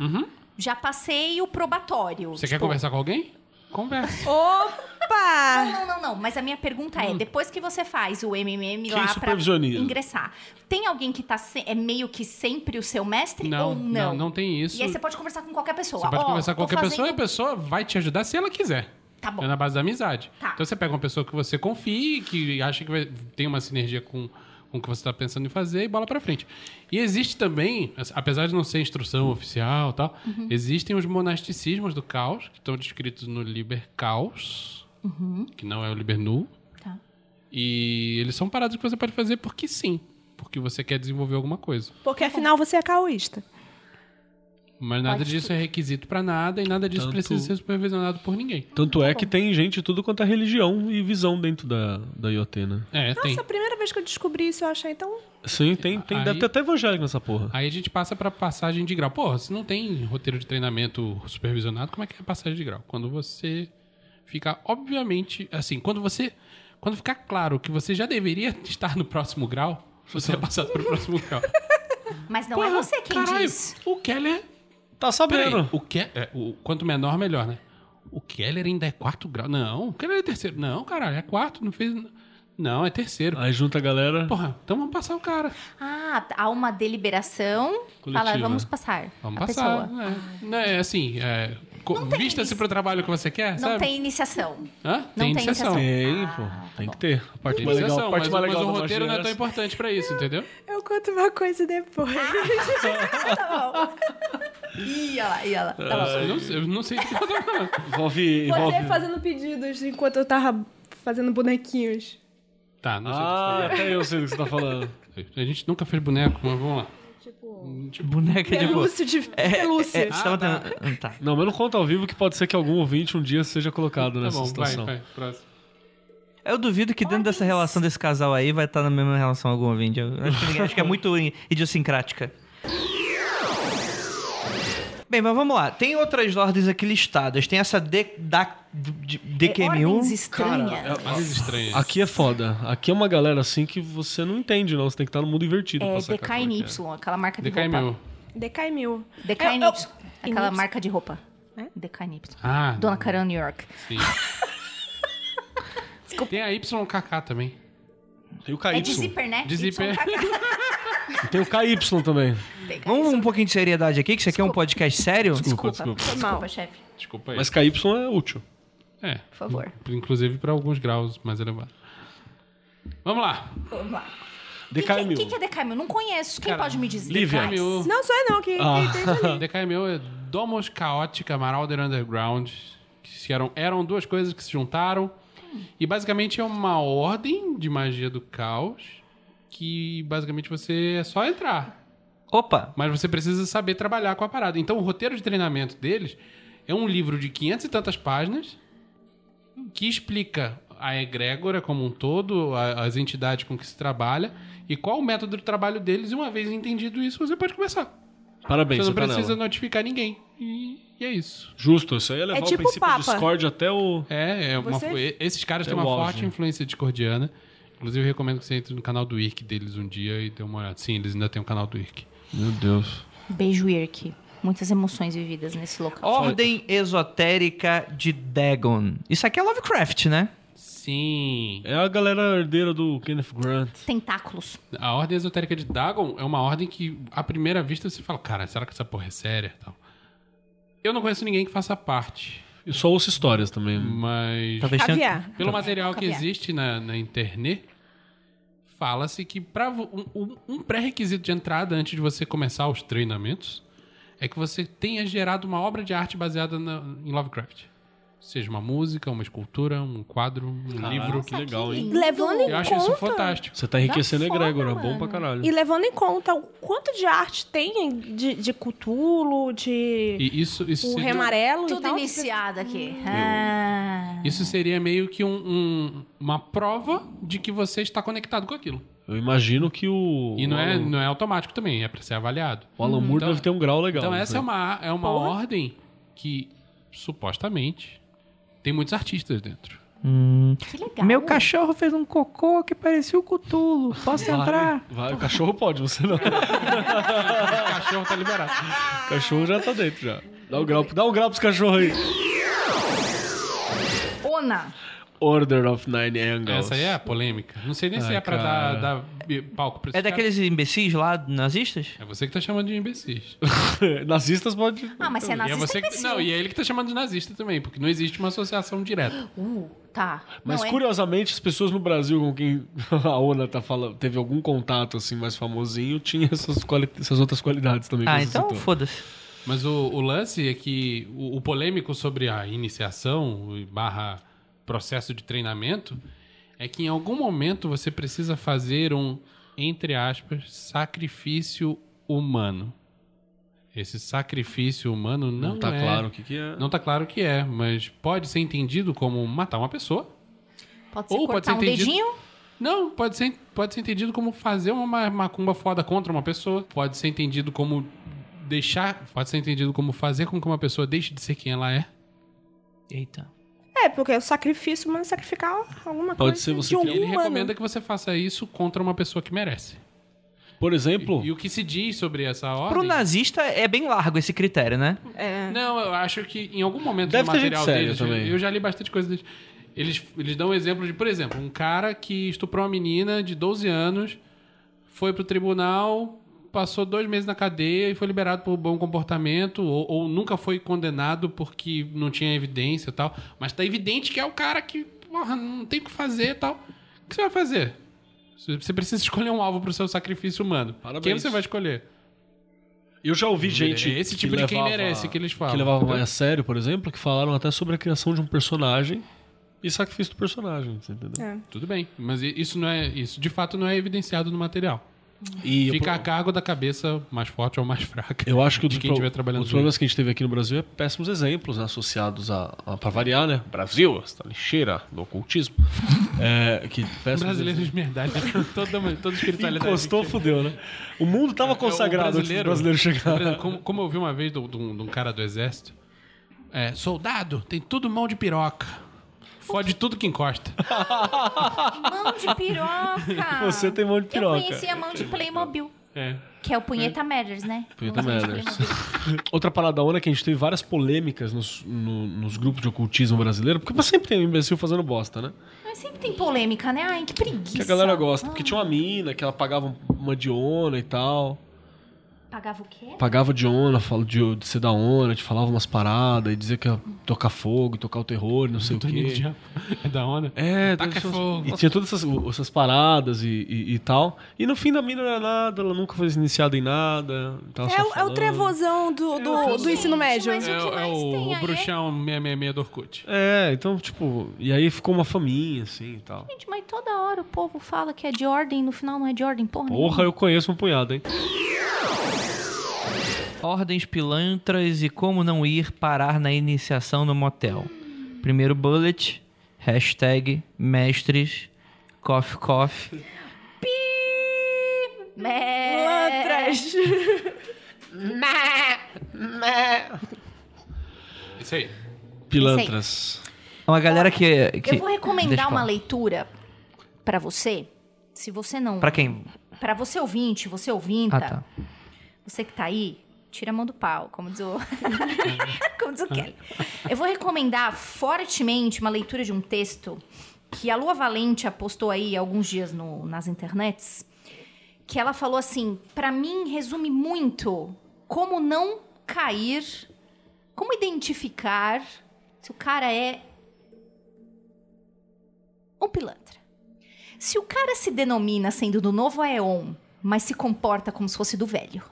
Speaker 4: Já passei o probatório.
Speaker 5: Uhum. Você quer
Speaker 4: tipo,
Speaker 5: conversar com alguém? Conversa.
Speaker 7: Opa!
Speaker 4: Não, não, não. Mas a minha pergunta é: depois que você faz o MMM
Speaker 3: Quem
Speaker 4: lá pra
Speaker 3: supervisioniza?
Speaker 4: ingressar, tem alguém que tá se- é meio que sempre o seu mestre
Speaker 5: Não,
Speaker 4: ou
Speaker 5: não,
Speaker 4: não?
Speaker 5: não, tem isso.
Speaker 4: E aí você pode conversar com qualquer pessoa.
Speaker 5: Você pode
Speaker 4: Ó,
Speaker 5: conversar com
Speaker 4: tô
Speaker 5: qualquer pessoa e a
Speaker 4: fazendo-
Speaker 5: pessoa vai te ajudar se ela quiser.
Speaker 4: Tá bom.
Speaker 5: É na base da amizade.
Speaker 4: Tá.
Speaker 5: Então você pega uma pessoa que você confie, que acha que vai, tem uma sinergia com, com o que você está pensando em fazer e bola pra frente. E existe também, apesar de não ser instrução oficial e tal,
Speaker 4: Uhum.
Speaker 5: existem os monasticismos do caos, que estão descritos no Liber Caos, que não é o Liber Nu.
Speaker 4: Uhum. Tá.
Speaker 5: E eles são parados que você pode fazer porque sim. Porque você quer desenvolver alguma coisa.
Speaker 7: Porque afinal você é caoísta.
Speaker 5: Mas nada
Speaker 4: Pode
Speaker 5: disso é requisito pra nada e nada disso
Speaker 3: Tanto-
Speaker 5: precisa ser supervisionado por ninguém.
Speaker 3: Tanto é que tem gente tudo quanto é religião e visão dentro da, da IoT, né?
Speaker 5: É, tem.
Speaker 7: Nossa, a primeira vez que eu descobri isso, eu achei tão.
Speaker 3: Sim, tem, tem
Speaker 5: Aí-
Speaker 3: deve ter até evangélico nessa porra.
Speaker 5: Aí a gente passa pra passagem de grau. Pô, se não tem roteiro de treinamento supervisionado, como é que é a passagem de grau? Quando você fica, obviamente, assim, quando você. Quando ficar claro que você já deveria *laughs* estar no próximo grau, você é passado pro próximo grau. *laughs*
Speaker 4: Mas não é
Speaker 5: Porra,
Speaker 4: você quem
Speaker 5: caralho,
Speaker 4: diz.
Speaker 5: O Keller.
Speaker 3: Tá
Speaker 5: Peraí,
Speaker 3: sabendo.
Speaker 5: o, Ke é, o quanto menor, melhor, né? O Keller ainda é quarto grau. Não, o Keller é terceiro. Não, caralho, é quarto, não fez. Não, é terceiro.
Speaker 3: Aí junta a galera.
Speaker 5: Porra, então vamos passar o cara.
Speaker 4: Ah, há uma deliberação. Fala,
Speaker 3: Coletiva.
Speaker 4: vamos passar.
Speaker 5: Vamos
Speaker 4: a
Speaker 5: passar.
Speaker 4: pessoa.
Speaker 5: É, Não, é assim, é, vista-se
Speaker 4: isso.
Speaker 5: pro trabalho que você quer,
Speaker 4: Não
Speaker 5: sabe?
Speaker 4: tem iniciação.
Speaker 5: Hã?
Speaker 4: não
Speaker 5: Tem
Speaker 4: tem
Speaker 5: iniciação.
Speaker 3: Tem, pô. Tem que ter. A parte
Speaker 5: Tem
Speaker 3: mais legal, a parte
Speaker 5: mas,
Speaker 3: mais
Speaker 5: mas
Speaker 3: legal
Speaker 5: o
Speaker 3: da
Speaker 5: roteiro não é tão importante pra isso, entendeu?
Speaker 7: Eu conto uma coisa depois. *laughs*
Speaker 4: Ih, olha lá, ih, olha lá. Tá bom.
Speaker 5: Eu não, sei- eu não sei do que eu tô falando. *laughs*
Speaker 3: Envolve.
Speaker 7: Você
Speaker 3: envolve...
Speaker 7: fazendo pedidos enquanto eu tava fazendo bonequinhos.
Speaker 5: Tá, não sei
Speaker 3: Ah,
Speaker 5: do que
Speaker 3: até eu sei do que você tá falando.
Speaker 5: você tá falando. A gente nunca fez boneco, mas vamos lá.
Speaker 2: Boneca de boa.
Speaker 7: Pelúcio de pelúcia.
Speaker 2: É, você tava tentando... Tá.
Speaker 3: Não, mas não conta ao vivo que pode ser que algum ouvinte um dia seja colocado
Speaker 5: Tá
Speaker 3: nessa
Speaker 5: bom, vai,
Speaker 3: situação.
Speaker 5: vai, próximo.
Speaker 2: Eu duvido que dentro dessa relação desse casal aí vai estar na mesma relação algum ouvinte. Eu acho, que, acho que é muito idiosincrática. Bem, mas vamos lá. Tem outras ordens aqui listadas. Tem essa D, da, de, DQ1000.
Speaker 4: Ordens estranhas.
Speaker 5: Coisas estranhas.
Speaker 3: Aqui é foda. Aqui é uma galera assim que você não entende, não. Você tem que estar no mundo invertido
Speaker 4: É
Speaker 3: é que
Speaker 4: DKNY, aquela marca de
Speaker 5: DKMU.
Speaker 4: roupa. DKNY.
Speaker 7: Eu- eu-
Speaker 4: Aquela marca de roupa.
Speaker 7: É?
Speaker 4: DKNY.
Speaker 5: Ah,
Speaker 4: Dona Carol New York.
Speaker 5: sim. *laughs* Tem a YKK também.
Speaker 3: É. Tem o
Speaker 4: É
Speaker 3: KY.
Speaker 4: de zíper, né?
Speaker 5: De zíper.
Speaker 3: E tem o KY também.
Speaker 2: Vamos um pouquinho de seriedade aqui, que isso aqui é um podcast sério.
Speaker 3: Desculpa, desculpa.
Speaker 4: Desculpa,
Speaker 7: Mal.
Speaker 4: chefe.
Speaker 5: Desculpa aí.
Speaker 3: Mas KY é útil.
Speaker 5: É,
Speaker 4: Por favor.
Speaker 5: inclusive pra alguns graus mais elevados. Vamos lá.
Speaker 4: Vamos lá. O
Speaker 3: DKMil.
Speaker 4: que, que é DKMil? Não conheço. Quem
Speaker 5: Cara,
Speaker 4: pode me dizer?
Speaker 3: Lívia.
Speaker 5: DKMU.
Speaker 7: Não sou eu não, que,
Speaker 3: Ah.
Speaker 7: que entende ali. *laughs*
Speaker 5: DKMU é Domos Caótica Marauder Underground. Que eram, eram duas coisas que se juntaram. E basicamente é uma ordem de magia do caos. Que basicamente você é só entrar.
Speaker 2: Opa!
Speaker 5: Mas você precisa saber trabalhar com a parada. Então o roteiro de treinamento deles É um livro de 500 e tantas páginas que explica a egrégora como um todo, a- as entidades com que se trabalha e qual o método de trabalho deles. E uma vez entendido isso, você pode começar.
Speaker 3: Parabéns,
Speaker 5: você
Speaker 3: você
Speaker 5: não precisa
Speaker 3: nela.
Speaker 5: notificar ninguém. E, e é isso.
Speaker 3: Justo, isso aí é levar
Speaker 7: É
Speaker 3: o
Speaker 7: tipo
Speaker 3: princípio
Speaker 7: Papa.
Speaker 3: Discord até o...
Speaker 5: É, é uma,
Speaker 7: Você-
Speaker 5: esses caras
Speaker 3: Até
Speaker 5: têm uma
Speaker 3: o auge.
Speaker 5: forte influência discordiana. Inclusive, eu recomendo que você entre no canal do IRC deles um dia e dê uma olhada. Sim, eles ainda têm um canal do IRC.
Speaker 3: Meu Deus.
Speaker 1: Beijo, Irk. Muitas emoções vividas nesse local.
Speaker 2: Ordem Esotérica de Dagon. Isso aqui é Lovecraft, né?
Speaker 5: Sim.
Speaker 3: É a galera herdeira do Kenneth Grant.
Speaker 1: Tentáculos.
Speaker 5: A Ordem Esotérica de Dagon é uma ordem que, à primeira vista, você fala, cara, será que essa porra é séria? Tal. Eu não conheço ninguém que faça parte,
Speaker 3: Eu só ouço histórias também.
Speaker 5: mas
Speaker 2: Talvez tenha...
Speaker 7: Caviar.
Speaker 5: pelo material que existe na, na internet, fala-se que pra, um, um- um pré-requisito de entrada antes de você começar os treinamentos é que você tenha gerado uma obra de arte baseada na- em Lovecraft. Seja uma música, uma escultura, um quadro, um livro.
Speaker 3: que legal, hein?
Speaker 7: Levando em
Speaker 5: Eu acho isso
Speaker 7: conta.
Speaker 5: fantástico.
Speaker 3: Você tá enriquecendo egrégora, bom pra caralho.
Speaker 7: E levando em conta o quanto de arte tem de, de Cthulhu, de
Speaker 5: E isso, isso
Speaker 7: o
Speaker 5: seria-
Speaker 7: Remarelo e
Speaker 1: Tudo
Speaker 7: tal.
Speaker 1: iniciado aqui. Ah.
Speaker 5: Isso seria meio que um- um- uma prova de que você está conectado com aquilo.
Speaker 3: Eu imagino que o...
Speaker 5: E não
Speaker 3: o
Speaker 5: é,
Speaker 3: Alan,
Speaker 5: não é automático também, é para ser avaliado.
Speaker 3: o Alan Moore
Speaker 5: Então-
Speaker 3: deve ter um grau legal.
Speaker 5: então
Speaker 3: nisso
Speaker 5: essa é uma, é uma ordem que, supostamente, tem muitos artistas dentro.
Speaker 1: Que legal.
Speaker 2: Meu cachorro fez um cocô que parecia o Cutulo. Posso
Speaker 3: Vai,
Speaker 2: entrar?
Speaker 3: Vai, o cachorro pode, você não. *laughs*
Speaker 5: O cachorro tá liberado.
Speaker 3: O cachorro já tá dentro já. Dá um grau, dá um grau pros cachorros aí.
Speaker 1: Ona.
Speaker 3: Order of Nine Angles.
Speaker 5: Essa aí é a polêmica. Não sei nem se é pra
Speaker 3: cara.
Speaker 5: dar, dar palco pra
Speaker 2: É
Speaker 5: esse
Speaker 2: daqueles imbecis lá, nazistas?
Speaker 5: cara. É você que tá chamando de imbecis. *laughs*
Speaker 3: Nazistas pode...
Speaker 1: Ah, mas você é
Speaker 5: e é
Speaker 1: nazista
Speaker 5: você que...
Speaker 1: imbecil.
Speaker 5: Não, e é ele que tá chamando de nazista também, porque não existe uma associação direta.
Speaker 1: Uh, tá.
Speaker 3: Mas
Speaker 1: Não, é-
Speaker 3: curiosamente, as pessoas no Brasil com quem *laughs* a Ona tá falando, teve algum contato assim mais famosinho, tinha essas, quali- essas outras qualidades também. que
Speaker 2: Ah, então foda-se.
Speaker 5: Mas o, o lance é que o, o polêmico sobre a iniciação e barra processo de treinamento é que em algum momento você precisa fazer um, entre aspas, sacrifício humano. Esse sacrifício humano não,
Speaker 3: Não tá
Speaker 5: é,
Speaker 3: claro o que, que é.
Speaker 5: Não tá claro o que é, mas pode ser entendido como matar uma pessoa.
Speaker 1: Pode ser
Speaker 5: Ou pode
Speaker 1: cortar
Speaker 5: ser
Speaker 1: um
Speaker 5: entendido-
Speaker 1: dedinho?
Speaker 5: Não, pode ser, pode ser entendido como fazer uma ma- macumba foda contra uma pessoa. Pode ser entendido como deixar. Pode ser entendido como fazer com que uma pessoa deixe de ser quem ela é.
Speaker 2: Eita.
Speaker 7: É, porque o sacrifício humano é sacrificar alguma
Speaker 3: Pode
Speaker 7: coisa
Speaker 3: ser você
Speaker 7: de um
Speaker 3: que-
Speaker 5: ele
Speaker 7: humano.
Speaker 5: recomenda que você faça isso contra uma pessoa que merece.
Speaker 3: Por exemplo,
Speaker 5: E, e o que se diz sobre essa ordem.
Speaker 2: Pro nazista é bem largo esse critério, né?
Speaker 7: É.
Speaker 5: Não, eu acho que em algum momento
Speaker 3: Deve
Speaker 5: do
Speaker 3: ter
Speaker 5: material deles,
Speaker 3: também.
Speaker 5: eu já li bastante coisa deles. Eles, eles dão um exemplo de, por exemplo, um cara que estuprou uma menina de 12 anos, foi pro tribunal, passou dois meses na cadeia e foi liberado por bom comportamento, ou, ou nunca foi condenado porque não tinha evidência e tal. Mas tá evidente que é o cara que, porra, não tem o que fazer e tal. O que você vai fazer? Você precisa *laughs* escolher um alvo pro seu sacrifício humano.
Speaker 3: Parabéns.
Speaker 5: Quem você vai escolher?
Speaker 3: eu já ouvi gente.
Speaker 5: É esse
Speaker 3: que
Speaker 5: tipo de quem
Speaker 3: levava-
Speaker 5: merece que eles falam,
Speaker 3: Que levava
Speaker 5: entendeu?
Speaker 3: mais a sério, por exemplo, que falaram até sobre a criação de um personagem e sacrifício do personagem, você entendeu?
Speaker 7: É.
Speaker 5: Tudo bem, mas isso não é isso de fato não é evidenciado no material.
Speaker 3: E
Speaker 5: Fica
Speaker 3: eu,
Speaker 5: a cargo da cabeça mais forte ou mais fraca.
Speaker 3: eu acho que
Speaker 5: de quem
Speaker 3: pro-
Speaker 5: estiver trabalhando
Speaker 3: os problemas que a gente teve aqui no Brasil é péssimos exemplos né, associados a, a para variar, né? Brasil, essa lixeira do ocultismo. *laughs* é, que péssimos
Speaker 5: brasileiro de verdade, né? *laughs* toda toda espiritualidade.
Speaker 3: Encostou, fudeu, né? O mundo tava
Speaker 5: É, o
Speaker 3: consagrado antes do brasileiro chegar.
Speaker 5: Como, como eu vi uma vez de um cara do exército, é, soldado tem tudo mão de piroca. Fode tudo que encosta. *laughs*
Speaker 1: Mão de piroca.
Speaker 3: Você tem mão de piroca.
Speaker 1: Eu conheci a mão de Playmobil.
Speaker 5: É.
Speaker 1: Que é o Punheta Matters, né?
Speaker 3: Punheta Matters. *laughs* Outra parada onda é que a gente teve várias polêmicas nos, no- nos grupos de ocultismo brasileiro, porque sempre tem um imbecil fazendo bosta, né?
Speaker 1: Mas sempre tem polêmica, né? Ai, que preguiça.
Speaker 3: Que a galera gosta. Porque tinha uma mina que ela pagava uma diona e tal.
Speaker 1: Pagava o quê?
Speaker 3: Pagava diona, fala de, de ser da ONA, te falava umas paradas e dizia que ia tocar fogo, tocar o terror, e não sei o quê. *laughs*
Speaker 5: É da onda.
Speaker 3: É,
Speaker 5: Taca
Speaker 3: essas-
Speaker 5: fogo.
Speaker 3: E tinha todas essas, essas paradas e, e- e tal. E no fim da mina não era nada, ela nunca foi iniciada em nada. Tava
Speaker 7: É, é o trevozão do, do, do ensino médio.
Speaker 1: mas
Speaker 5: É,
Speaker 1: o
Speaker 5: é o, o
Speaker 1: aí?
Speaker 5: bruxão 666 do Orkut.
Speaker 3: É, então, tipo, e aí ficou uma faminha, assim e tal.
Speaker 1: Gente, mas toda hora o povo fala que é de ordem, no final não é de ordem, porra.
Speaker 3: Porra, eu conheço um punhado, hein?
Speaker 2: Ordens pilantras e como não ir parar na iniciação no motel. Primeiro bullet, hashtag mestres, coffee coffee.
Speaker 7: Lantras.
Speaker 5: Isso aí.
Speaker 3: Pilantras.
Speaker 2: Uma galera que... que
Speaker 4: Eu vou recomendar uma leitura pra você. Se você não.
Speaker 2: Pra quem?
Speaker 4: Pra você ouvinte, você ouvinta.
Speaker 2: Ah, tá.
Speaker 4: Você que tá aí, tira a mão do pau, como diz o, *laughs* *laughs* como diz o Kelly. Eu vou recomendar fortemente uma leitura de um texto que a Lua Valente apostou aí alguns dias no- nas internets, que ela falou assim, pra mim resume muito como não cair, como identificar se o cara é um pilantra. Se o cara se denomina sendo do novo Aeon, mas se comporta como se fosse do velho.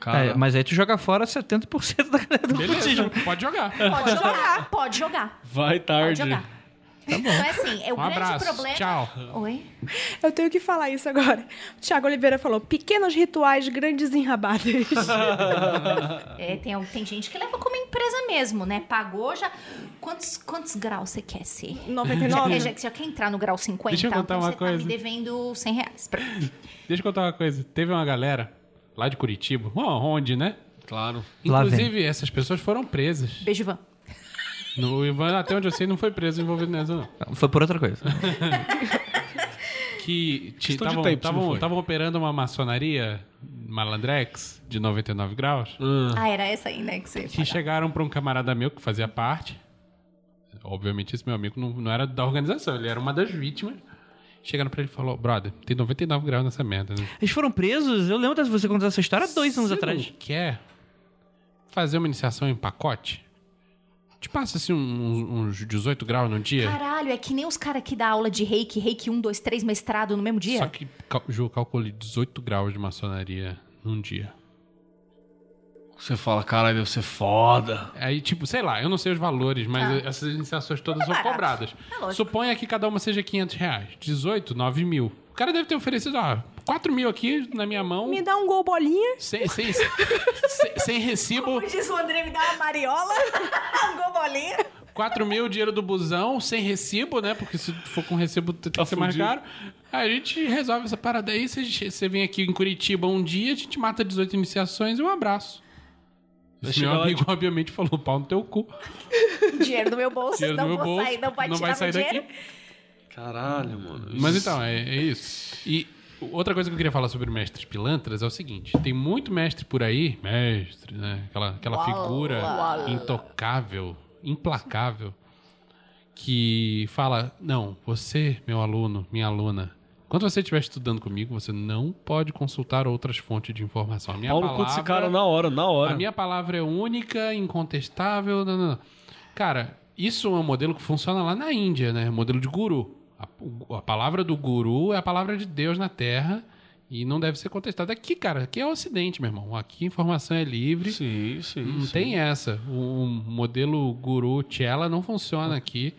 Speaker 3: Cara,
Speaker 2: É, mas aí tu joga fora 70% da galera do
Speaker 5: Beleza,
Speaker 2: cultismo.
Speaker 5: pode jogar.
Speaker 4: Pode jogar, pode jogar.
Speaker 3: vai
Speaker 4: Pode
Speaker 3: tarde.
Speaker 4: jogar. Então é assim, é o
Speaker 5: Um
Speaker 4: grande
Speaker 5: abraço.
Speaker 4: problema.
Speaker 5: Tchau.
Speaker 4: Oi?
Speaker 7: Eu tenho que falar isso agora. O Thiago Oliveira falou: pequenos rituais, grandes enrabadas. *laughs*
Speaker 4: É, tem, tem gente que leva como empresa mesmo, né? Pagou já. Quantos, quantos graus você quer ser?
Speaker 7: 99.
Speaker 4: Já, já, já quer entrar no grau 50?
Speaker 5: Deixa eu contar
Speaker 4: então
Speaker 5: uma
Speaker 4: você
Speaker 5: coisa.
Speaker 4: tá me devendo 100 reais.
Speaker 5: Deixa eu contar uma coisa. Teve uma galera lá de Curitiba, onde, né?
Speaker 3: Claro.
Speaker 2: Lá
Speaker 5: Inclusive, essas pessoas foram presas.
Speaker 4: Beijo, Ivan.
Speaker 5: No, o Ivan, até onde eu sei, não foi preso envolvido nessa, não.
Speaker 2: Foi por outra coisa. *laughs*
Speaker 5: Que
Speaker 3: não
Speaker 5: estavam operando uma maçonaria malandrex de 99 graus.
Speaker 4: Ah, era essa aí, né? Que você
Speaker 5: Que chegaram pra um camarada meu que fazia parte. Obviamente, esse meu amigo não, não era da organização, ele era uma das vítimas. Chegaram pra ele e falou: Brother, tem 99 graus nessa merda. Né?
Speaker 2: Eles foram presos, eu lembro de você contar essa história há dois anos
Speaker 5: Você
Speaker 2: atrás.
Speaker 5: Não quer fazer uma iniciação em pacote? Te passa assim uns, uns 18 graus no dia?
Speaker 4: Caralho, é que nem os caras que dá aula de reiki, reiki 1, 2, 3, mestrado no mesmo dia.
Speaker 5: Só que, Ju, calculei 18 graus de maçonaria num dia.
Speaker 3: Você fala, caralho, deve ser foda.
Speaker 5: Aí, tipo, sei lá, eu não sei os valores, mas
Speaker 4: Ah.
Speaker 5: essas iniciações todas são
Speaker 4: barato.
Speaker 5: cobradas.
Speaker 4: É.
Speaker 5: Suponha que cada uma seja 500 reais. 18, 9 mil. O cara deve ter oferecido, ó, 4 mil aqui na minha mão,
Speaker 7: Me dá um gol bolinha.
Speaker 5: sem, sem, sem, sem recibo.
Speaker 4: Como diz o André, me dá uma mariola, *laughs* um gol bolinha.
Speaker 5: 4 mil, dinheiro do busão, sem recibo, né? Porque se for com recibo tem que ser mais caro. Aí a gente resolve essa parada aí. Você vem aqui em Curitiba um dia, a gente mata 18 iniciações e um abraço.
Speaker 3: Vai
Speaker 5: Esse meu amigo,
Speaker 3: tipo- *laughs*
Speaker 5: obviamente, falou pau no teu cu.
Speaker 4: Dinheiro do meu bolso,
Speaker 5: Dinheiro
Speaker 4: não
Speaker 5: no meu
Speaker 4: vou
Speaker 5: bolso.
Speaker 4: sair, não pode
Speaker 5: não
Speaker 4: tirar
Speaker 5: vai sair
Speaker 4: meu
Speaker 5: daqui.
Speaker 4: dinheiro.
Speaker 3: Caralho, mano.
Speaker 5: Mas então, é, é isso. E outra coisa que eu queria falar sobre mestres pilantras é o seguinte: tem muito mestre por aí, mestre, né? Aquela, aquela figura intocável, implacável, que fala: não, você, meu aluno, minha aluna. Quando você estiver estudando comigo, você não pode consultar outras fontes de informação. A minha
Speaker 3: Paulo cu desse cara na hora, na hora.
Speaker 5: a minha palavra é única, incontestável. Não, não. Cara, isso é um modelo que funciona lá na Índia, né? Modelo de guru. A, a palavra do guru é a palavra de Deus na Terra e não deve ser contestada. Aqui, cara, aqui é o Ocidente, meu irmão. Aqui a informação é livre.
Speaker 3: Sim, sim.
Speaker 5: Não
Speaker 3: sim.
Speaker 5: tem essa. O, o modelo guru Chela não funciona aqui.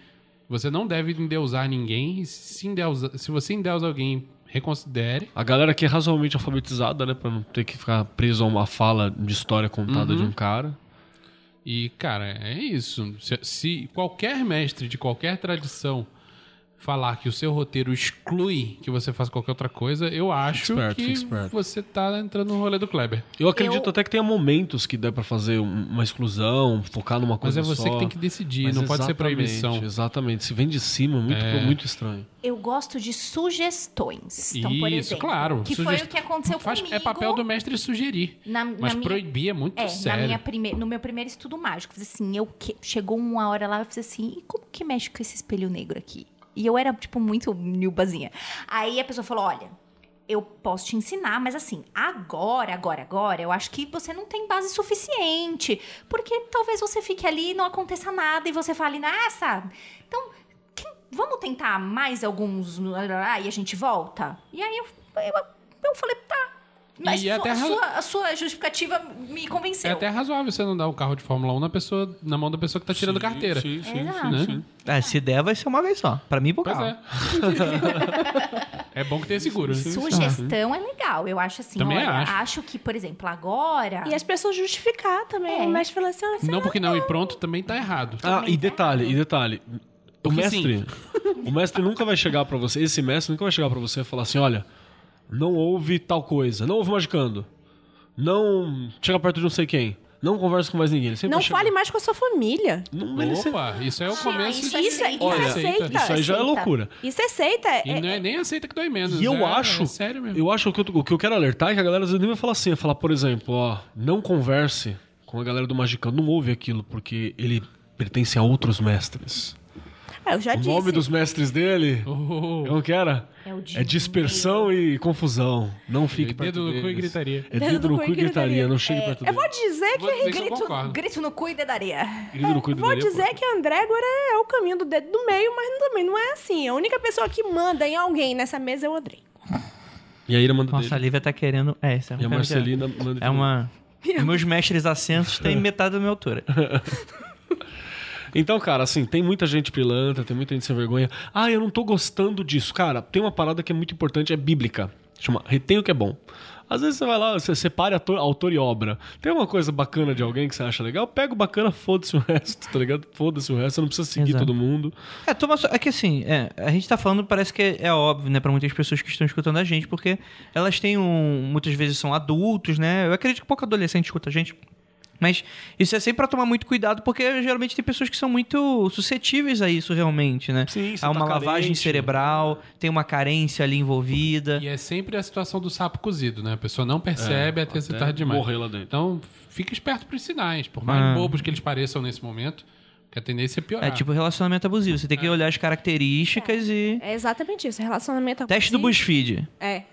Speaker 5: Você não deve endeusar ninguém. Se, endeusa, se você endeusa alguém, reconsidere.
Speaker 3: A galera aqui é razoavelmente alfabetizada, né? Pra não ter que ficar preso a uma fala de história contada
Speaker 5: Uhum.
Speaker 3: de um cara.
Speaker 5: E, cara, é isso. Se, se qualquer mestre de qualquer tradição falar que o seu roteiro exclui que você faça qualquer outra coisa, eu acho
Speaker 3: esperto,
Speaker 5: que
Speaker 3: esperto.
Speaker 5: você tá entrando no rolê do Kleber.
Speaker 3: Eu acredito
Speaker 4: Eu-
Speaker 3: até que tenha momentos que dá pra fazer um- uma exclusão, focar numa
Speaker 5: Mas
Speaker 3: coisa
Speaker 5: é você
Speaker 3: só.
Speaker 5: que tem que decidir,
Speaker 3: Mas
Speaker 5: não pode ser proibição.
Speaker 3: Exatamente. Se vem de cima, muito,
Speaker 5: É.
Speaker 3: muito estranho.
Speaker 4: Eu gosto de sugestões. Então, por
Speaker 5: Isso,
Speaker 4: exemplo,
Speaker 5: claro.
Speaker 4: Que foi
Speaker 5: Sugest-
Speaker 4: o que aconteceu
Speaker 5: Faz-
Speaker 4: comigo.
Speaker 5: É papel do mestre sugerir.
Speaker 4: na, na
Speaker 5: Mas
Speaker 4: minha-
Speaker 5: proibir é muito
Speaker 4: É,
Speaker 5: sério.
Speaker 4: na minha prime... no meu primeiro estudo mágico. Eu assim, eu que... chegou uma hora lá, eu fiz assim, e como que mexe com esse espelho negro aqui? E eu era, tipo, muito nilbazinha. Aí a pessoa falou, olha, eu posso te ensinar, mas assim, agora, agora, agora, eu acho que você não tem base suficiente. Porque talvez você fique ali e não aconteça nada e você fale, nossa, então, que- vamos tentar mais alguns, e a gente volta? E aí eu, eu, eu falei, tá.
Speaker 1: Mas
Speaker 5: E é até
Speaker 1: a, sua, a sua justificativa me
Speaker 5: É
Speaker 1: convenceu.
Speaker 5: até razoável você não dar um carro de Fórmula 1 na, pessoa, na mão da pessoa que tá tirando carteira.
Speaker 3: Sim, sim,
Speaker 1: Exato.
Speaker 5: Né?
Speaker 3: sim.
Speaker 2: É, se der, vai ser uma vez só. Pra mim e pro
Speaker 5: Pois
Speaker 2: carro.
Speaker 5: é. *laughs* é bom que tenha seguro. né?
Speaker 1: Sugestão é legal. Eu acho assim,
Speaker 5: Também
Speaker 1: olha,
Speaker 5: acho.
Speaker 1: que, por exemplo, agora.
Speaker 7: E as pessoas justificar também.
Speaker 1: É.
Speaker 7: O mestre fala assim, ah,
Speaker 5: Não porque não e pronto também tá errado.
Speaker 3: Ah, e detalhe, e detalhe. O
Speaker 5: Porque
Speaker 3: mestre, o mestre nunca vai chegar pra você, esse mestre nunca vai chegar pra você e falar assim, olha, não houve tal coisa, não houve magicando, não chega perto de não sei quem, não conversa com mais ninguém. Ele sempre
Speaker 7: não
Speaker 3: vai chegar-
Speaker 7: fale mais com a sua família.
Speaker 3: Não, ele sempre-
Speaker 5: Opa, isso é o começo
Speaker 1: isso
Speaker 5: de-
Speaker 1: é aceita.
Speaker 3: Olha,
Speaker 7: Isso é aceita.
Speaker 3: isso aí já é
Speaker 1: Aceita.
Speaker 3: loucura.
Speaker 7: Isso é seita. É,
Speaker 5: E não é nem aceita que dói menos.
Speaker 3: E eu
Speaker 5: é,
Speaker 3: acho,
Speaker 5: É sério mesmo.
Speaker 3: eu acho que eu, o que eu quero alertar é que a galera às vezes nem vai falar assim, vai falar, por exemplo, ó, não converse com a galera do Magicando, não ouve aquilo, porque ele pertence a outros mestres.
Speaker 7: É, eu já
Speaker 3: O
Speaker 7: disse.
Speaker 3: nome dos mestres dele,
Speaker 5: Oh,
Speaker 3: como que era?
Speaker 1: É o
Speaker 3: É dispersão e confusão. Não fique perto
Speaker 5: dedo no cu e gritaria.
Speaker 3: É dedo no cu e gritaria, não chegue perto
Speaker 7: Eu vou dizer
Speaker 5: Vou
Speaker 7: que
Speaker 5: dizer que eu
Speaker 1: grito, grito no cu e dedaria.
Speaker 3: Dedo no cu e
Speaker 7: Vou
Speaker 3: gritaria,
Speaker 7: dizer que André agora é o caminho do dedo do meio, mas também não é assim. A única pessoa que manda em alguém nessa mesa é o André.
Speaker 3: pô. E aí ele manda
Speaker 2: Nossa, a
Speaker 3: dele.
Speaker 2: Lívia tá querendo. É, isso é
Speaker 3: E a Marcelina manda
Speaker 2: É uma. Meus mestres ascensos têm *laughs* metade da minha altura. *laughs*
Speaker 3: Então, cara, assim, tem muita gente pilantra, tem muita gente sem vergonha. Ah, eu não tô gostando disso. Cara, tem uma parada que é muito importante, é bíblica. Chama retém o que é bom. Às vezes você vai lá, você separe ator, autor e obra. Tem uma coisa bacana de alguém que você acha legal, pega o bacana, foda-se o resto, tá ligado? Foda-se o resto, você não precisa seguir
Speaker 2: Exato.
Speaker 3: todo mundo.
Speaker 2: É, toma só- é que assim, é, a gente tá falando, parece que é, é óbvio, né, pra muitas pessoas que estão escutando a gente, porque elas têm um. Muitas vezes são adultos, né? Eu acredito que pouco adolescente escuta a gente. Mas isso é sempre pra tomar muito cuidado, porque geralmente tem pessoas que são muito suscetíveis a isso realmente, né?
Speaker 3: Sim,
Speaker 2: Há uma
Speaker 3: tá
Speaker 2: lavagem
Speaker 3: carente.
Speaker 2: cerebral, tem uma carência ali envolvida.
Speaker 5: E é sempre a situação do sapo cozido, né? A pessoa não percebe até ser
Speaker 3: até
Speaker 5: tarde demais.
Speaker 3: morrer lá dentro.
Speaker 5: Então, fica esperto pros sinais. Por mais
Speaker 2: Ah.
Speaker 5: bobos que eles pareçam nesse momento, que a tendência é piorar.
Speaker 2: É tipo relacionamento abusivo. Você tem que olhar as características e.
Speaker 7: É exatamente isso. Relacionamento
Speaker 2: Teste do
Speaker 7: abusivo.
Speaker 2: BuzzFeed.
Speaker 7: É.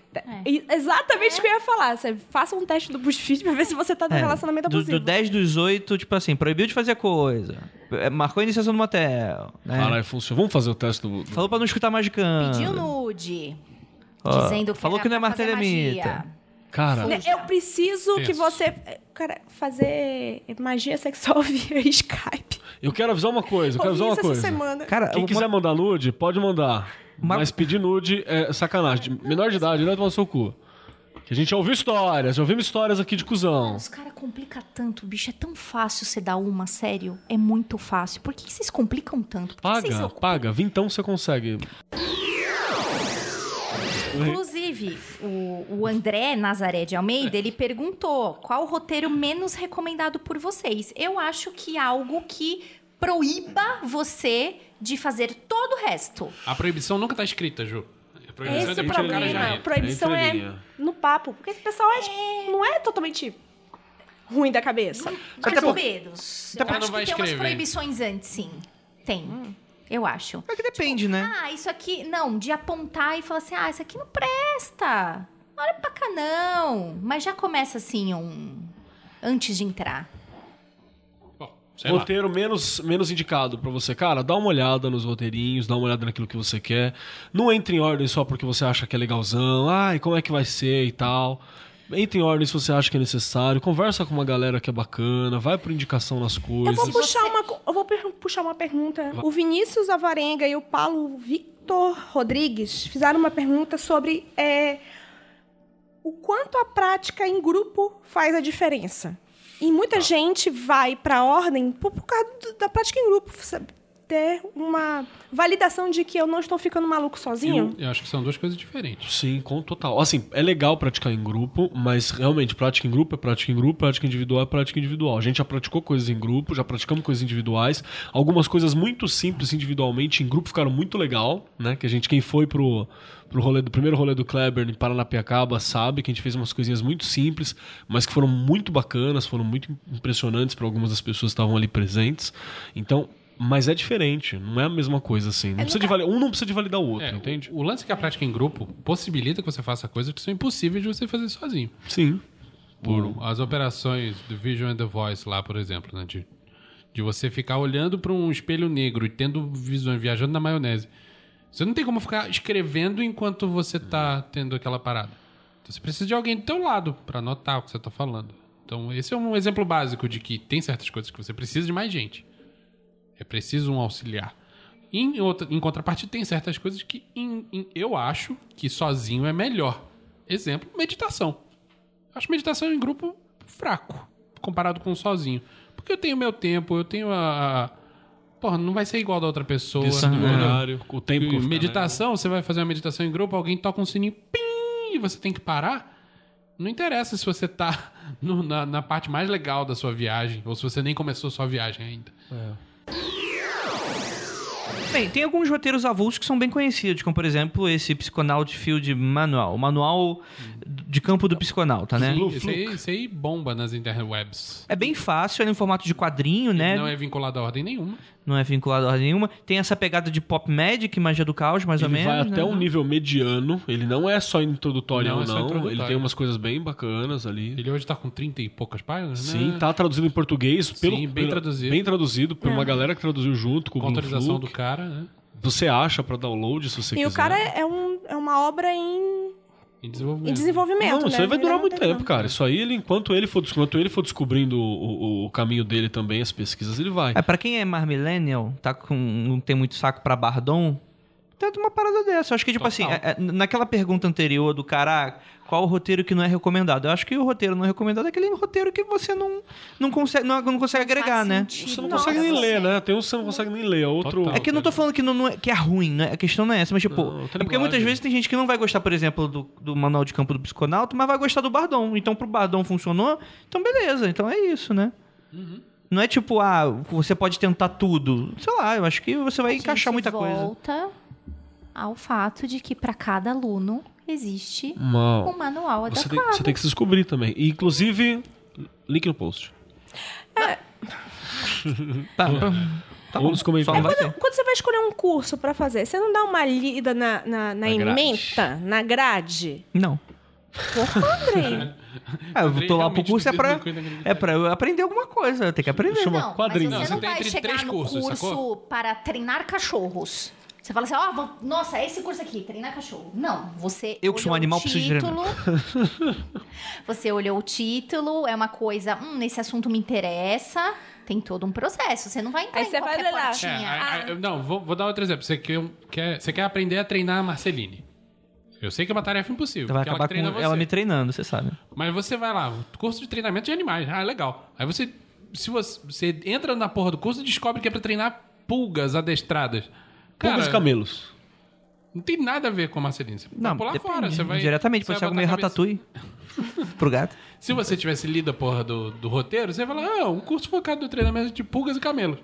Speaker 7: E- Exatamente o que eu ia falar. Você faça um teste do BuzzFeed pra ver se você tá no
Speaker 2: É,
Speaker 7: relacionamento
Speaker 2: do,
Speaker 7: abusivo.
Speaker 2: do 10 dos 8, tipo assim, proibiu de fazer coisa. É, Marcou a iniciação do motel. Né?
Speaker 3: Caralho, funciona. Vamos fazer o teste do. do-
Speaker 2: Falou pra não escutar magicando.
Speaker 1: Pediu nude.
Speaker 2: Ó,
Speaker 1: dizendo que
Speaker 2: falou que não é
Speaker 1: magia.
Speaker 3: Cara,
Speaker 7: Né, Eu preciso que
Speaker 5: Tenso.
Speaker 7: você. Cara, fazer magia sexual *laughs* via Skype.
Speaker 3: Eu quero avisar uma coisa, eu quero avisar uma coisa.
Speaker 7: semana.
Speaker 2: Cara,
Speaker 3: Quem
Speaker 2: uma-
Speaker 3: quiser mandar nude, pode mandar.
Speaker 2: Uma-
Speaker 3: Mas pedir nude é sacanagem. De menor de idade, não é tomar seu cu. Que a gente já ouviu histórias, já ouvimos histórias aqui de cuzão.
Speaker 1: Os caras complicam tanto, bicho. É tão fácil você dar uma, sério. É muito fácil. Por que que vocês complicam tanto? Por que que vocês
Speaker 3: Paga,
Speaker 1: ocupam-
Speaker 3: paga. Vintão você consegue.
Speaker 1: Inclusive, o, o André Nazaré de Almeida, ele perguntou qual o roteiro menos recomendado por vocês. Eu acho que algo que proíba você de fazer todo o resto.
Speaker 5: A proibição nunca tá escrita, Ju. A proibição
Speaker 7: Esse
Speaker 5: é
Speaker 7: é
Speaker 5: depois que o cara já entra.
Speaker 7: proibição é
Speaker 3: entrelinha.
Speaker 7: no papo. Porque esse pessoal é- não é totalmente ruim da cabeça.
Speaker 1: Mais ou menos. Eu acho que tem umas proibições antes, sim. Tem. Eu acho.
Speaker 2: É que depende, né?
Speaker 1: Ah, isso aqui. Não, de apontar e falar assim: ah, isso aqui não presta. Não olha pra cá, não. Mas já começa assim, um. Antes de entrar.
Speaker 5: Bom, sei lá.
Speaker 3: Roteiro menos, menos indicado pra você. Cara, dá uma olhada nos roteirinhos, dá uma olhada naquilo que você quer. Não entre em ordem só porque você acha que é legalzão. Ai, como é que vai ser e tal. Entre em ordem se você acha que é necessário. Conversa com uma galera que é bacana. Vai por indicação nas
Speaker 7: Eu
Speaker 3: coisas.
Speaker 7: vou puxar uma, eu vou puxar uma pergunta. O Vinícius Avarenga e o Paulo Victor Rodrigues fizeram uma pergunta sobre é, o quanto a prática em grupo faz a diferença. E muita gente vai para a ordem por, por causa da prática em grupo. sabe? Ter uma validação de que eu não estou ficando maluco sozinho.
Speaker 5: Eu acho que são duas coisas diferentes.
Speaker 3: Sim, com total. Assim, é legal praticar em grupo, mas realmente, prática em grupo é prática em grupo, prática individual é prática individual. A gente já praticou coisas em grupo, já praticamos coisas individuais. Algumas coisas muito simples individualmente, em grupo ficaram muito legal, né? Que a gente, quem foi pro, pro rolê do primeiro rolê do Kleber em Paranapiacaba, sabe que a gente fez umas coisinhas muito simples, mas que foram muito bacanas, foram muito impressionantes para algumas das pessoas que estavam ali presentes. Então. Mas é diferente, não é a mesma coisa assim. Não precisa de vali- Um não precisa de validar o outro,
Speaker 5: É,
Speaker 3: entende?
Speaker 5: O, lance é que a prática em grupo possibilita que você faça coisas que são impossíveis de você fazer sozinho.
Speaker 3: Sim.
Speaker 5: Por as operações do Vision and the Voice lá, por exemplo, né? De, de você ficar olhando para um espelho negro e tendo visões, viajando na maionese. Você não tem como ficar escrevendo enquanto você tá tendo aquela parada. Você precisa de alguém do teu lado pra anotar o que você tá falando. Então, esse é um exemplo básico de que tem certas coisas que você precisa de mais gente. É preciso um auxiliar. Em, outra, em contrapartida, tem certas coisas que em- em- eu acho que sozinho é melhor. Exemplo, meditação. Acho meditação em grupo fraco, comparado com sozinho. Porque eu tenho meu tempo, eu tenho a. Porra, não vai ser igual da outra pessoa.
Speaker 3: Horário, o tempo que ficar,
Speaker 5: Meditação, você vai fazer uma meditação em grupo, alguém toca um sininho, pim, e você tem que parar. Não interessa se você tá *laughs* no- na, na parte mais legal da sua viagem, ou se você nem começou sua viagem ainda.
Speaker 2: Bem, tem alguns roteiros avulsos que são bem conhecidos, como por exemplo esse Psychonaut Field Manual, o manual de campo do psiconauta, né?
Speaker 5: Sim, esse aí, esse aí bomba nas interwebs.
Speaker 2: É bem fácil, é em formato de quadrinho, né?
Speaker 5: Não é vinculado a ordem nenhuma.
Speaker 2: Não é vinculado a ordem nenhuma. Tem essa pegada de pop magic, magia do caos, mais ou
Speaker 3: Ele
Speaker 2: menos.
Speaker 3: vai até
Speaker 2: né?
Speaker 3: um nível mediano. Ele não é só introdutório,
Speaker 5: Não,
Speaker 3: não.
Speaker 5: é só introdutório.
Speaker 3: Ele tem umas coisas bem bacanas ali.
Speaker 5: Ele hoje tá com 30 e poucas páginas, né?
Speaker 3: Sim, tá traduzido em português. Pelo,
Speaker 5: Sim, bem
Speaker 3: pela-
Speaker 5: traduzido.
Speaker 3: Bem traduzido por uma galera que traduziu junto com
Speaker 5: Com
Speaker 3: o
Speaker 5: autorização
Speaker 3: Fluke.
Speaker 5: do cara, né?
Speaker 3: Você acha pra download se você
Speaker 7: E
Speaker 3: quiser.
Speaker 7: o cara é, um, é uma obra em,
Speaker 5: Em desenvolvimento.
Speaker 7: em desenvolvimento,
Speaker 3: Não,
Speaker 7: né?
Speaker 3: isso aí vai
Speaker 7: Ele
Speaker 3: durar
Speaker 7: não
Speaker 3: muito
Speaker 7: tem
Speaker 3: tempo, cara. Isso aí, ele, enquanto, ele for, enquanto ele for descobrindo o, o- o caminho dele também, as pesquisas, ele vai.
Speaker 2: É, pra quem é mais millennial, tá com, não tem muito saco pra Bardon, tenta uma parada dessa. Eu acho que, tipo
Speaker 5: Total.
Speaker 2: assim, é- é, naquela pergunta anterior do cara, ah, qual o roteiro que não é recomendado? Eu acho que o roteiro não é recomendado é aquele roteiro que você não, não, consegue, não, não consegue agregar, né?
Speaker 3: Você não
Speaker 1: pra
Speaker 3: consegue nem ler, né? Tem uns que você não consegue nem ler. Outro.
Speaker 5: Total.
Speaker 2: É que eu não tô falando que, não, não é, que é ruim, né? A questão não é essa, mas tipo.
Speaker 3: Não,
Speaker 2: é porque muitas vezes tem gente que não vai gostar, por exemplo, do, do manual de campo do psiconauta, mas vai gostar do Bardon. Então pro Bardon funcionou, então beleza. Então é isso, né? Não é tipo, ah, você pode tentar tudo. Sei lá, eu acho que você vai
Speaker 1: A
Speaker 2: encaixar
Speaker 1: gente
Speaker 2: muita coisa.
Speaker 1: volta ao fato de que para cada aluno existe
Speaker 3: Uma-
Speaker 1: um manual
Speaker 3: Você
Speaker 1: adequado.
Speaker 3: tem, você tem que se descobrir também. E, inclusive, link no post. *laughs*
Speaker 2: Tá, tá, tá bom. vai ter.
Speaker 7: Quando você vai escolher um curso pra fazer, você não dá uma lida na, na, na
Speaker 3: Na grade.
Speaker 7: ementa, na grade?
Speaker 2: Não.
Speaker 7: Porra, Andrei.
Speaker 2: Ah, *laughs* eu tô lá pro curso é pra, é pra eu aprender alguma coisa. Eu tenho que aprender.
Speaker 3: Chama
Speaker 1: Não,
Speaker 3: quadrinho.
Speaker 1: mas
Speaker 5: Não,
Speaker 1: você
Speaker 5: você
Speaker 1: não
Speaker 5: tem
Speaker 1: vai
Speaker 5: entre
Speaker 1: chegar
Speaker 5: três
Speaker 1: no
Speaker 5: cursos,
Speaker 1: curso
Speaker 5: sacou?
Speaker 1: para treinar cachorros. Você fala assim, ó, vou- nossa, esse curso aqui, treinar cachorro. Não, você
Speaker 2: Eu que sou um
Speaker 1: olhou
Speaker 2: animal,
Speaker 1: o
Speaker 2: preciso de
Speaker 1: título, *laughs* Você olhou o título, é uma coisa, hum, esse assunto me interessa, tem todo um processo. Você não vai entrar
Speaker 7: Aí
Speaker 1: em
Speaker 7: você vai
Speaker 1: qualquer
Speaker 7: ler lá.
Speaker 5: É,
Speaker 1: portinha.
Speaker 5: a- a-
Speaker 1: Ah,
Speaker 5: não, vou, vou dar outro exemplo. Você quer, quer, você quer aprender a treinar a Marceline. Eu sei que é uma tarefa impossível.
Speaker 2: Você vai
Speaker 5: ela
Speaker 2: acabar
Speaker 5: treina
Speaker 2: com
Speaker 5: você.
Speaker 2: ela me treinando, você sabe.
Speaker 5: Mas você vai lá, curso de treinamento de animais. Ah, legal. Aí você. Se você, você entra na porra do curso e descobre que é pra treinar pulgas adestradas.
Speaker 3: Pulgas e camelos.
Speaker 5: Não tem nada a ver com a Marceline. Você vai
Speaker 2: Não,
Speaker 5: pular
Speaker 2: depende.
Speaker 5: fora. Você vai,
Speaker 2: Diretamente,
Speaker 5: você
Speaker 2: pode ser algo meio ratatouille *laughs* pro gato.
Speaker 5: Se você tivesse lido a porra do, do roteiro, você vai falar, ah, um curso focado no treinamento de pulgas e camelos.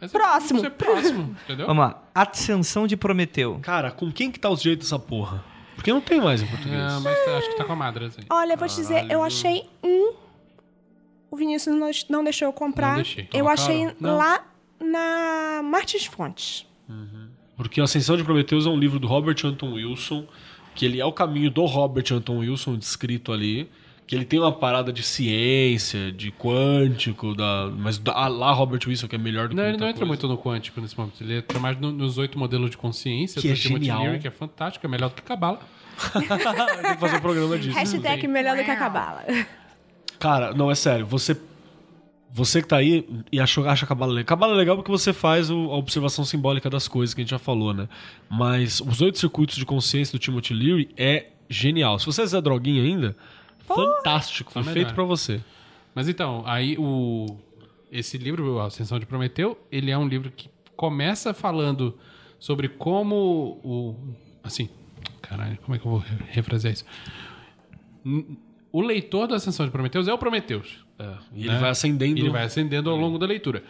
Speaker 5: Você-
Speaker 7: Próximo.
Speaker 5: Você é próximo, *laughs* entendeu?
Speaker 2: Vamos lá. Ascensão de Prometeu.
Speaker 3: Cara, com quem que tá os direitos dessa porra? Porque não tem mais em português.
Speaker 5: Ah, mas tá- acho que tá com a Madra, assim.
Speaker 7: Olha, eu vou te dizer, eu achei um. O Vinícius não, não deixou eu comprar.
Speaker 5: Não deixei.
Speaker 7: Eu
Speaker 5: Toma,
Speaker 7: achei.
Speaker 5: Não.
Speaker 7: lá na Martins Fontes.
Speaker 3: Porque Ascensão de Prometheus é um livro do Robert Anton Wilson, que ele é o caminho do Robert Anton Wilson descrito ali, que ele tem uma parada de ciência, de quântico, da, mas da, lá Robert Wilson que é melhor do que
Speaker 5: Não, ele não entra
Speaker 3: coisa.
Speaker 5: muito no quântico nesse momento. Ele entra mais no- nos oito modelos de consciência
Speaker 3: Que
Speaker 5: do
Speaker 3: é
Speaker 5: Timothy
Speaker 3: genial.
Speaker 5: Leary, que é fantástico, é melhor do que Cabala. *laughs*
Speaker 3: tem que fazer um programa disso.
Speaker 7: Hashtag melhor do que a Cabala.
Speaker 3: Cara, não, é sério. Você você que tá aí e achou, acha Cabala legal. Cabala é legal porque você faz o- a observação simbólica das coisas que a gente já falou, né? Mas os oito circuitos de consciência do Timothy Leary é genial. Se você é Droguinha ainda, fantástico. Foi
Speaker 5: Tá
Speaker 3: feito pra você.
Speaker 5: Mas então, aí o esse livro, A Ascensão de Prometeu, ele é um livro que começa falando sobre como o assim, caralho, como é que eu vou re- refrasear isso? O leitor da Ascensão de Prometeus é o Prometeus.
Speaker 3: É, e ele
Speaker 5: né?
Speaker 3: vai acendendo.
Speaker 5: Ele vai acendendo ao longo da leitura.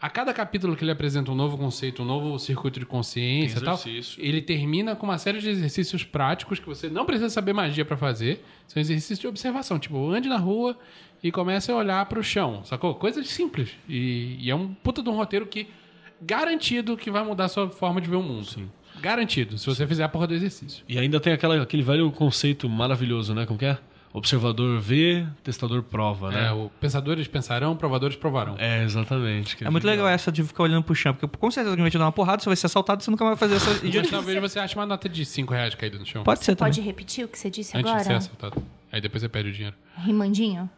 Speaker 5: A cada capítulo que ele apresenta um novo conceito, um novo circuito de consciência e tal, ele termina com uma série de exercícios práticos que você não precisa saber magia pra fazer. São exercícios de observação. Tipo, ande na rua e comece a olhar pro chão, sacou? Coisas simples. E, e é um puta de um roteiro que garantido que vai mudar a sua forma de ver o mundo. Garantido, se você fizer a porra do exercício.
Speaker 3: E ainda tem aquela, aquele velho conceito maravilhoso, né? Como que é? Observador vê, testador prova, né?
Speaker 5: É, o pensadores pensarão, provadores provarão.
Speaker 3: É, exatamente. que
Speaker 2: É muito legal essa de ficar olhando pro chão, porque com certeza alguém vai te dar uma porrada, você vai ser assaltado, você nunca vai fazer essa *laughs*
Speaker 5: Mas talvez você ache uma nota de 5 reais caída no chão.
Speaker 2: Pode ser também.
Speaker 1: Pode repetir o que você disse
Speaker 5: Antes de ser
Speaker 1: agora?
Speaker 5: assaltado. Aí depois você perde o dinheiro.
Speaker 1: Rimandinho?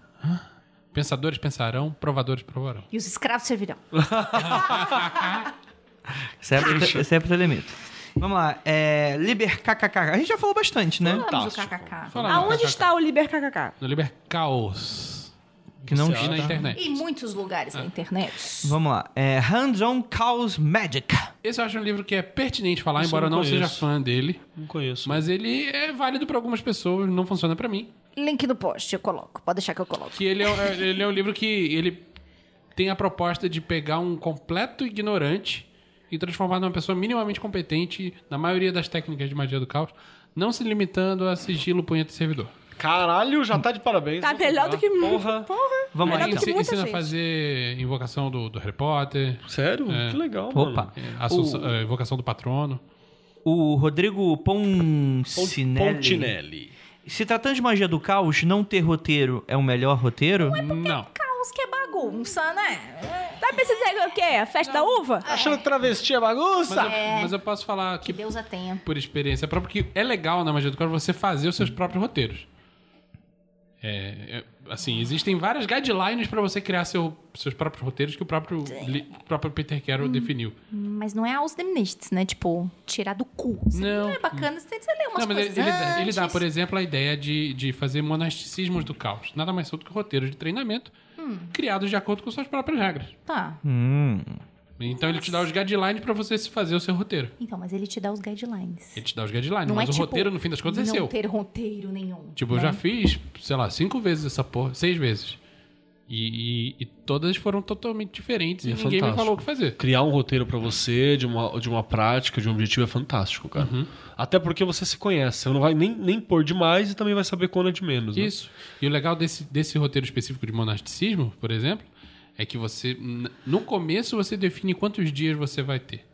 Speaker 5: Pensadores pensarão, provadores provarão.
Speaker 1: E os escravos servirão. *laughs*
Speaker 2: Sempre, sempre tem limite. Vamos lá. É, Liber KKK. A gente já falou bastante, né?
Speaker 1: Vamos o kkk.
Speaker 5: Fala no
Speaker 7: Aonde
Speaker 5: KKK.
Speaker 7: está o Liber KKK?
Speaker 5: No Liber Caos.
Speaker 2: Que não
Speaker 5: E na internet.
Speaker 1: Em muitos lugares
Speaker 5: Ah.
Speaker 1: na internet.
Speaker 2: Vamos lá. É, Hands-on Chaos Magic.
Speaker 5: Esse eu acho um livro que é pertinente falar,
Speaker 3: Isso
Speaker 5: embora
Speaker 3: eu não
Speaker 5: não seja
Speaker 3: conheço.
Speaker 5: fã dele.
Speaker 3: Não conheço.
Speaker 5: Mas ele é válido para algumas pessoas, não funciona para mim.
Speaker 4: Link no post, eu coloco. Pode deixar que eu coloco.
Speaker 5: Que ele é, é- ele é um livro que ele tem a proposta de pegar um completo ignorante e transformar numa pessoa minimamente competente na maioria das técnicas de magia do caos, não se limitando a sigilo, punheta e servidor.
Speaker 3: Caralho, já tá de parabéns.
Speaker 7: Tá melhor
Speaker 3: comprar.
Speaker 7: do que...
Speaker 3: Porra.
Speaker 2: Vamos lá,
Speaker 5: Ele
Speaker 7: do
Speaker 2: então.
Speaker 5: ensi-
Speaker 7: muita
Speaker 5: ensina a
Speaker 7: gente.
Speaker 5: fazer invocação do, do Harry Potter,
Speaker 3: Sério?
Speaker 5: É.
Speaker 3: Que legal,
Speaker 2: Opa.
Speaker 3: mano.
Speaker 5: é, assunção- é, invocação do patrono.
Speaker 2: O Rodrigo Poncinelli.
Speaker 3: Pontinelli.
Speaker 2: Se tratando de magia do caos, não ter roteiro é o melhor roteiro?
Speaker 5: Não.
Speaker 4: Caos que é bagunça, né?
Speaker 7: Tá dizer o quê? A festa da uva?
Speaker 3: Achando que travesti é bagunça?
Speaker 5: Mas eu, mas eu posso falar
Speaker 1: Que
Speaker 5: que,
Speaker 1: Deus a tenha.
Speaker 5: por experiência própria, que é legal na magia do caos você fazer os seus próprios roteiros. É, é, assim, existem várias guidelines para você criar seu- seus próprios roteiros que o próprio, li- próprio Peter Carroll definiu.
Speaker 1: Mas não é aos demnists, né? Tipo, tirar do cu. Isso
Speaker 5: Não.
Speaker 1: é bacana, você, você lê umas
Speaker 5: Não, mas ele,
Speaker 1: coisas
Speaker 5: ele dá, ele dá,
Speaker 1: antes.
Speaker 5: por exemplo, a ideia de, de fazer monasticismos do caos. Nada mais são do que roteiros de treinamento criados de acordo com suas próprias regras.
Speaker 1: Tá.
Speaker 2: Hum.
Speaker 5: Então ele te dá os guidelines para você se fazer o seu roteiro.
Speaker 1: Então, mas ele te dá os guidelines.
Speaker 5: Ele te dá os guidelines,
Speaker 1: Não
Speaker 5: mas
Speaker 1: é
Speaker 5: o
Speaker 1: tipo,
Speaker 5: roteiro, no fim das contas, é
Speaker 1: não
Speaker 5: seu.
Speaker 1: ter roteiro nenhum.
Speaker 5: Tipo, eu já fiz, sei lá, cinco vezes essa porra, seis vezes. E, e- e todas foram totalmente diferentes e,
Speaker 3: E é
Speaker 5: ninguém me
Speaker 3: fantástico.
Speaker 5: falou o que fazer.
Speaker 3: Criar um roteiro pra você de uma, de uma prática, de um objetivo é fantástico, cara.
Speaker 5: Uhum.
Speaker 3: Até porque você se conhece. Você não vai nem, nem pôr demais e também vai saber quando é de menos. né?
Speaker 5: Isso. E o legal desse, desse roteiro específico de monasticismo, por exemplo, é que você, no começo, você define quantos dias você vai ter.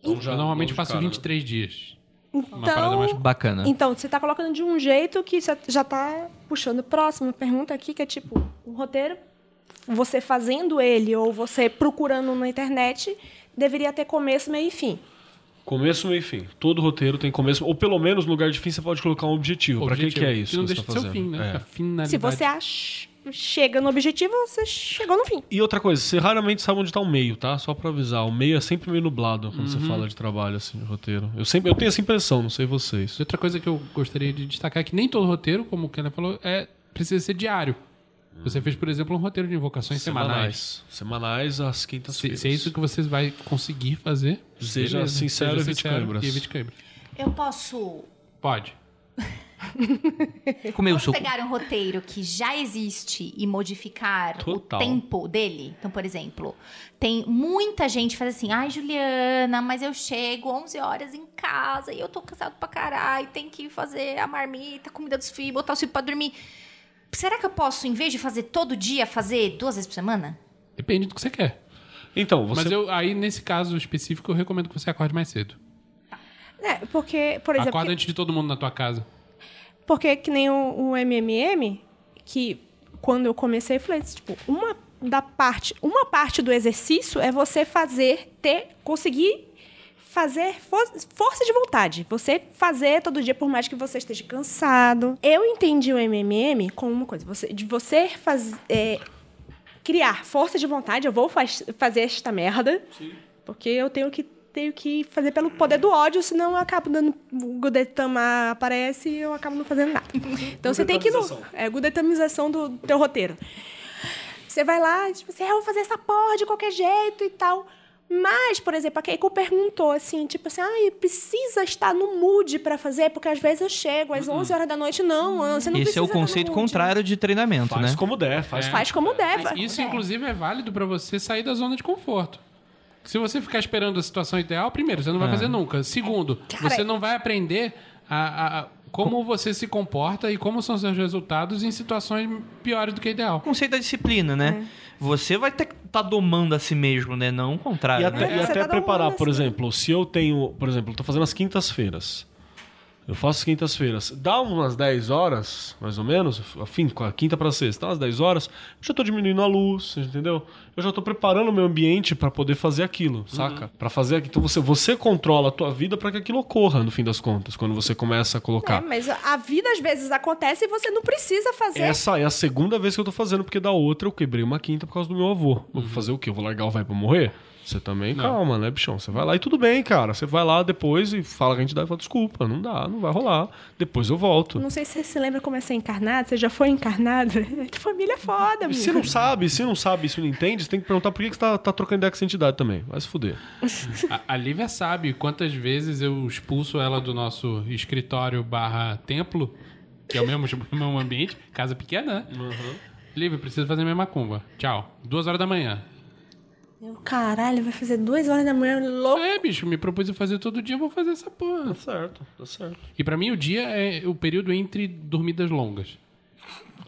Speaker 3: Então,
Speaker 5: eu normalmente faço
Speaker 3: cara, né?
Speaker 5: 23 dias. Uma parada mais
Speaker 7: Então,
Speaker 2: Bacana.
Speaker 7: então, você tá colocando de um jeito que você já tá puxando próxima pergunta aqui, que é tipo, o roteiro, você fazendo ele ou você procurando na internet, deveria ter começo, meio e fim.
Speaker 3: Começo, meio e fim. Todo roteiro tem começo. Ou pelo menos no lugar de fim você pode colocar um objetivo. Pra que,
Speaker 5: Objetivo.
Speaker 3: que é isso
Speaker 5: não
Speaker 3: que você
Speaker 5: deixa
Speaker 3: tá
Speaker 5: de ser o fim, né?
Speaker 3: É.
Speaker 5: A finalidade.
Speaker 7: Se você ach- chega no objetivo, você chegou no fim.
Speaker 3: E outra coisa, você raramente sabe onde tá o meio, tá? Só pra avisar. O meio é sempre meio nublado quando
Speaker 5: Uhum.
Speaker 3: você fala de trabalho, assim, de roteiro. Eu sempre eu tenho essa impressão, não sei vocês.
Speaker 5: Outra coisa que eu gostaria de destacar é que nem todo roteiro, como o Keller falou, é, precisa ser diário. Você fez, por exemplo, um roteiro de invocações semanais.
Speaker 3: Semanais às
Speaker 5: Se,
Speaker 3: quintas-feiras.
Speaker 5: se é isso que você vai conseguir fazer,
Speaker 3: Seja
Speaker 5: beleza.
Speaker 3: sincero,
Speaker 5: Seja
Speaker 3: evite câimbras.
Speaker 5: E evite câimbras.
Speaker 1: Eu posso
Speaker 5: Pode. *laughs* *laughs*
Speaker 2: Comeu o suco.
Speaker 1: pegar um roteiro que já existe e modificar
Speaker 3: Total.
Speaker 1: o tempo dele? Então, por exemplo, tem muita gente que faz assim, ai, Juliana, mas eu chego 11 horas em casa e eu tô cansado pra caralho, tem que fazer a marmita, a comida dos filhos, botar os filhos pra dormir. Será que eu posso, em vez de fazer todo dia, fazer duas vezes por semana?
Speaker 5: Depende do que você quer.
Speaker 3: Então, você.
Speaker 5: Mas eu, aí, nesse caso específico, eu recomendo que você acorde mais cedo.
Speaker 7: É, porque, por exemplo,
Speaker 5: Acorda antes de todo mundo na tua casa.
Speaker 7: Porque que nem o, o MMM, que quando eu comecei, eu falei, tipo, uma da parte, uma parte do exercício é você fazer, ter, conseguir fazer for- força de vontade. Você fazer todo dia, por mais que você esteja cansado. Eu entendi o MMM como uma coisa, você, de você fazer, criar força de vontade. Eu vou faz- fazer esta merda, porque eu tenho que tenho que fazer pelo poder do ódio, senão eu acabo dando. O Gudetama aparece e eu acabo não fazendo nada. *laughs* Então você tem que. No, é, Gudetamização do teu roteiro. Você vai lá e tipo assim, ah, eu vou fazer essa porra de qualquer jeito e tal. Mas, por exemplo, a Keiko perguntou assim, tipo assim, ah, precisa estar no mood pra fazer, porque às vezes eu chego às 11 horas da noite, não, você não
Speaker 2: Esse
Speaker 7: precisa
Speaker 2: é o conceito contrário de treinamento,
Speaker 3: Faz
Speaker 2: né?
Speaker 3: como der, faz.
Speaker 7: Faz como deve.
Speaker 5: Isso, inclusive, é válido pra você sair da zona de conforto. Se você ficar esperando a situação ideal, primeiro, você não vai fazer nunca. Segundo, você não vai aprender a, a- a- como você se comporta e como são seus resultados em situações piores do que
Speaker 2: O
Speaker 5: ideal.
Speaker 2: conceito da disciplina, né? Você vai ter que estar domando a si mesmo, né? Não o contrário.
Speaker 3: E até,
Speaker 2: né?
Speaker 3: e até
Speaker 7: tá
Speaker 3: preparar, por exemplo, se eu tenho, por exemplo, tô fazendo as quintas-feiras. Eu faço quintas-feiras. Dá umas 10 horas, mais ou menos, afim, com a quinta pra sexta, dá umas 10 horas, eu já tô diminuindo a luz, entendeu? Eu já tô preparando o meu ambiente pra poder fazer aquilo, saca? Pra fazer aquilo. Então você, você controla a tua vida pra que aquilo ocorra, no fim das contas, quando você começa a
Speaker 7: É,
Speaker 3: colocar.
Speaker 7: mas a vida às vezes acontece e você não precisa fazer.
Speaker 3: Essa é a segunda vez que eu tô fazendo, porque da outra eu quebrei uma quinta por causa do meu avô. Eu vou fazer o quê? Eu vou largar o vai pra morrer? Você também, calma, né, bichão? Você vai lá e tudo bem, cara. Você vai lá depois e fala que a gente dá e fala, desculpa, não dá, não vai rolar. Depois eu volto.
Speaker 7: Não sei se você se lembra como é ser encarnado. Você já foi encarnado? *laughs* Que família foda,
Speaker 3: E
Speaker 7: amigo.
Speaker 3: se não sabe, se não sabe, se não entende, você tem que perguntar por que você tá, tá trocando ideia com essa entidade também. Vai se fuder. *laughs*
Speaker 5: A, a Lívia sabe quantas vezes eu expulso ela do nosso escritório barra templo, que é o mesmo, *laughs* o mesmo ambiente, casa pequena, né? Lívia, preciso fazer minha macumba. Tchau. Duas horas da manhã.
Speaker 7: Eu, caralho, vai fazer duas horas da manhã, louco.
Speaker 5: É, bicho, me propus a fazer todo dia, eu vou fazer essa porra.
Speaker 3: Tá certo, tá certo.
Speaker 5: E pra mim o dia é o período entre dormidas longas.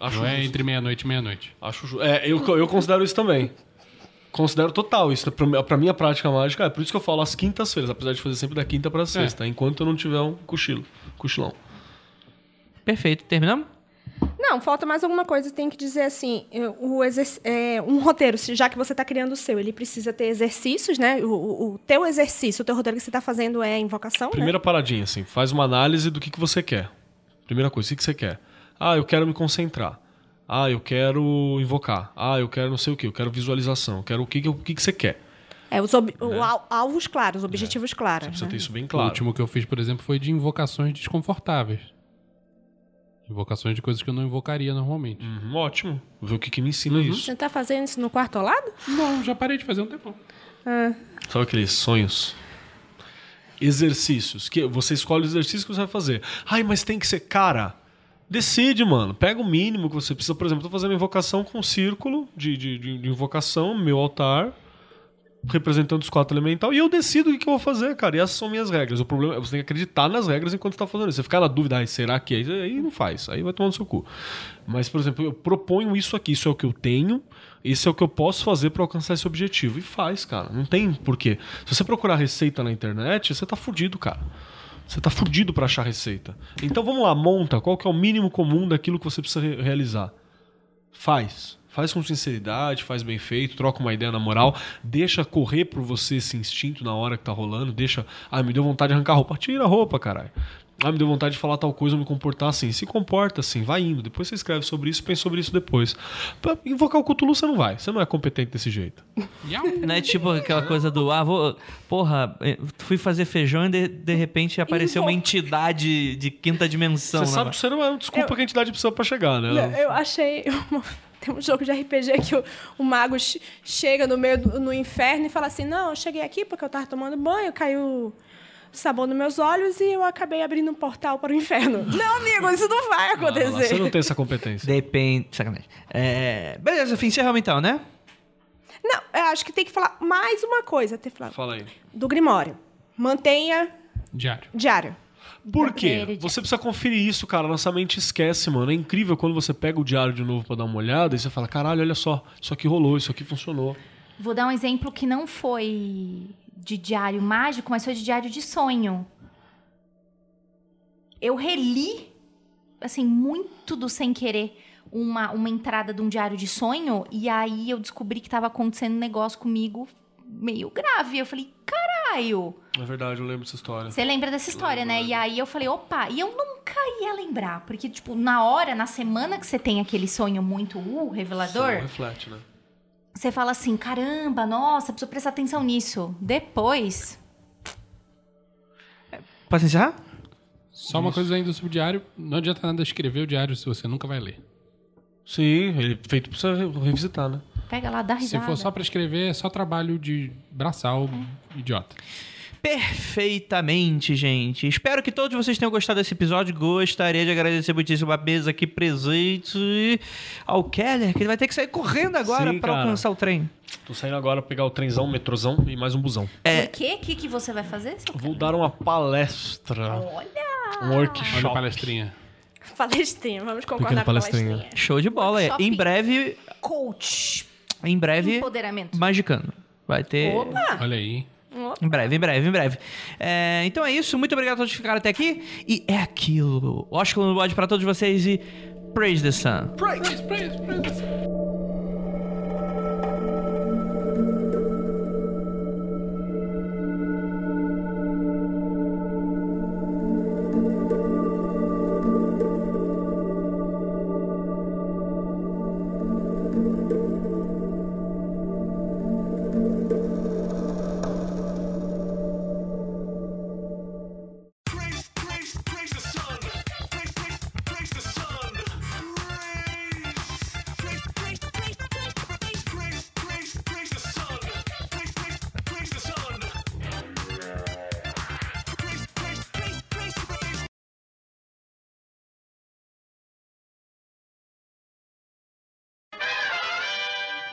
Speaker 3: Acho
Speaker 5: Não é
Speaker 3: justo.
Speaker 5: entre meia-noite e meia-noite.
Speaker 3: Acho ju- É, eu, eu considero isso também. Considero total isso. Pra, pra minha prática mágica, é por isso que eu falo às quintas-feiras, apesar de fazer sempre da quinta pra sexta, enquanto eu não tiver um cochilo. Cochilão.
Speaker 2: Perfeito. Terminamos?
Speaker 7: Não, falta mais alguma coisa. Tem que dizer assim, o é, um roteiro, já que você está criando o seu, ele precisa ter exercícios, né? O, o- o teu exercício, o teu roteiro que você está fazendo é invocação,
Speaker 3: Primeira paradinha, assim, faz uma análise do que, que você quer. Primeira coisa, o que, que você quer? Ah, eu quero me concentrar. Ah, eu quero invocar. Ah, eu quero não sei o que, eu quero visualização. Eu quero o que, que, o que, que você quer.
Speaker 7: né? É, os ob- o al- alvos claros, objetivos claros.
Speaker 3: Precisa
Speaker 7: né?
Speaker 3: ter isso bem
Speaker 5: O
Speaker 3: claro.
Speaker 5: último que eu fiz, por exemplo, foi de invocações desconfortáveis. Invocações de coisas que eu não invocaria normalmente.
Speaker 3: Uhum, ótimo. Vou ver o que, que me ensina isso.
Speaker 7: Você tá fazendo isso no quarto ao lado?
Speaker 5: Não, já parei de fazer um tempão.
Speaker 3: Sabe aqueles sonhos? Exercícios. Que você escolhe os exercícios que você vai fazer. Ai, mas tem que ser cara. Decide, mano. Pega o mínimo que você precisa. Por exemplo, eu tô fazendo invocação com um círculo de, de- de invocação, meu altar, representando os quatro elemental, e eu decido o que, que eu vou fazer, cara. E essas são minhas regras. O problema é você tem que acreditar nas regras enquanto você tá fazendo isso. Você ficar na dúvida, ai, será que é? Aí não faz. Aí vai tomar no seu cu. Mas, por exemplo, eu proponho isso aqui, isso é o que eu tenho, isso é o que eu posso fazer para alcançar esse objetivo. E faz, cara. Não tem porquê. Se você procurar receita na internet, você tá fudido, cara. Você tá fudido para achar receita. Então vamos lá, monta qual que é o mínimo comum daquilo que você precisa re- realizar. Faz. Faz com sinceridade, faz bem feito, troca uma ideia na moral, deixa correr por você esse instinto na hora que tá rolando, deixa. Ah, me deu vontade de arrancar a roupa. Tira a roupa, caralho. Ah, me deu vontade de falar tal coisa, eu me comportar assim. Se comporta assim, vai indo. Depois você escreve sobre isso, pensa sobre isso depois. Pra invocar o Cthulhu você não vai. Você não é competente desse jeito.
Speaker 2: Não é tipo aquela coisa do, ah, vou. Porra, eh, fui fazer feijão e de, de repente apareceu uma entidade de quinta dimensão.
Speaker 3: você sabe que você não é uma desculpa que a entidade precisa pra chegar, né?
Speaker 7: Não, eu achei. Tem um jogo de RPG que o, o mago che- chega no meio do no inferno e fala assim: Não, eu cheguei aqui porque eu tava tomando banho, caiu sabão nos meus olhos e eu acabei abrindo um portal para o inferno. *laughs* não, amigo, isso não vai acontecer.
Speaker 3: você não tem essa competência.
Speaker 2: Depende. Sacanagem. É, beleza, fim, encerramos então, né?
Speaker 7: Não, eu acho que tem que falar mais uma coisa. Que falar
Speaker 3: Fala aí.
Speaker 7: do Grimório. Mantenha
Speaker 5: Diário.
Speaker 7: diário.
Speaker 3: Por quê? Você precisa conferir isso, cara. Nossa mente esquece, mano. É incrível quando você pega o diário de novo pra dar uma olhada e você fala: caralho, olha só, isso aqui rolou, isso aqui funcionou.
Speaker 1: Vou dar um exemplo que não foi de diário mágico, mas foi de diário de sonho. Eu reli, assim, muito do sem querer, uma, uma entrada de um diário de sonho, e aí eu descobri que tava acontecendo um negócio comigo meio grave. Eu falei, caralho!
Speaker 3: É verdade, eu lembro dessa história.
Speaker 1: Você lembra dessa história, né? E aí eu falei, opa, e eu nunca ia lembrar. Porque, tipo, na hora, na semana que você tem aquele sonho muito uh, revelador,
Speaker 3: Sim, reflete, né?
Speaker 1: você fala assim, caramba, nossa, preciso prestar atenção nisso. Depois,
Speaker 2: Posso encerrar?
Speaker 5: Só uma coisa ainda sobre o diário. Não adianta nada escrever o diário se você nunca vai ler.
Speaker 3: Sim, ele é feito pra você revisitar, né?
Speaker 1: Pega lá, dá
Speaker 5: Se
Speaker 1: risada.
Speaker 5: for só pra escrever, é só trabalho de braçal idiota.
Speaker 2: Perfeitamente, gente. Espero que todos vocês tenham gostado desse episódio. Gostaria de agradecer muitíssimo a mesa aqui presente ao Keller, que ele vai ter que sair correndo agora para alcançar o trem.
Speaker 3: Tô saindo agora pra pegar o trenzão, o metrozão e mais um busão.
Speaker 1: O quê? O que, que você vai fazer? seu
Speaker 3: Vou dar uma palestra.
Speaker 1: Olha!
Speaker 3: Um
Speaker 5: Olha
Speaker 3: workshop.
Speaker 5: a palestrinha.
Speaker 7: Palestrinha, vamos concordar com a
Speaker 3: palestrinha.
Speaker 7: palestrinha.
Speaker 2: Show de bola.
Speaker 1: Workshop.
Speaker 2: Em breve,
Speaker 1: Coach.
Speaker 2: Em breve,
Speaker 1: Empoderamento.
Speaker 2: magicando. Vai ter.
Speaker 1: Opa!
Speaker 5: Olha aí.
Speaker 2: Em breve, em breve, em breve. É, então é isso. Muito obrigado a todos que ficaram até aqui. E é aquilo. Ósculo no bode pra todos vocês e praise the sun.
Speaker 5: Praise, praise, praise.
Speaker 8: Praise,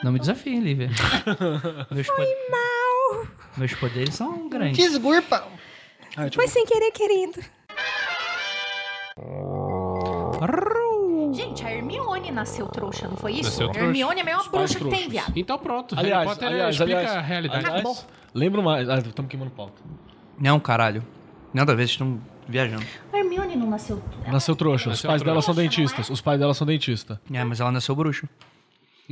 Speaker 2: Não me desafiem, Lívia. *laughs* Meus Foi mal. Meus poderes são grandes.
Speaker 6: Desculpa.
Speaker 7: Foi sem querer, querido.
Speaker 1: Gente, a Hermione nasceu trouxa, não foi isso?
Speaker 5: Nasceu
Speaker 1: a
Speaker 5: trouxa.
Speaker 1: Hermione é a maior bruxa que tem, viado.
Speaker 5: Então pronto.
Speaker 3: Aliás,
Speaker 5: Harry Potter
Speaker 3: aliás,
Speaker 5: explica
Speaker 3: aliás,
Speaker 5: a realidade.
Speaker 3: aliás. Lembro mais. Ah, estamos queimando pauta.
Speaker 2: Não, caralho. Nada a ver, estão viajando.
Speaker 1: A Hermione não nasceu...
Speaker 3: Nasceu trouxa. Os
Speaker 5: Nasceu
Speaker 3: pais dela são
Speaker 1: trouxa, não é?
Speaker 3: dentistas. Os pais dela são dentistas.
Speaker 2: É, mas ela nasceu bruxa.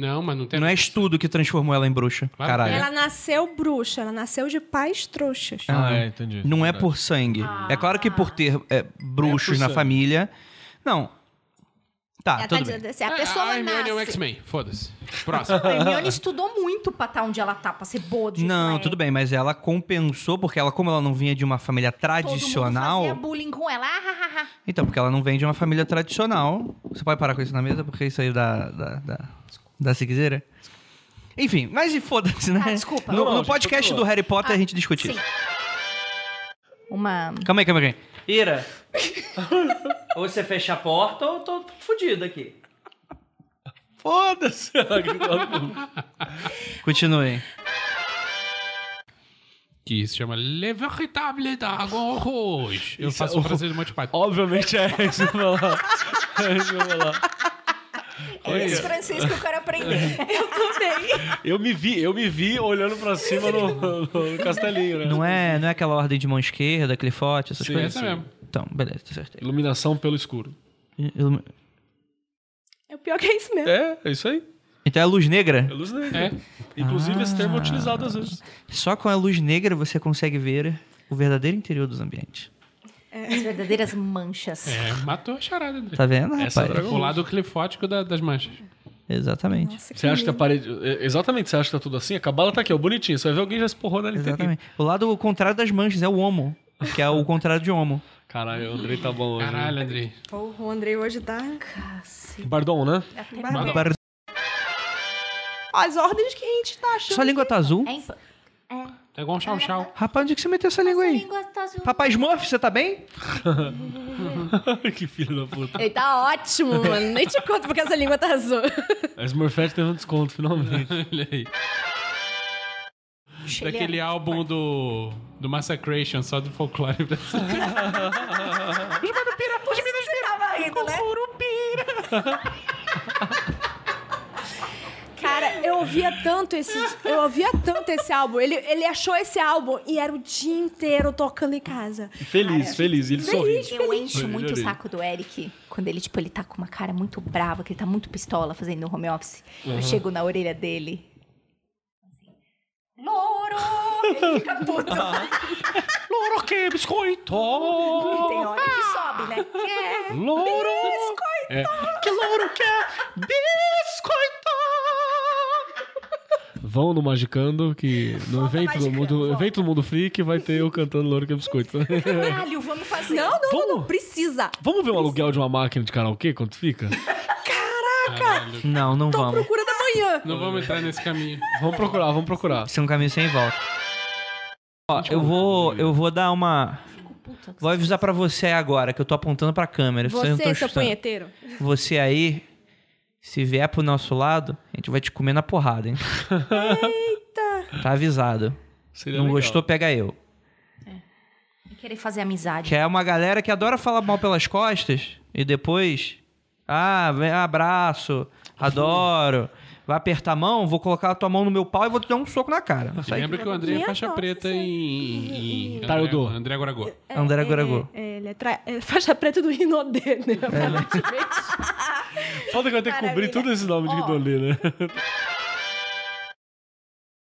Speaker 5: Não, mas não tem.
Speaker 2: Não é estudo que transformou ela em bruxa.
Speaker 5: Claro.
Speaker 2: Caralho.
Speaker 7: Ela nasceu bruxa, ela nasceu de pais trouxas.
Speaker 3: Ah, é, entendi.
Speaker 2: Não é por sangue. É claro que por ter é, bruxos
Speaker 3: É por
Speaker 2: na
Speaker 3: sangue.
Speaker 2: família. Não. Tá,
Speaker 4: Ela tá
Speaker 2: tudo bem.
Speaker 4: dizendo assim, a
Speaker 5: É,
Speaker 4: pessoa
Speaker 5: a Hermione é um
Speaker 4: nasce.
Speaker 5: X-Men. Foda-se. Próximo.
Speaker 1: A Hermione estudou muito pra estar onde ela tá, pra ser boa que
Speaker 2: Não,
Speaker 1: é.
Speaker 2: tudo bem, mas ela compensou, porque ela, como ela não vinha de uma família
Speaker 1: Todo mundo
Speaker 2: tradicional.
Speaker 1: fazia bullying com ela. Ah, ah, ah, ah.
Speaker 2: Então, porque ela não vem de uma família tradicional. Você pode parar com isso na mesa, porque isso aí dá. dá, dá, dá ziquezeira? Enfim, mas e foda-se, né?
Speaker 1: Ah, desculpa.
Speaker 2: No,
Speaker 3: Não,
Speaker 2: no
Speaker 3: gente,
Speaker 2: podcast do Harry Potter a gente
Speaker 1: sim.
Speaker 2: isso.
Speaker 1: Uma...
Speaker 2: Calma aí, calma aí. Ira. *laughs* ou você fecha a porta ou eu tô fudido aqui.
Speaker 3: Foda-se. *laughs*
Speaker 2: Continue.
Speaker 5: que se chama Le Véritable Dragon Rouge. Eu
Speaker 3: Isso é
Speaker 5: faço o
Speaker 3: o-
Speaker 5: francês do Monty Python.
Speaker 3: Obviamente é isso que eu vou falar. É isso que eu vou falar.
Speaker 4: É esse francês que eu quero aprender. *laughs*
Speaker 3: Eu me vi, eu me vi olhando pra cima no, no- castelinho, né?
Speaker 2: Não é, não é aquela ordem de mão esquerda, clifote, essas
Speaker 3: Sim,
Speaker 2: coisas?
Speaker 5: essa mesmo.
Speaker 2: Então, beleza, tá certo.
Speaker 3: Iluminação pelo escuro.
Speaker 2: Ilum-
Speaker 7: É o pior que é isso mesmo.
Speaker 3: É, é isso aí.
Speaker 2: Então é luz negra?
Speaker 3: É luz negra.
Speaker 5: É.
Speaker 3: Inclusive, esse
Speaker 2: Ah.
Speaker 3: termo é utilizado às vezes.
Speaker 2: Só com a luz negra você consegue ver o verdadeiro interior dos ambientes.
Speaker 1: As verdadeiras manchas.
Speaker 5: É, matou a charada.
Speaker 2: Tá vendo,
Speaker 3: Essa é
Speaker 2: rapaz?
Speaker 5: O lado clifótico da- das manchas.
Speaker 2: Exatamente.
Speaker 7: Nossa,
Speaker 3: Você acha que a parede. é, Exatamente, você acha que tá tudo assim? A cabala tá aqui, ó, bonitinho. Você vai ver alguém já esporrou nela inteira.
Speaker 2: Exatamente. O lado contrário das manchas é o homo, que é o contrário de homo.
Speaker 3: Caralho, o Andrei tá bom hoje.
Speaker 5: Caralho, Andrei.
Speaker 7: Porra, o Andrei hoje tá...
Speaker 3: Bardon, né?
Speaker 7: Bárbaro. As ordens que a gente tá achando.
Speaker 2: Sua língua tá azul?
Speaker 1: É imp...
Speaker 5: É igual um chau-chau.
Speaker 2: Rapaz, onde é que você meteu essa língua aí?
Speaker 1: língua tá azul.
Speaker 2: Papai Smurf, você tá bem? *laughs*
Speaker 3: que filho da puta.
Speaker 7: Ele tá ótimo, mano. Nem te conto porque essa língua tá azul.
Speaker 3: A Smurfette teve um desconto, finalmente. *laughs*
Speaker 5: Olha aí. Daquele álbum do, do Massacration, só do folclore brasileiro. *laughs*
Speaker 4: Tava rindo, né?
Speaker 7: Cara, eu ouvia tanto esse. Eu ouvia tanto esse álbum. Ele, ele achou esse álbum e era o dia inteiro tocando em casa.
Speaker 3: Feliz, feliz. E ele sorri.
Speaker 1: Eu encho muito o saco do Eric quando ele, tipo, ele tá com uma cara muito brava, que ele tá muito pistola fazendo home office. Eu chego na orelha dele. Assim, Louro! Ele fica *laughs* puto. *laughs*
Speaker 3: Louro que biscoito!
Speaker 1: Tem hora que sobe, né? É.
Speaker 3: Louro! É. Que louro que é biscoito! Vão no Magicando, que no evento do, mundo, evento do Mundo Freak vai ter eu cantando Louro que é biscoito.
Speaker 1: Caralho, vamos fazer.
Speaker 7: Não, não,
Speaker 3: Vamos?
Speaker 7: não precisa.
Speaker 3: Vamos ver um aluguel de uma máquina de karaokê, quanto fica?
Speaker 5: Caralho.
Speaker 2: Não, não vamos.
Speaker 7: Procura da manhã.
Speaker 5: Não vamos entrar nesse caminho.
Speaker 3: Vamos procurar, vamos procurar.
Speaker 2: Isso é um caminho sem volta. Ó, eu vou, eu vou dar uma. Vou avisar pra você agora, que eu tô apontando pra câmera. vocês não
Speaker 7: Você, seu
Speaker 2: escutando.
Speaker 7: punheteiro.
Speaker 2: Você aí, se vier pro nosso lado, a gente vai te comer na porrada, hein? Eita! Tá avisado.
Speaker 3: Seria
Speaker 2: não
Speaker 3: legal.
Speaker 2: gostou, pega eu.
Speaker 1: Querer fazer amizade.
Speaker 2: Que é uma galera que adora falar mal pelas costas e depois. Ah, vem, abraço, adoro. Vai apertar a mão, vou colocar a tua mão no meu pau e vou te dar um soco na cara.
Speaker 5: Lembra que o André é faixa preta em. em. André, André Goragô.
Speaker 2: André Goragô.
Speaker 7: É, ele é, tra- é faixa preta do Rinodê, né? Aparentemente.
Speaker 3: Foda que vai ter que cobrir
Speaker 4: Maravilha.
Speaker 3: tudo esse nome de. Ridolê, né?